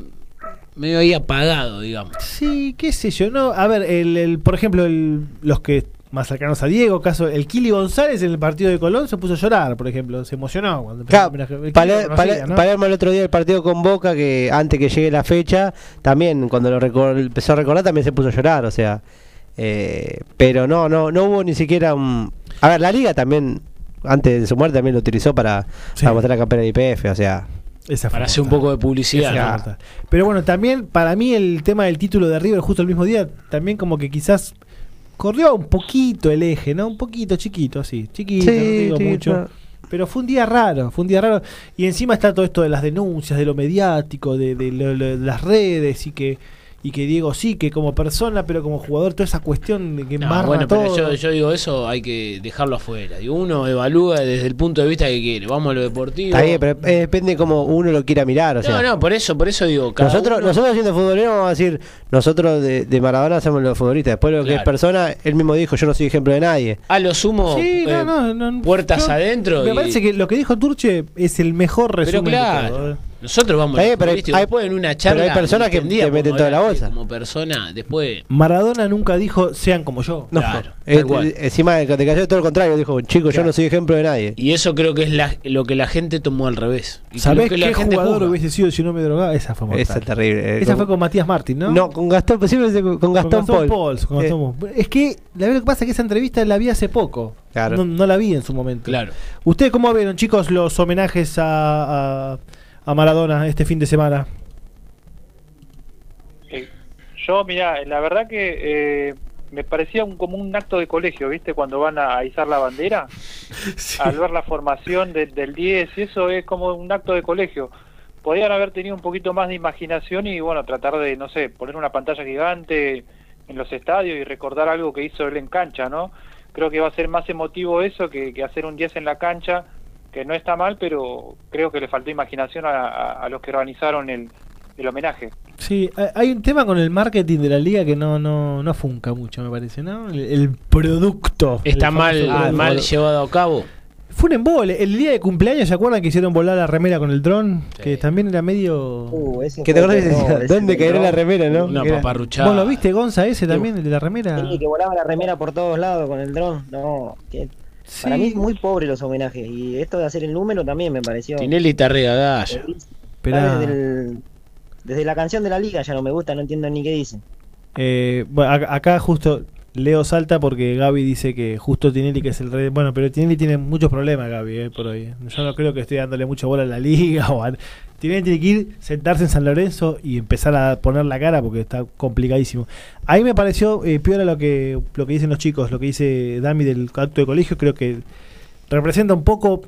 medio ahí apagado, digamos. Sí, qué sé yo. No, a ver, el, el- por ejemplo, el- los que más cercanos a Diego, caso el Kili González en el partido de Colón se puso a llorar, por ejemplo, se emocionó cuando Claro, el. Palermo el otro día el partido con Boca, que antes que llegue la fecha, también cuando lo empezó a recordar también se puso a llorar, o sea, eh, pero no, no, no hubo ni siquiera un... A ver, la liga también, antes de su muerte también lo utilizó para, para mostrar la campera de IPF, o sea... Esa Para hacer un poco de publicidad. Pero bueno, también para mí el tema del título de River justo el mismo día, también como que quizás corrió un poquito el eje, ¿no? Un poquito chiquito, así, chiquito, no Sí, digo sí, mucho. no. Pero fue un día raro, fue un día raro. Y encima está todo esto de las denuncias, de lo mediático, de, de lo- lo- de las redes y que y que Diego sí, que como persona, pero como jugador, toda esa cuestión de que No, embarra bueno, todo. pero yo, yo digo eso, hay que dejarlo afuera. Digo, uno evalúa desde el punto de vista que quiere. Vamos a lo deportivo. Está bien, pero eh, depende cómo uno lo quiera mirar, o sea... no, no, por eso, por eso digo, cada nosotros, uno- nosotros siendo futboleros vamos a decir, nosotros de, de Maradona somos los futbolistas. Después lo que Claro. es persona, él mismo dijo, yo no soy ejemplo de nadie. a lo sumo Sí, eh, no, no, no, puertas yo- adentro. Me y- parece que lo que dijo Turche es el mejor pero resumen de claro, todo, ¿eh? Nosotros vamos Está bien, a pero hay- después en una pero charla hay personas que te meten toda la bolsa. Como persona, después. Maradona nunca dijo sean como yo. No, Claro, eh, tal cual. encima de que te cayó todo lo contrario, dijo, chicos, yo no soy ejemplo de nadie. Y eso creo que es la- lo que la gente tomó al revés. Y ¿Sabés que la qué gente jugador juzga. hubiese sido si no me drogaba? Esa fue mortal. Esa es terrible. eh, Esa con- fue con Matías Martín, ¿no? No, con Gastón, pues siempre dice con Con Gastón, Paul. Pauls, con Eh, Gastón Pauls. Es que la verdad que pasa es que esa entrevista la vi hace poco. Claro. No, no la vi en su momento. Claro. ¿Ustedes cómo vieron, chicos, los homenajes a, a, a Maradona este fin de semana? Eh, yo, mira, la verdad que eh, me parecía un, como un acto de colegio, ¿viste? Cuando van a izar la bandera, al ver la formación de- del 10 y eso es como un acto de colegio. podían haber tenido un poquito más de imaginación y bueno, tratar de, no sé, poner una pantalla gigante en los estadios y recordar algo que hizo él en cancha, ¿no? Creo que va a ser más emotivo eso que, que hacer un 10 en la cancha, que no está mal, pero creo que le faltó imaginación a, a- a los que organizaron el, el homenaje. Sí, hay- hay un tema con el marketing de la liga que no no no funca mucho, me parece, ¿no? El, el producto. Está el mal, mal llevado a cabo. Fue un embole. El día de cumpleaños, ¿se acuerdan que hicieron volar la remera con el dron? Que también era medio. Uh, ese Que te acordás ¿dónde caerá la remera, no? Una paparruchada. ¿Vos lo viste, Gonza, ese también, el de la remera? Sí, que volaba la remera por todos lados con el dron. No, que para mí es muy pobre los homenajes. Y esto de hacer el número también me pareció. Tinelli regadalla. Esperá. Desde, el- desde la canción de la liga ya no me gusta, no entiendo ni qué dicen. Eh, bueno, ac- acá justo Leo salta porque Gaby dice que justo Tinelli que es el rey. Bueno, pero Tinelli tiene muchos problemas, Gaby, eh, por hoy. Yo no creo que esté dándole mucha bola a la liga. O a- Tinelli tiene que ir, sentarse en San Lorenzo y empezar a poner la cara porque está complicadísimo. Ahí me pareció eh, peor lo que, lo que dicen los chicos, lo que dice Dami del acto de colegio. Creo que representa un poco.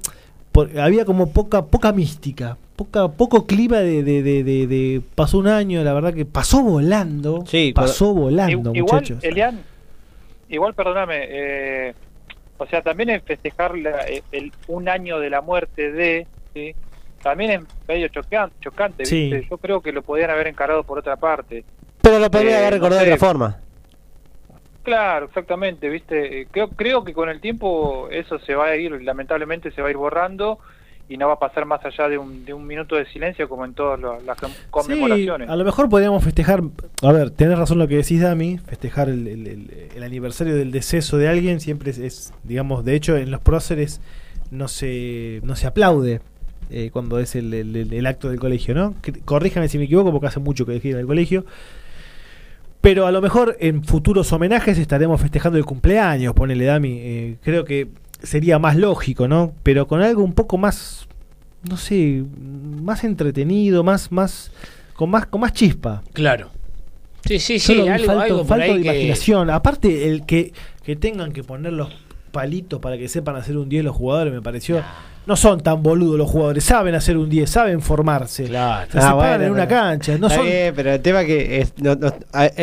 por- había como poca poca mística. Poca, poco clima de, de, de, de- Pasó un año, la verdad que pasó volando. Sí, pasó volando, igual, muchachos. Elian, igual, perdóname, eh, o sea, también en festejar la- el, el- un año de la muerte de, ¿sí? también es medio chocan- chocante, Sí. ¿viste? Yo creo que lo podían haber encarado por otra parte. Pero lo podría Eh, haber no recordado de otra forma. Claro, exactamente, ¿viste? Eh, Creo, creo que con el tiempo eso se va a ir, lamentablemente se va a ir borrando y no va a pasar más allá de un, de un minuto de silencio como en todas las conmemoraciones. A lo mejor podríamos festejar, a ver, tenés razón lo que decís, Dami, festejar el, el- aniversario del deceso de alguien siempre es, digamos, de hecho en los próceres no se, no se aplaude eh, cuando es el, acto del colegio, ¿no? Corríjame si me equivoco porque hace mucho que dejé de ir al colegio. Pero a lo mejor en futuros homenajes estaremos festejando el cumpleaños, ponele Dami. eh, creo que sería más lógico, ¿no? Pero con algo un poco más, no sé, más entretenido, más, más, con más, con más chispa. Claro. Sí, sí, sí, algo, falto, algo por falto ahí de que- imaginación. Aparte, el que, que tengan que poner los palitos para que sepan hacer un 10 los jugadores me pareció. No son tan boludos los jugadores, saben hacer un 10, saben formarse. Claro. Se Ah, bueno, en una cancha. No son, bien, pero el tema que es, no- no-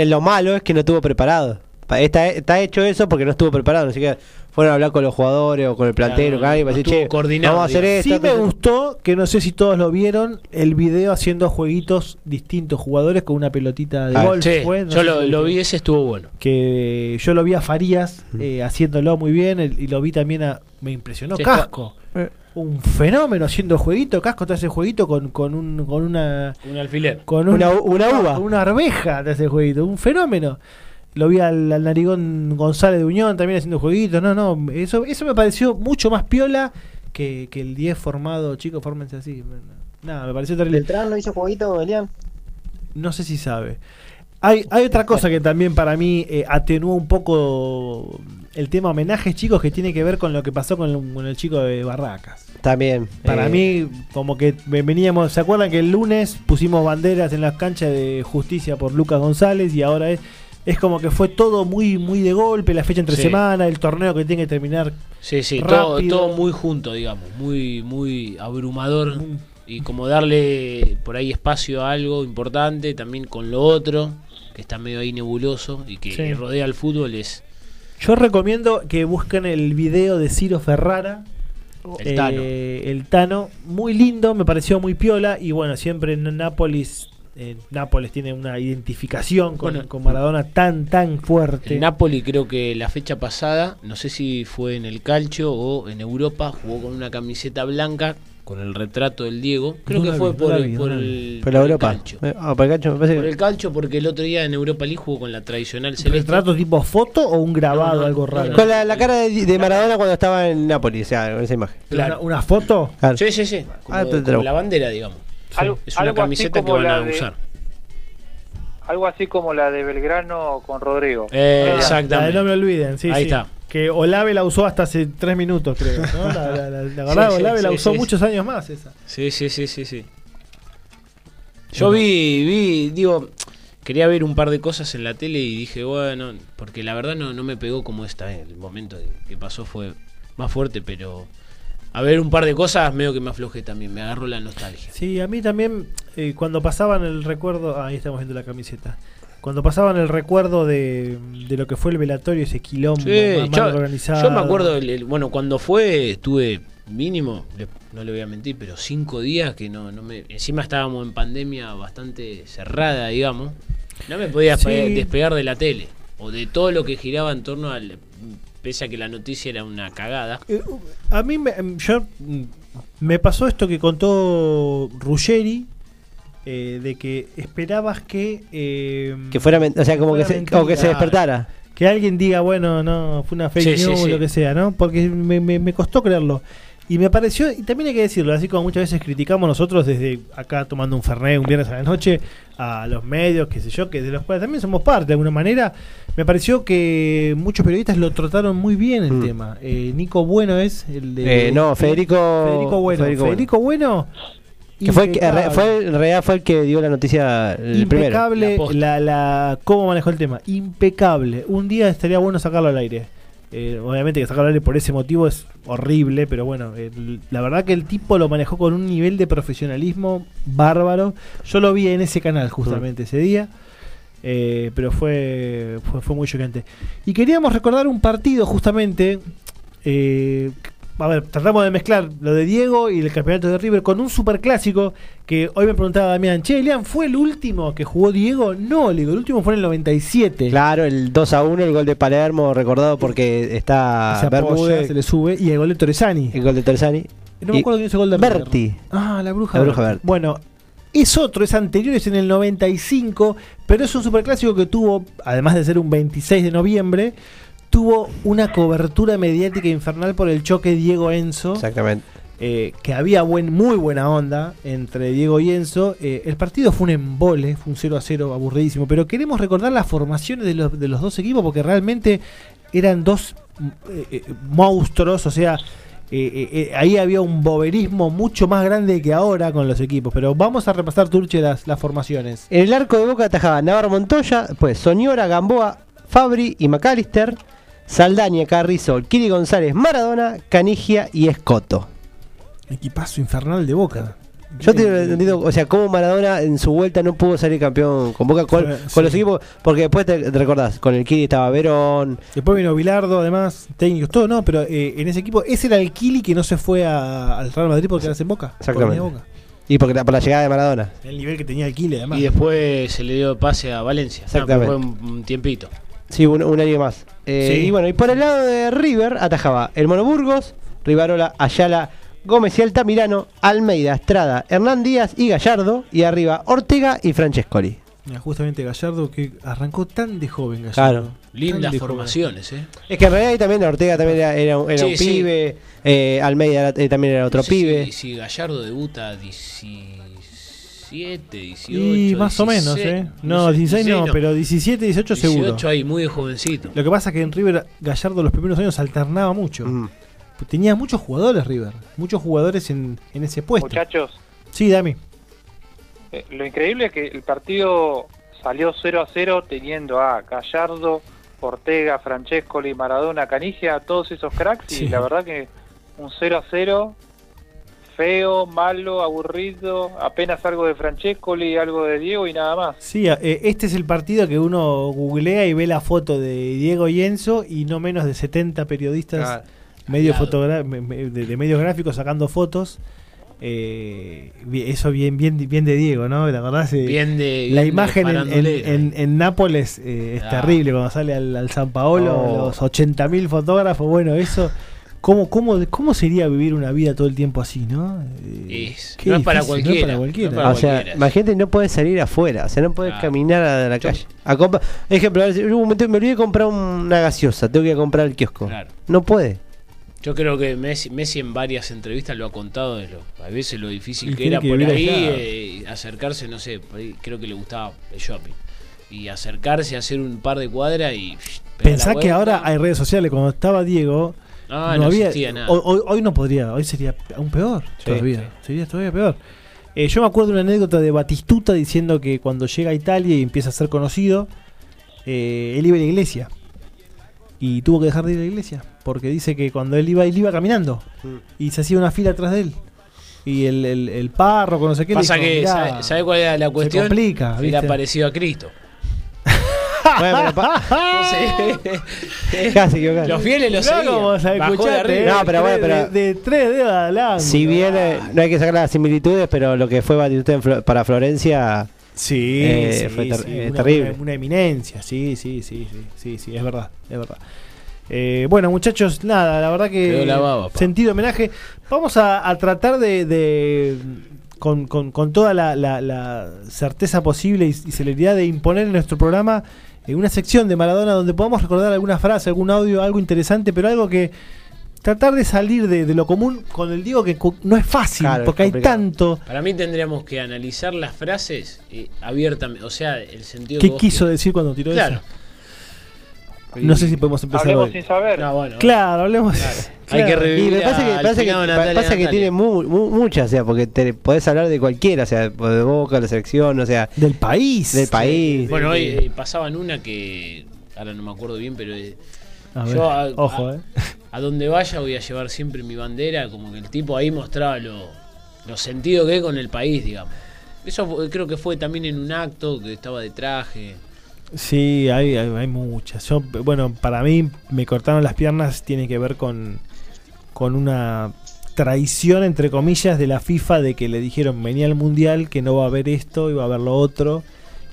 lo malo es que no estuvo preparado. Está, está hecho eso porque no estuvo preparado, así que fueron a hablar con los jugadores o con el plantero, Claro, no para decir, estuvo che, coordinado, vamos a hacer esto. Sí me gustó, que no sé si todos lo vieron, el video haciendo jueguitos distintos jugadores con una pelotita de Ah, golf. sí, fue, no yo lo, si lo viste. vi, ese estuvo bueno. que yo lo vi a Farías eh, haciéndolo muy bien el- y lo vi también a me impresionó Sí, está- Casco un fenómeno haciendo jueguito Casco te hace jueguito con, con un con una Un alfiler. con un- Una u- una no, uva. con una arveja te hace jueguito un fenómeno lo vi al, al narigón González de Uñón también haciendo jueguitos no no eso eso me pareció mucho más piola que, que el 10 formado chicos fórmense así nada me pareció terrible ¿Beltrán no hizo jueguito, Elian? no sé si sabe. Hay, hay otra cosa que también para mí eh, atenuó un poco el tema homenajes, chicos, que tiene que ver con lo que pasó con el, con el chico de Barracas. También. Para eh, mí, como que veníamos, ¿se acuerdan que el lunes pusimos banderas en las canchas de justicia por Lucas González y ahora es, es como que fue todo muy muy de golpe, la fecha entre Sí. semana, el torneo que tiene que terminar Sí, sí, todo, todo muy junto, digamos, muy, muy abrumador y como darle por ahí espacio a algo importante, también con lo otro, que está medio ahí nebuloso y que Sí. rodea al fútbol es Yo recomiendo que busquen el video de Ciro Ferrara. El Tano. Eh, el Tano, muy lindo, me pareció muy piola. Y bueno, siempre en Nápoles, eh, Nápoles tiene una identificación con, Bueno. con Maradona tan, tan fuerte. El Napoli creo que la fecha pasada, no sé si fue en el Calcio o en Europa, jugó con una camiseta blanca con el retrato del Diego. Creo No que fue vi, por, no el- vi, por no el, Por la por el Europa. Calcio. Eh, ah, por el Calcio me parece Por el Calcio porque el otro día en Europa League jugó con la tradicional celeste. ¿Retrato tipo foto o un grabado, No, no, algo raro? Con la, la cara de, de Maradona cuando estaba en Nápoles, o sea, con esa imagen. Una, una foto? Claro. Sí, sí, sí. Como, Ah, como la bandera, digamos. Algo- Es una camiseta que como van a la de- usar. Algo así como la de Belgrano con Rodrigo. Eh, Ah, exactamente. la de no me olviden, sí, Ahí sí. está. Que Olave la usó hasta hace tres minutos, creo. ¿no? La, la, la- la verdad, Sí, sí, Olave la sí, usó sí. muchos años más esa. Sí, sí, sí, sí, sí. Yo vi, vi, digo, quería ver un par de cosas en la tele y dije, bueno, porque la verdad no, no me pegó como esta, eh, el momento que pasó fue más fuerte, pero a ver un par de cosas, medio que me aflojé también, me agarró la nostalgia. Sí, a mí también, eh, cuando pasaban el recuerdo, ahí estamos viendo la camiseta. Cuando pasaban el recuerdo de, de lo que fue el velatorio, ese quilombo Sí, mal yo, organizado. yo me acuerdo, el- el- bueno, cuando fue, estuve mínimo, le- no le voy a mentir, pero cinco días que no, no me. Encima estábamos en pandemia bastante cerrada, digamos. No me podía Sí. despegar de la tele o de todo lo que giraba en torno al. Pese a que la noticia era una cagada. Eh, A mí me, em, yo, mm, me pasó esto que contó Ruggeri, eh, de que esperabas que... eh, Que fuera, o sea, como que se, mentira. como que se despertara. Que alguien diga, bueno, no, fue una fake Sí, sí, news, sí. lo que sea, ¿no? Porque me, me- me costó creerlo. Y me pareció, y también hay que decirlo, así como muchas veces criticamos nosotros desde acá tomando un fernet un viernes a la noche a los medios, qué sé yo, que de los cuales también somos parte de alguna manera, me pareció que muchos periodistas lo trataron muy bien el tema. Eh, Nico Bueno es el de... Mm. Eh, no, Federico- Federico Bueno. Federico Federico, Bueno. Bueno... Que fue, el fue, en realidad fue el que dio la noticia el primero. impecable la, la, cómo manejó el tema. Impecable. Un día estaría bueno sacarlo al aire. Eh, obviamente que aire por ese motivo es horrible, pero bueno, la verdad que el tipo lo manejó con un nivel de profesionalismo bárbaro. Yo lo vi en ese canal justamente ese día. eh, pero fue, fue, fue muy chocante. Y queríamos recordar un partido justamente. A ver, tratamos de mezclar lo de Diego y el campeonato de River con un superclásico que hoy me preguntaba Damián, che, Elian, ¿fue el último que jugó Diego? No, le digo, el último fue en el 97. Claro, el 2 a 1, el gol de Palermo, recordado porque está se Bermúdez. se le sube, y el gol de Torresani. El gol de Torzani. No me acuerdo quién hizo el gol de River. Berti. Ah, la bruja, La bruja Berti. Berti. Bueno, es otro, es anterior, es en el 95, pero es un superclásico que tuvo, además de ser un 26 de noviembre, tuvo una cobertura mediática infernal por el choque Diego-Enzo. Exactamente. eh, que había buen, muy buena onda entre Diego y Enzo. Eh, el partido fue un embole, fue un 0 a 0 aburridísimo, pero queremos recordar las formaciones de los, de los dos equipos porque realmente eran dos eh, eh, monstruos, o sea, eh, eh, eh, ahí había un boberismo mucho más grande que ahora con los equipos, pero vamos a repasar, Turche, las, las formaciones. En el arco de Boca atajaba Navarro Montoya, pues Soñora, Gamboa, Fabri y McAllister, Saldaña, Carrizo, Kiri González, Maradona, Canigia y Escoto. Equipazo infernal de Boca. Yo te he entendido, o sea, cómo Maradona en su vuelta no pudo salir campeón con Boca con, con los sí. equipos, porque después te, te recordás, con el Kiri estaba Verón, Después vino Bilardo, además, técnicos, todo, no, pero eh, en ese equipo, ese era el Kili que no se fue a- al Real Madrid porque era en Boca. exactamente. venía de Boca. Y porque por la llegada de Maradona. El nivel que tenía el Kili, además. Y después se le dio pase a Valencia. Exactamente. fue un, un tiempito. Sí, un, un año más. Eh, Sí. Y bueno, y por el lado de River atajaba el Mono Burgos, Rivarola, Ayala, Gómez y Altamirano, Almeida, Estrada, Hernán Díaz y Gallardo. Y arriba Ortega y Francescoli. Mira, justamente Gallardo que arrancó tan de joven, Gallardo. Claro. Lindas joven. formaciones, ¿eh? Es que en realidad ahí también Ortega también era, era un, era Sí, un sí. pibe, eh, Almeida era- eh, también era otro No sé si- pibe. Si, Gallardo debuta 17, 18. Y más o menos, ¿eh? No, 16 no, pero 17, 18 seguro. 18 ahí, muy jovencito. Lo que pasa es que en River Gallardo los primeros años alternaba mucho. Tenía muchos jugadores River, muchos jugadores en, en ese puesto. Muchachos, Sí, Dami. eh, lo increíble es que el partido salió 0 a 0 teniendo a Gallardo, Ortega, Francescoli, Maradona, Canigia, todos esos cracks Sí. y la verdad que un 0 a 0 feo, malo, aburrido, apenas algo de Francescoli, algo de Diego y nada más. Sí, eh, este es el partido que uno googlea y ve la foto de Diego y Enzo y no menos de 70 periodistas medio de, de medios gráficos sacando fotos. Eh, eso bien, bien, bien de Diego, ¿no? La verdad, se- Bien de- la bien imagen en, en, farandulero, en- en Nápoles eh, es Ah. terrible cuando sale al, al San Paolo, Oh. los 80.000 fotógrafos. Bueno, eso, ¿cómo, cómo, ¿cómo sería vivir una vida todo el tiempo así, no? Eh, Es- no es para cualquiera, No es para cualquiera. no para o sea, cualquiera. imagínate, no puedes salir afuera, o sea, no puedes Claro. caminar a la calle. A compra- ejemplo, a ver, un momento me olvidé de comprar una gaseosa, tengo que ir a comprar al kiosco. Claro. No puede. Yo creo que Messi, Messi en varias entrevistas lo ha contado de lo, a veces lo difícil que era que por ahí eh, acercarse, no sé, por ahí creo que le gustaba el shopping. Y acercarse, hacer un par de cuadras y... Pensá que ahora hay redes sociales. Cuando estaba Diego, Ah, no existía nada. Hoy, no podría, hoy sería aún peor. Sí, todavía. Sería todavía peor. Eh, yo me acuerdo de una anécdota de Batistuta diciendo que cuando llega a Italia y empieza a ser conocido, eh, él iba a la iglesia. y tuvo que dejar de ir a la iglesia porque dice que cuando él iba, él iba caminando Mm. y se hacía una fila atrás de él. Y el, el, el párroco, no sé qué. le Pasa dijo, que, "Mirá, ¿sabe, sabe cuál era la se cuestión? complica, Era ¿viste? parecido a Cristo. Bueno, pero Casi. Los fieles lo Mirá seguían. cómo se Bajó de escuchaste, arriba. No, pero bueno, de, pero- de, tres dedos adelante. Si bien eh, no hay que sacar las similitudes, pero lo que fue Flo- para Florencia Sí, eh, sí, fue ter- sí, eh, una, terrible. Una, una eminencia, sí, sí, sí, sí, sí, sí, es verdad, es verdad. Eh, bueno, muchachos, nada, la verdad que la baba, sentido homenaje. Vamos a, a tratar de, de- con, con- con toda la, la- la certeza posible y, y celeridad de imponer en nuestro programa eh, una sección de Maradona donde podamos recordar alguna frase, algún audio, algo interesante, pero algo que tratar de salir de, de lo común con el Diego que no es fácil, Claro, es porque hay tanto. Para mí tendríamos que analizar las frases eh, abiertamente, o sea, el sentido ¿Qué que quiso decir cuando tiró Claro. eso? No sé si podemos empezar Hablemos hoy. sin saber. No, bueno, Claro, hablemos. Hay que claro. revivir Y me pasa que, al pasa que, finado pa- Natalia pasa que Natalia. tiene mu- mu- muchas, o sea, porque te podés hablar de cualquiera, o sea, de Boca, de la selección, o sea, Del país. del país. Bueno, hoy eh, pasaban una que ahora no me acuerdo bien, pero eh, A ver, yo a, ojo, a- eh. a donde vaya voy a llevar siempre mi bandera, como que el tipo ahí mostraba lo, lo sentido que es con el país, digamos. Eso fue- creo que fue también en un acto que estaba de traje. Sí, hay, hay, hay muchas. Yo, bueno, para mí me cortaron las piernas, tiene que ver con, con una traición, entre comillas, de la FIFA de que le dijeron venía al Mundial, que no va a haber esto y va a haber lo otro.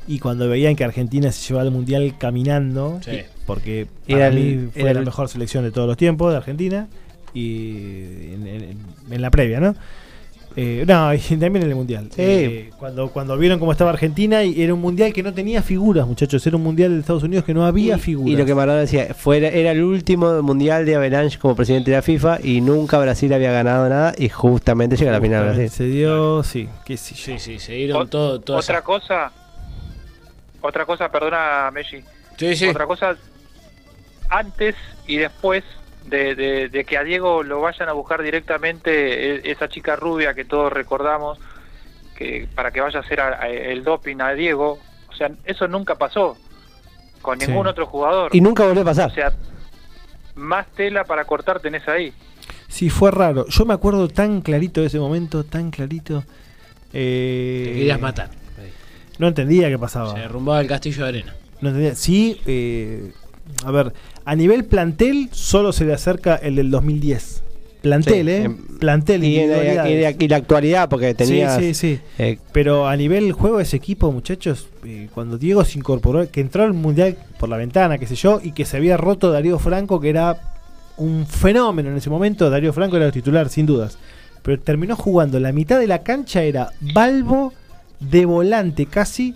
Y cuando veían que Argentina se llevaba al Mundial caminando, Sí. porque para mí fue era la mejor selección de todos los tiempos de Argentina, y en, en- en la previa, ¿no? Eh, no, y también en el Mundial. Sí. Eh, cuando, cuando vieron cómo estaba Argentina, y era un Mundial que no tenía figuras, muchachos. Era un Mundial de Estados Unidos que no había y, figuras. y lo que Maradona decía, fue, era el último mundial de Avalanche como presidente de la FIFA y nunca Brasil había ganado nada y justamente llega a la final Brasil. Se dio, sí, qué sé yo. Sí, sí, se dieron todo, Otra cosa, otra cosa, perdona, Messi. Sí, sí. Otra cosa, antes y después de, de- de que a Diego lo vayan a buscar directamente, e- esa chica rubia que todos recordamos, que para que vaya a hacer a- a- el doping a Diego, o sea, eso nunca pasó con Sí. ningún otro jugador. Y nunca volvió a pasar. O sea, más tela para cortar tenés ahí. Sí, fue raro. Yo me acuerdo tan clarito de ese momento, tan clarito. Eh, Te querías matar. No entendía qué pasaba. Se derrumbaba el castillo de arena. No entendía. Sí, eh, a ver, a nivel plantel solo se le acerca el del 2010. Plantel, Sí, ¿eh? em, plantel. y, en y la- actualidad, porque tenía. Sí, sí, sí. Pero a nivel juego de ese equipo, muchachos, eh, cuando Diego se incorporó, que entró al Mundial por la ventana, qué sé yo, y que se había roto Darío Franco, que era un fenómeno en ese momento, Darío Franco era el titular, sin dudas. Pero terminó jugando, la mitad de la cancha era Balbo de volante casi,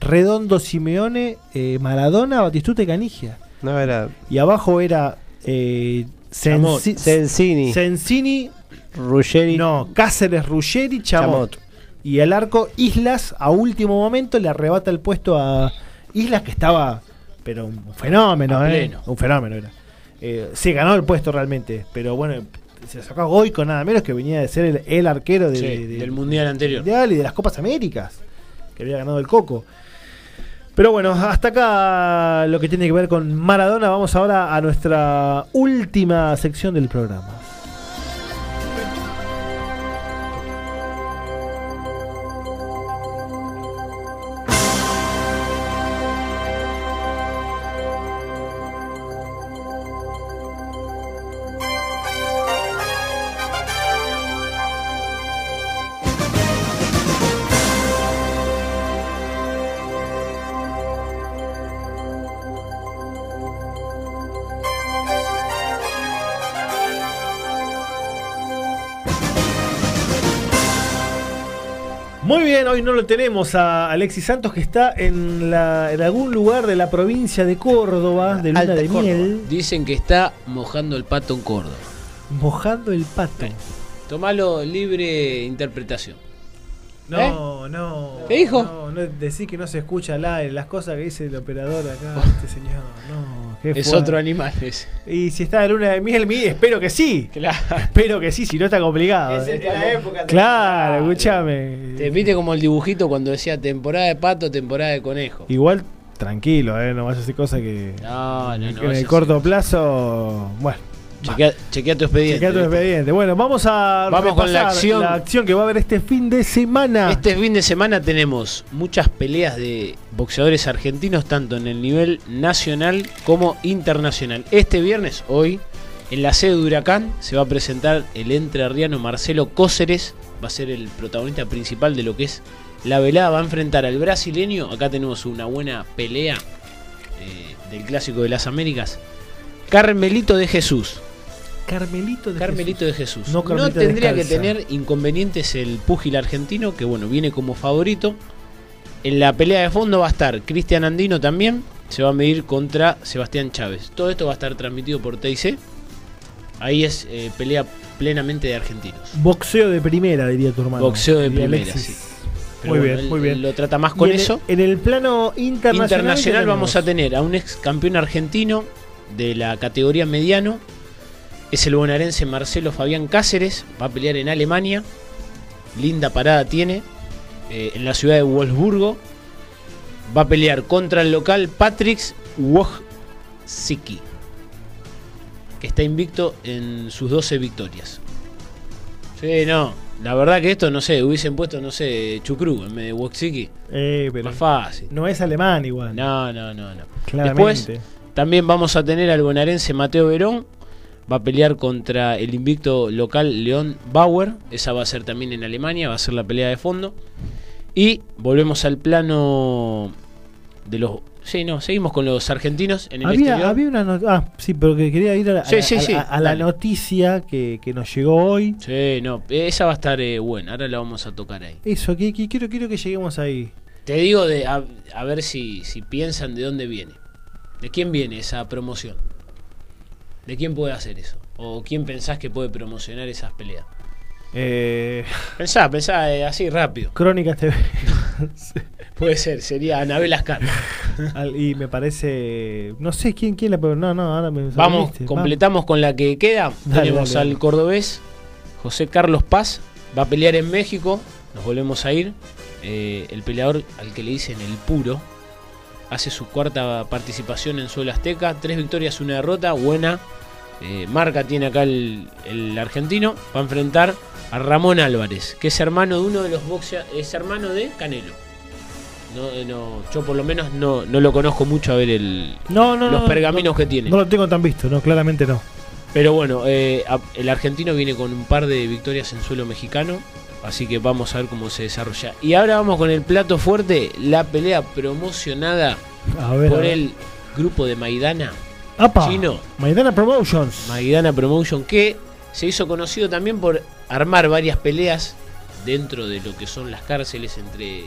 Redondo Simeone, eh, Maradona, Batistuta y Canigia. No era. Y abajo era eh, Chamot, Sensini. Sensini, Ruggeri. no, Cáceres, Ruggeri, Chamot. Chamot. Y el arco Islas a último momento le arrebata el puesto a Islas que estaba, pero un fenómeno, A ¿eh? pleno. Un fenómeno era. Eh, se ganó el puesto realmente, pero bueno, se sacó a Goico nada menos que venía de ser el, el arquero de- Sí, de- de- del mundial anterior. Mundial y de las Copas Américas, que había ganado el Coco. Pero bueno, hasta acá lo que tiene que ver con Maradona. Vamos ahora a nuestra última sección del programa. Lo tenemos a Alexis Santos que está en, la- en algún lugar de la provincia de Córdoba, de Luna Alta de Córdoba. Miel, Dicen que está mojando el pato en Córdoba. mojando el pato. Tomalo libre interpretación. No, no. ¿Qué dijo? No, no, decir que no se escucha al aire, las cosas que dice el operador acá, este señor. No, qué Es fuerte. otro animal ese. Y si está de luna de miel, mi- espero que sí. Claro. Espero que sí, si no está complicado. ¿eh? es de la época Claro, escúchame. Te viste como el dibujito cuando decía temporada de pato, temporada de conejo. Igual tranquilo, ¿eh? No vayas a hacer cosas que. No, no, no que en el corto plazo. Bueno. Chequea, chequea tu expediente. Chequea tu expediente. Bueno, vamos a Vamos con la repasar acción. que va a haber este fin de semana. Este fin de semana tenemos muchas peleas de boxeadores argentinos, tanto en el nivel nacional como internacional. Este viernes, hoy, en la sede de Huracán, se va a presentar el entrerriano Marcelo Cóceres. Va a ser el protagonista principal de lo que es la velada. Va a enfrentar al brasileño. Acá tenemos una buena pelea eh, del Clásico de las Américas. Carmelito de Jesús. Carmelito de Carmelito de Jesús. No tendría que tener inconvenientes el púgil argentino, que bueno, viene como favorito. En la pelea de fondo va a estar Cristian Andino también. Se va a medir contra Sebastián Chávez. Todo esto va a estar transmitido por TIC. Ahí es eh, pelea plenamente de argentinos. Boxeo de primera, diría tu hermano. Boxeo de primera, Alexis. sí. Pero Muy bueno, bien, muy bien. lo trata más con el- eso. en el plano internacional. Internacional ¿qué vamos a tener a un ex campeón argentino de la categoría mediano. Es el bonaerense Marcelo Fabián Cáceres. Va a pelear en Alemania. Linda parada tiene. eh, en la ciudad de Wolfsburgo. Va a pelear contra el local Patrick Wojcicki. Que está invicto en sus 12 victorias. Sí, no. La verdad que esto, no sé, hubiesen puesto, no sé, Chucru en vez de Wojcicki. Eh, pero Más fácil. No es alemán igual. No, no, no, no. Claramente. Después también vamos a tener al bonaerense Mateo Verón. Va a pelear contra el invicto local León Bauer. Esa va a ser también en Alemania. Va a ser la pelea de fondo. Y volvemos al plano de los... Sí, no, seguimos con los argentinos en el Había, exterior. había una not- Ah, sí, pero que quería ir a, la- Sí, a- sí, a- sí, a- a la noticia que, que nos llegó hoy. Sí, no, esa va a estar eh, buena. Ahora la vamos a tocar ahí. Eso, que, que quiero, quiero que lleguemos ahí. Te digo de a, a ver si, si piensan de dónde viene. ¿De quién viene esa promoción? ¿De quién puede hacer eso? ¿O quién pensás que puede promocionar esas peleas? Eh, Pensá, pensá eh, así rápido. Crónicas TV. Puede ser, sería Anabel Ascar. Y me parece. No sé quién, quién la. No, no, ahora me. Vamos, completamos con la que queda. Dale, Tenemos dale, al dale. cordobés José Carlos Paz. Va a pelear en México. Nos volvemos a ir. Eh, el peleador al que le dicen el puro. Hace su cuarta participación en suelo azteca. Tres victorias, una derrota. Buena. eh, marca tiene acá el, el argentino. Va a enfrentar a Ramón Álvarez. Que es hermano de uno de los boxeadores. Es hermano de Canelo. No, eh, no, yo por lo menos no, no lo conozco mucho a ver el, No, no, los no, pergaminos no, que tiene. No lo tengo tan visto, no, claramente no. Pero bueno, eh, el argentino viene con un par de victorias en suelo mexicano. Así que vamos a ver cómo se desarrolla. Y ahora vamos con el plato fuerte, la pelea promocionada ver, por el grupo de Maidana ¡Apa! chino. Maidana Promotions. Maidana Promotion, que se hizo conocido también por armar varias peleas dentro de lo que son las cárceles entre eh,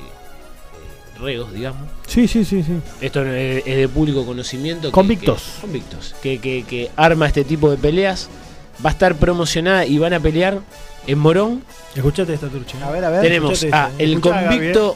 reos, digamos. Sí, sí, sí, sí. Esto es es de público conocimiento. que- Convictos. que- convictos. Que, que- que arma este tipo de peleas. Va a estar promocionada y van a pelear en Morón. Escuchate esta turcha. A ver, a ver. Tenemos a esta. el Escuchá, convicto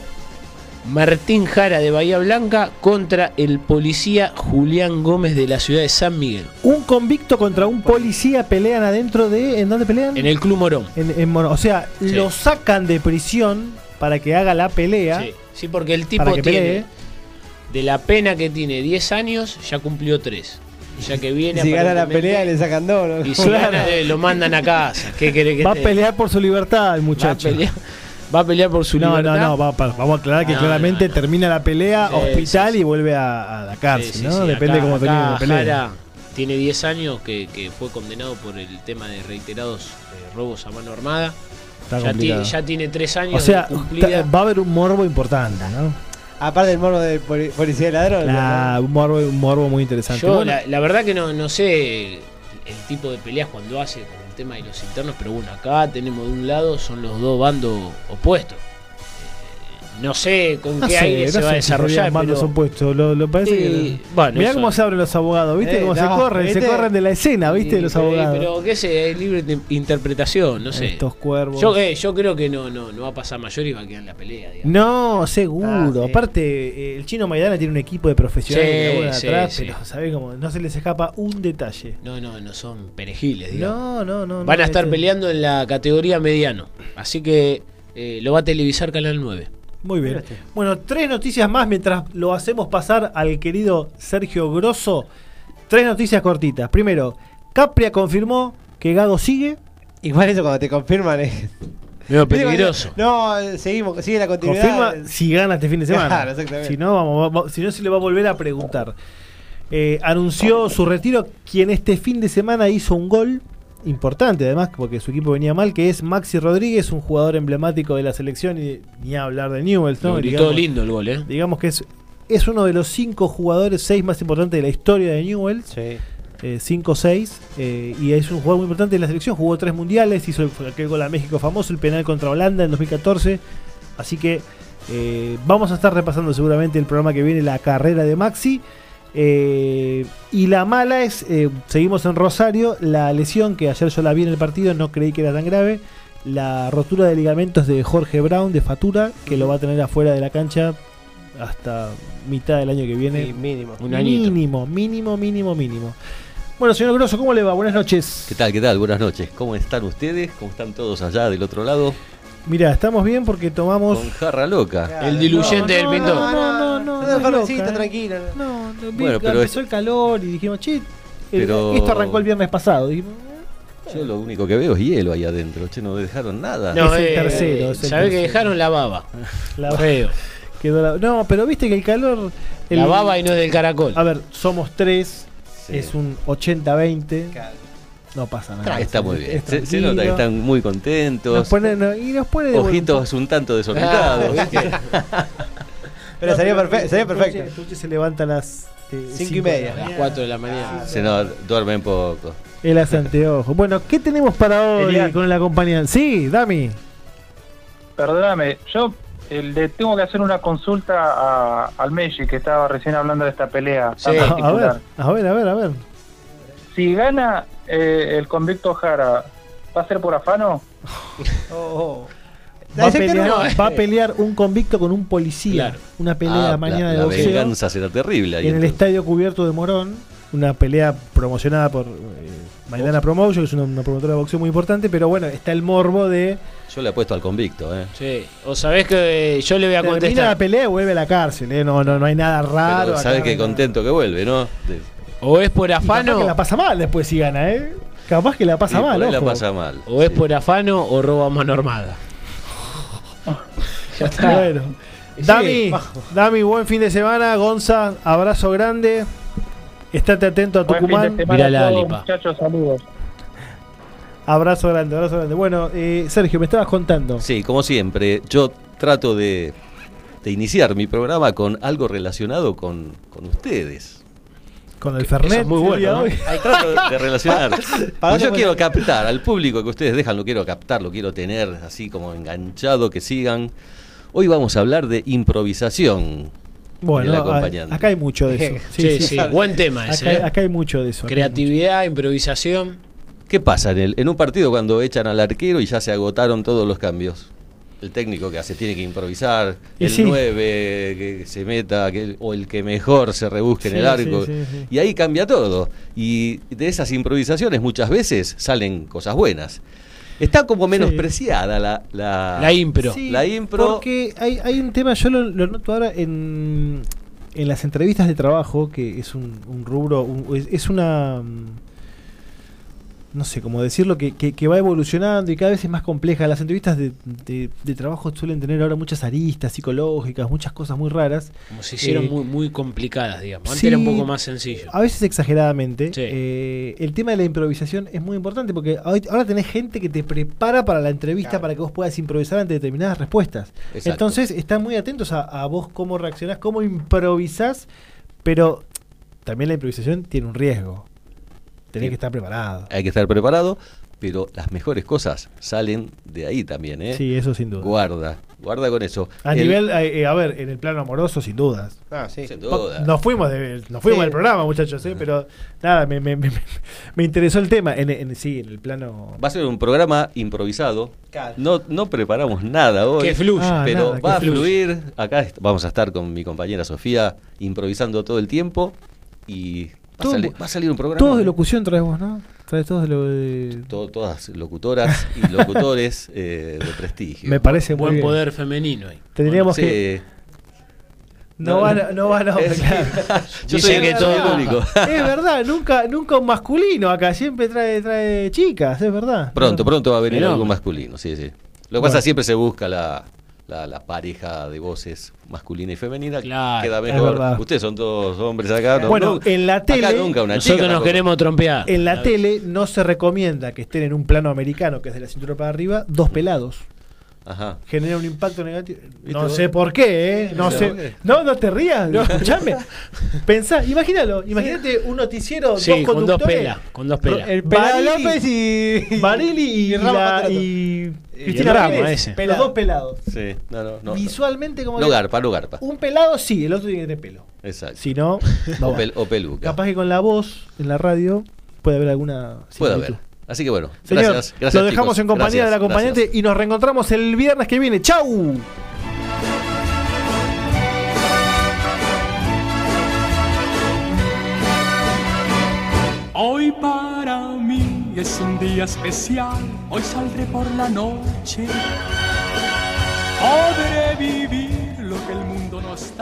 Martín Jara de Bahía Blanca contra el policía Julián Gómez de la ciudad de San Miguel. Un convicto contra un policía pelean adentro de. ¿En dónde pelean? En el Club Morón. En- en Mono- o sea, Sí. lo sacan de prisión para que haga la pelea. Sí, sí, porque el tipo tiene. pelee. De la pena que tiene 10 años, ya cumplió 3. Ya que viene Si gana la pelea le sacan dos. ¿no? Y si gana, eh, lo mandan a casa. ¿Qué que Va a pelear por su libertad el Va a muchacho. pelear, va a pelear por su no, libertad. no, no, va- vamos a aclarar que No, claramente no, no. termina la pelea, Sí, hospital sí, y vuelve a, a la cárcel, Sí, sí, ¿no? sí, Depende acá- cómo termine la pelea. Jara tiene 10 años que, que fue condenado por el tema de reiterados eh, robos a mano armada. Está ya, tiene, ya tiene 3 años o sea, de va a haber un morbo importante, ¿no? Aparte del morbo de poli- policía de ladrón. La- un, morbo, un morbo muy interesante. Yo Bueno, la, la verdad que no, no sé el tipo de peleas cuando hace con el tema de los internos, pero bueno, acá tenemos de un lado son los dos bandos opuestos. No sé con no qué sé, aire no se va a desarrollar, pero opuestos. Lo, lo parece Sí, que. bueno, Mirá eso- cómo se abren los abogados, ¿viste? Eh, cómo se corren, se corren de la escena, ¿viste? Sí, los abogados. Pero qué sé, es libre de interpretación, no sé. Estos cuervos. Yo, eh, yo creo que no, no, no va a pasar mayor y va a quedar la pelea, digamos. No, seguro. Ah, sí. Aparte, eh, el chino Maidana tiene un equipo de profesionales Sí, que atrás, pero ¿sabés cómo? No se les escapa un detalle. No, no, no son perejiles, digamos. No, no, no. Van a estar este- peleando en la categoría mediano. Así que eh, lo va a televisar Canal 9. Muy bien. Bueno, tres noticias más mientras lo hacemos pasar al querido Sergio Grosso. Tres noticias cortitas. Primero, Capria confirmó que Gago sigue. Igual eso cuando te confirman es. Medio peligroso. No, seguimos, sigue la continuidad. Confirma si gana este fin de semana. Claro, exactamente. Si no, vamos, vamos- si no se le va a volver a preguntar. Eh, anunció su retiro, quien este fin de semana hizo un gol importante, además, porque su equipo venía mal, que es Maxi Rodríguez, un jugador emblemático de la selección, y ni hablar de Newell's, ¿no? Digamos- lindo el gol, ¿eh? Digamos que es, es uno de los cinco jugadores, seis más importantes de la historia de Newell's. 5-6. eh, y es un jugador muy importante de la selección. Jugó tres mundiales, hizo el, aquel gol a México famoso, el penal contra Holanda en 2014. Así que eh, vamos a estar repasando seguramente el programa que viene, la carrera de Maxi. Eh, y la mala es, eh, seguimos en Rosario, la lesión que ayer yo la vi en el partido, no creí que era tan grave. La rotura de ligamentos de Jorge Brown de Fatura, que lo va a tener afuera de la cancha hasta mitad del año que viene. Sí, mínimo. Un añito. Mínimo, mínimo, mínimo, mínimo. Bueno, señor Grosso, ¿cómo le va? Buenas noches. ¿Qué tal? ¿Qué tal? Buenas noches. ¿Cómo están ustedes? ¿Cómo están todos allá del otro lado? Mira, estamos bien porque tomamos. Con jarra loca. El diluyente del pintor. No, no, no, no, No, no, sí, loca, está eh. tranquilo. No, no, Bueno, pero empezó es- el calor y dijimos, che, el- Pero- esto arrancó el viernes pasado. Dijimos, Yo lo único que veo es hielo ahí adentro. Che, no dejaron nada. No, Es el tercero, es el ¿Sabés que dejaron la baba? La- quedó la- No, pero viste que el calor. el- La baba y no es del caracol. A ver, somos tres. Sí. Es un 80-20. No pasa nada. Está muy bien. Es Se, se nota que están muy contentos. Nos pone- no, y nos pone Ojitos un tanto desorientados. Ah, ¿viste? Pero No, sería pero perfecto. Sería perfecto. Tucci se levanta a las eh, Cinco y media. A las mañana. 4 de la mañana. Se no, duermen poco. El anteojo. Bueno, ¿qué tenemos para hoy Elian. con la compañía? Sí, Dami. Perdóname, yo eh, le tengo que hacer una consulta a- al Messi que estaba recién hablando de esta pelea Sí. tan particular. a ver, a ver, a ver. Si gana eh, el convicto Jara, ¿va a ser por afano? Oh, oh. Va a, pelear, perro- va a pelear un convicto con un policía. Claro. Una pelea Ah, mañana la, de la boxeo. venganza será terrible ahí. en el estadio cubierto de Morón. Una pelea promocionada por eh, Maidana Promotion, que es una, una promotora de boxeo muy importante. Pero bueno, está el morbo de. Yo le apuesto al convicto, ¿eh? Sí. O sabés que eh, yo le voy a Termina la pelea y vuelve a la cárcel. eh. No, no, no hay nada raro. Pero no que nada. contento que vuelve, ¿no? De- O es por Y capaz afano. que la pasa mal después si gana, ¿eh? Capaz que la pasa y mal, ahí la ojo. pasa mal. O es por afano o roba mano armada. ya está. Bueno. Dami, Dami, buen fin de semana. Gonza, abrazo grande. Estate atento a Tucumán. semana Mirá a la todos, Lipa. muchachos, saludos. Abrazo grande, abrazo grande. Bueno, eh, Sergio, me estabas contando. Sí, como siempre, yo trato de, de iniciar mi programa con algo relacionado con, con ustedes. Con el Fernet. Eso es muy bueno, ¿no? Trato de, relacionar. Pagando yo quiero captar al público que ustedes dejan, lo quiero captar, lo quiero tener así como enganchado, que sigan. Hoy vamos a hablar de improvisación. Bueno, acá hay mucho de eso. Sí, sí, buen tema ese. Acá, ¿eh? acá hay mucho de eso. Creatividad, improvisación. ¿Qué pasa en, el, en un partido cuando echan al arquero y ya se agotaron todos los cambios? El técnico que hace tiene que improvisar, Y el sí. 9 que se meta, que- o el que mejor se rebusque en el arco. sí. Y ahí cambia todo. Y de esas improvisaciones muchas veces salen cosas buenas. Está como menospreciada la, la, La impro. Sí, la impro. Porque hay, hay un tema, yo lo, lo noto ahora en, en las entrevistas de trabajo, que es un, un rubro, un- es, es una... mm, No sé cómo decirlo, que, que- que va evolucionando y cada vez es más compleja. Las entrevistas de, de- de trabajo suelen tener ahora muchas aristas psicológicas, muchas cosas muy raras. Como se hicieron Eh, muy, muy complicadas, digamos. Antes sí, era un poco más sencillo. A veces exageradamente. Sí. Eh, el tema de la improvisación es muy importante porque hoy- ahora tenés gente que te prepara para la entrevista para que vos puedas improvisar ante determinadas respuestas. Exacto. Entonces están muy atentos a, a vos cómo reaccionás, cómo improvisás, pero también la improvisación tiene un riesgo. Tenés Sí. que estar preparado. Hay que estar preparado, pero las mejores cosas salen de ahí también, ¿eh? Sí, eso sin duda. Guarda, guarda con eso. A El- nivel, eh, eh, a ver, en el plano amoroso, sin dudas. Ah, sí. Sin duda. Nos fuimos, de- nos fuimos Sí. del programa, muchachos, ¿eh? pero nada, me, me- me- me interesó el tema. En, en- sí, en el plano. Va a ser un programa improvisado. Claro. No, no preparamos nada hoy. Que fluya. Ah, pero nada, va a fluir. Acá vamos a estar con mi compañera Sofía improvisando todo el tiempo. Y Va a, Todo- salir, va a salir un programa. Todos de ¿eh? locución traes vos, ¿no? Traes todos de lo de... To- todas locutoras y locutores eh, de prestigio. Me parece muy Buen bien. poder femenino ahí. Tendríamos Sí. que... No, van, a- no van a Es- claro. Yo soy el que todo verdad. público. Es verdad, nunca, nunca un masculino acá, siempre trae, trae chicas, es verdad. Pronto, pronto va a venir Pero- algo masculino, sí, sí. Lo que Bueno. pasa siempre se busca la, la, la pareja de voces masculina y femenina. Claro, queda mejor. Ustedes son todos hombres acá. no- Bueno, no- en la acá tele, nunca una Nosotros chica nos tampoco. queremos trompear. En la tele no se recomienda que estén en un plano americano, que es de la cintura para arriba, dos pelados. Ajá. Genera un impacto negativo. ¿Viste No vos? sé por qué, ¿eh? No ¿Viste sé. No, no te rías, escuchame. Pensá, imagínalo, imagínate un noticiero, Sí, dos con dos conductores. pelas, con dos pelas. El Barili- López y. Barili y, la- Cristina Rama, Pérez, ese. Los dos pelados. Sí, no, no, no. Visualmente como No que- garpa, no garpa. Un pelado sí, el otro tiene que tener pelo. Exacto. Si no, no o, pel- o peluca. capaz que con la voz en la radio puede haber alguna Puede haber. Así que bueno, Señor, gracias. gracias lo dejamos chicos. en compañía Gracias, del acompañante gracias. y nos reencontramos el viernes que viene. ¡Chau! Hoy para mí es un día especial, hoy saldré por la noche. Podré vivir lo que el mundo no está.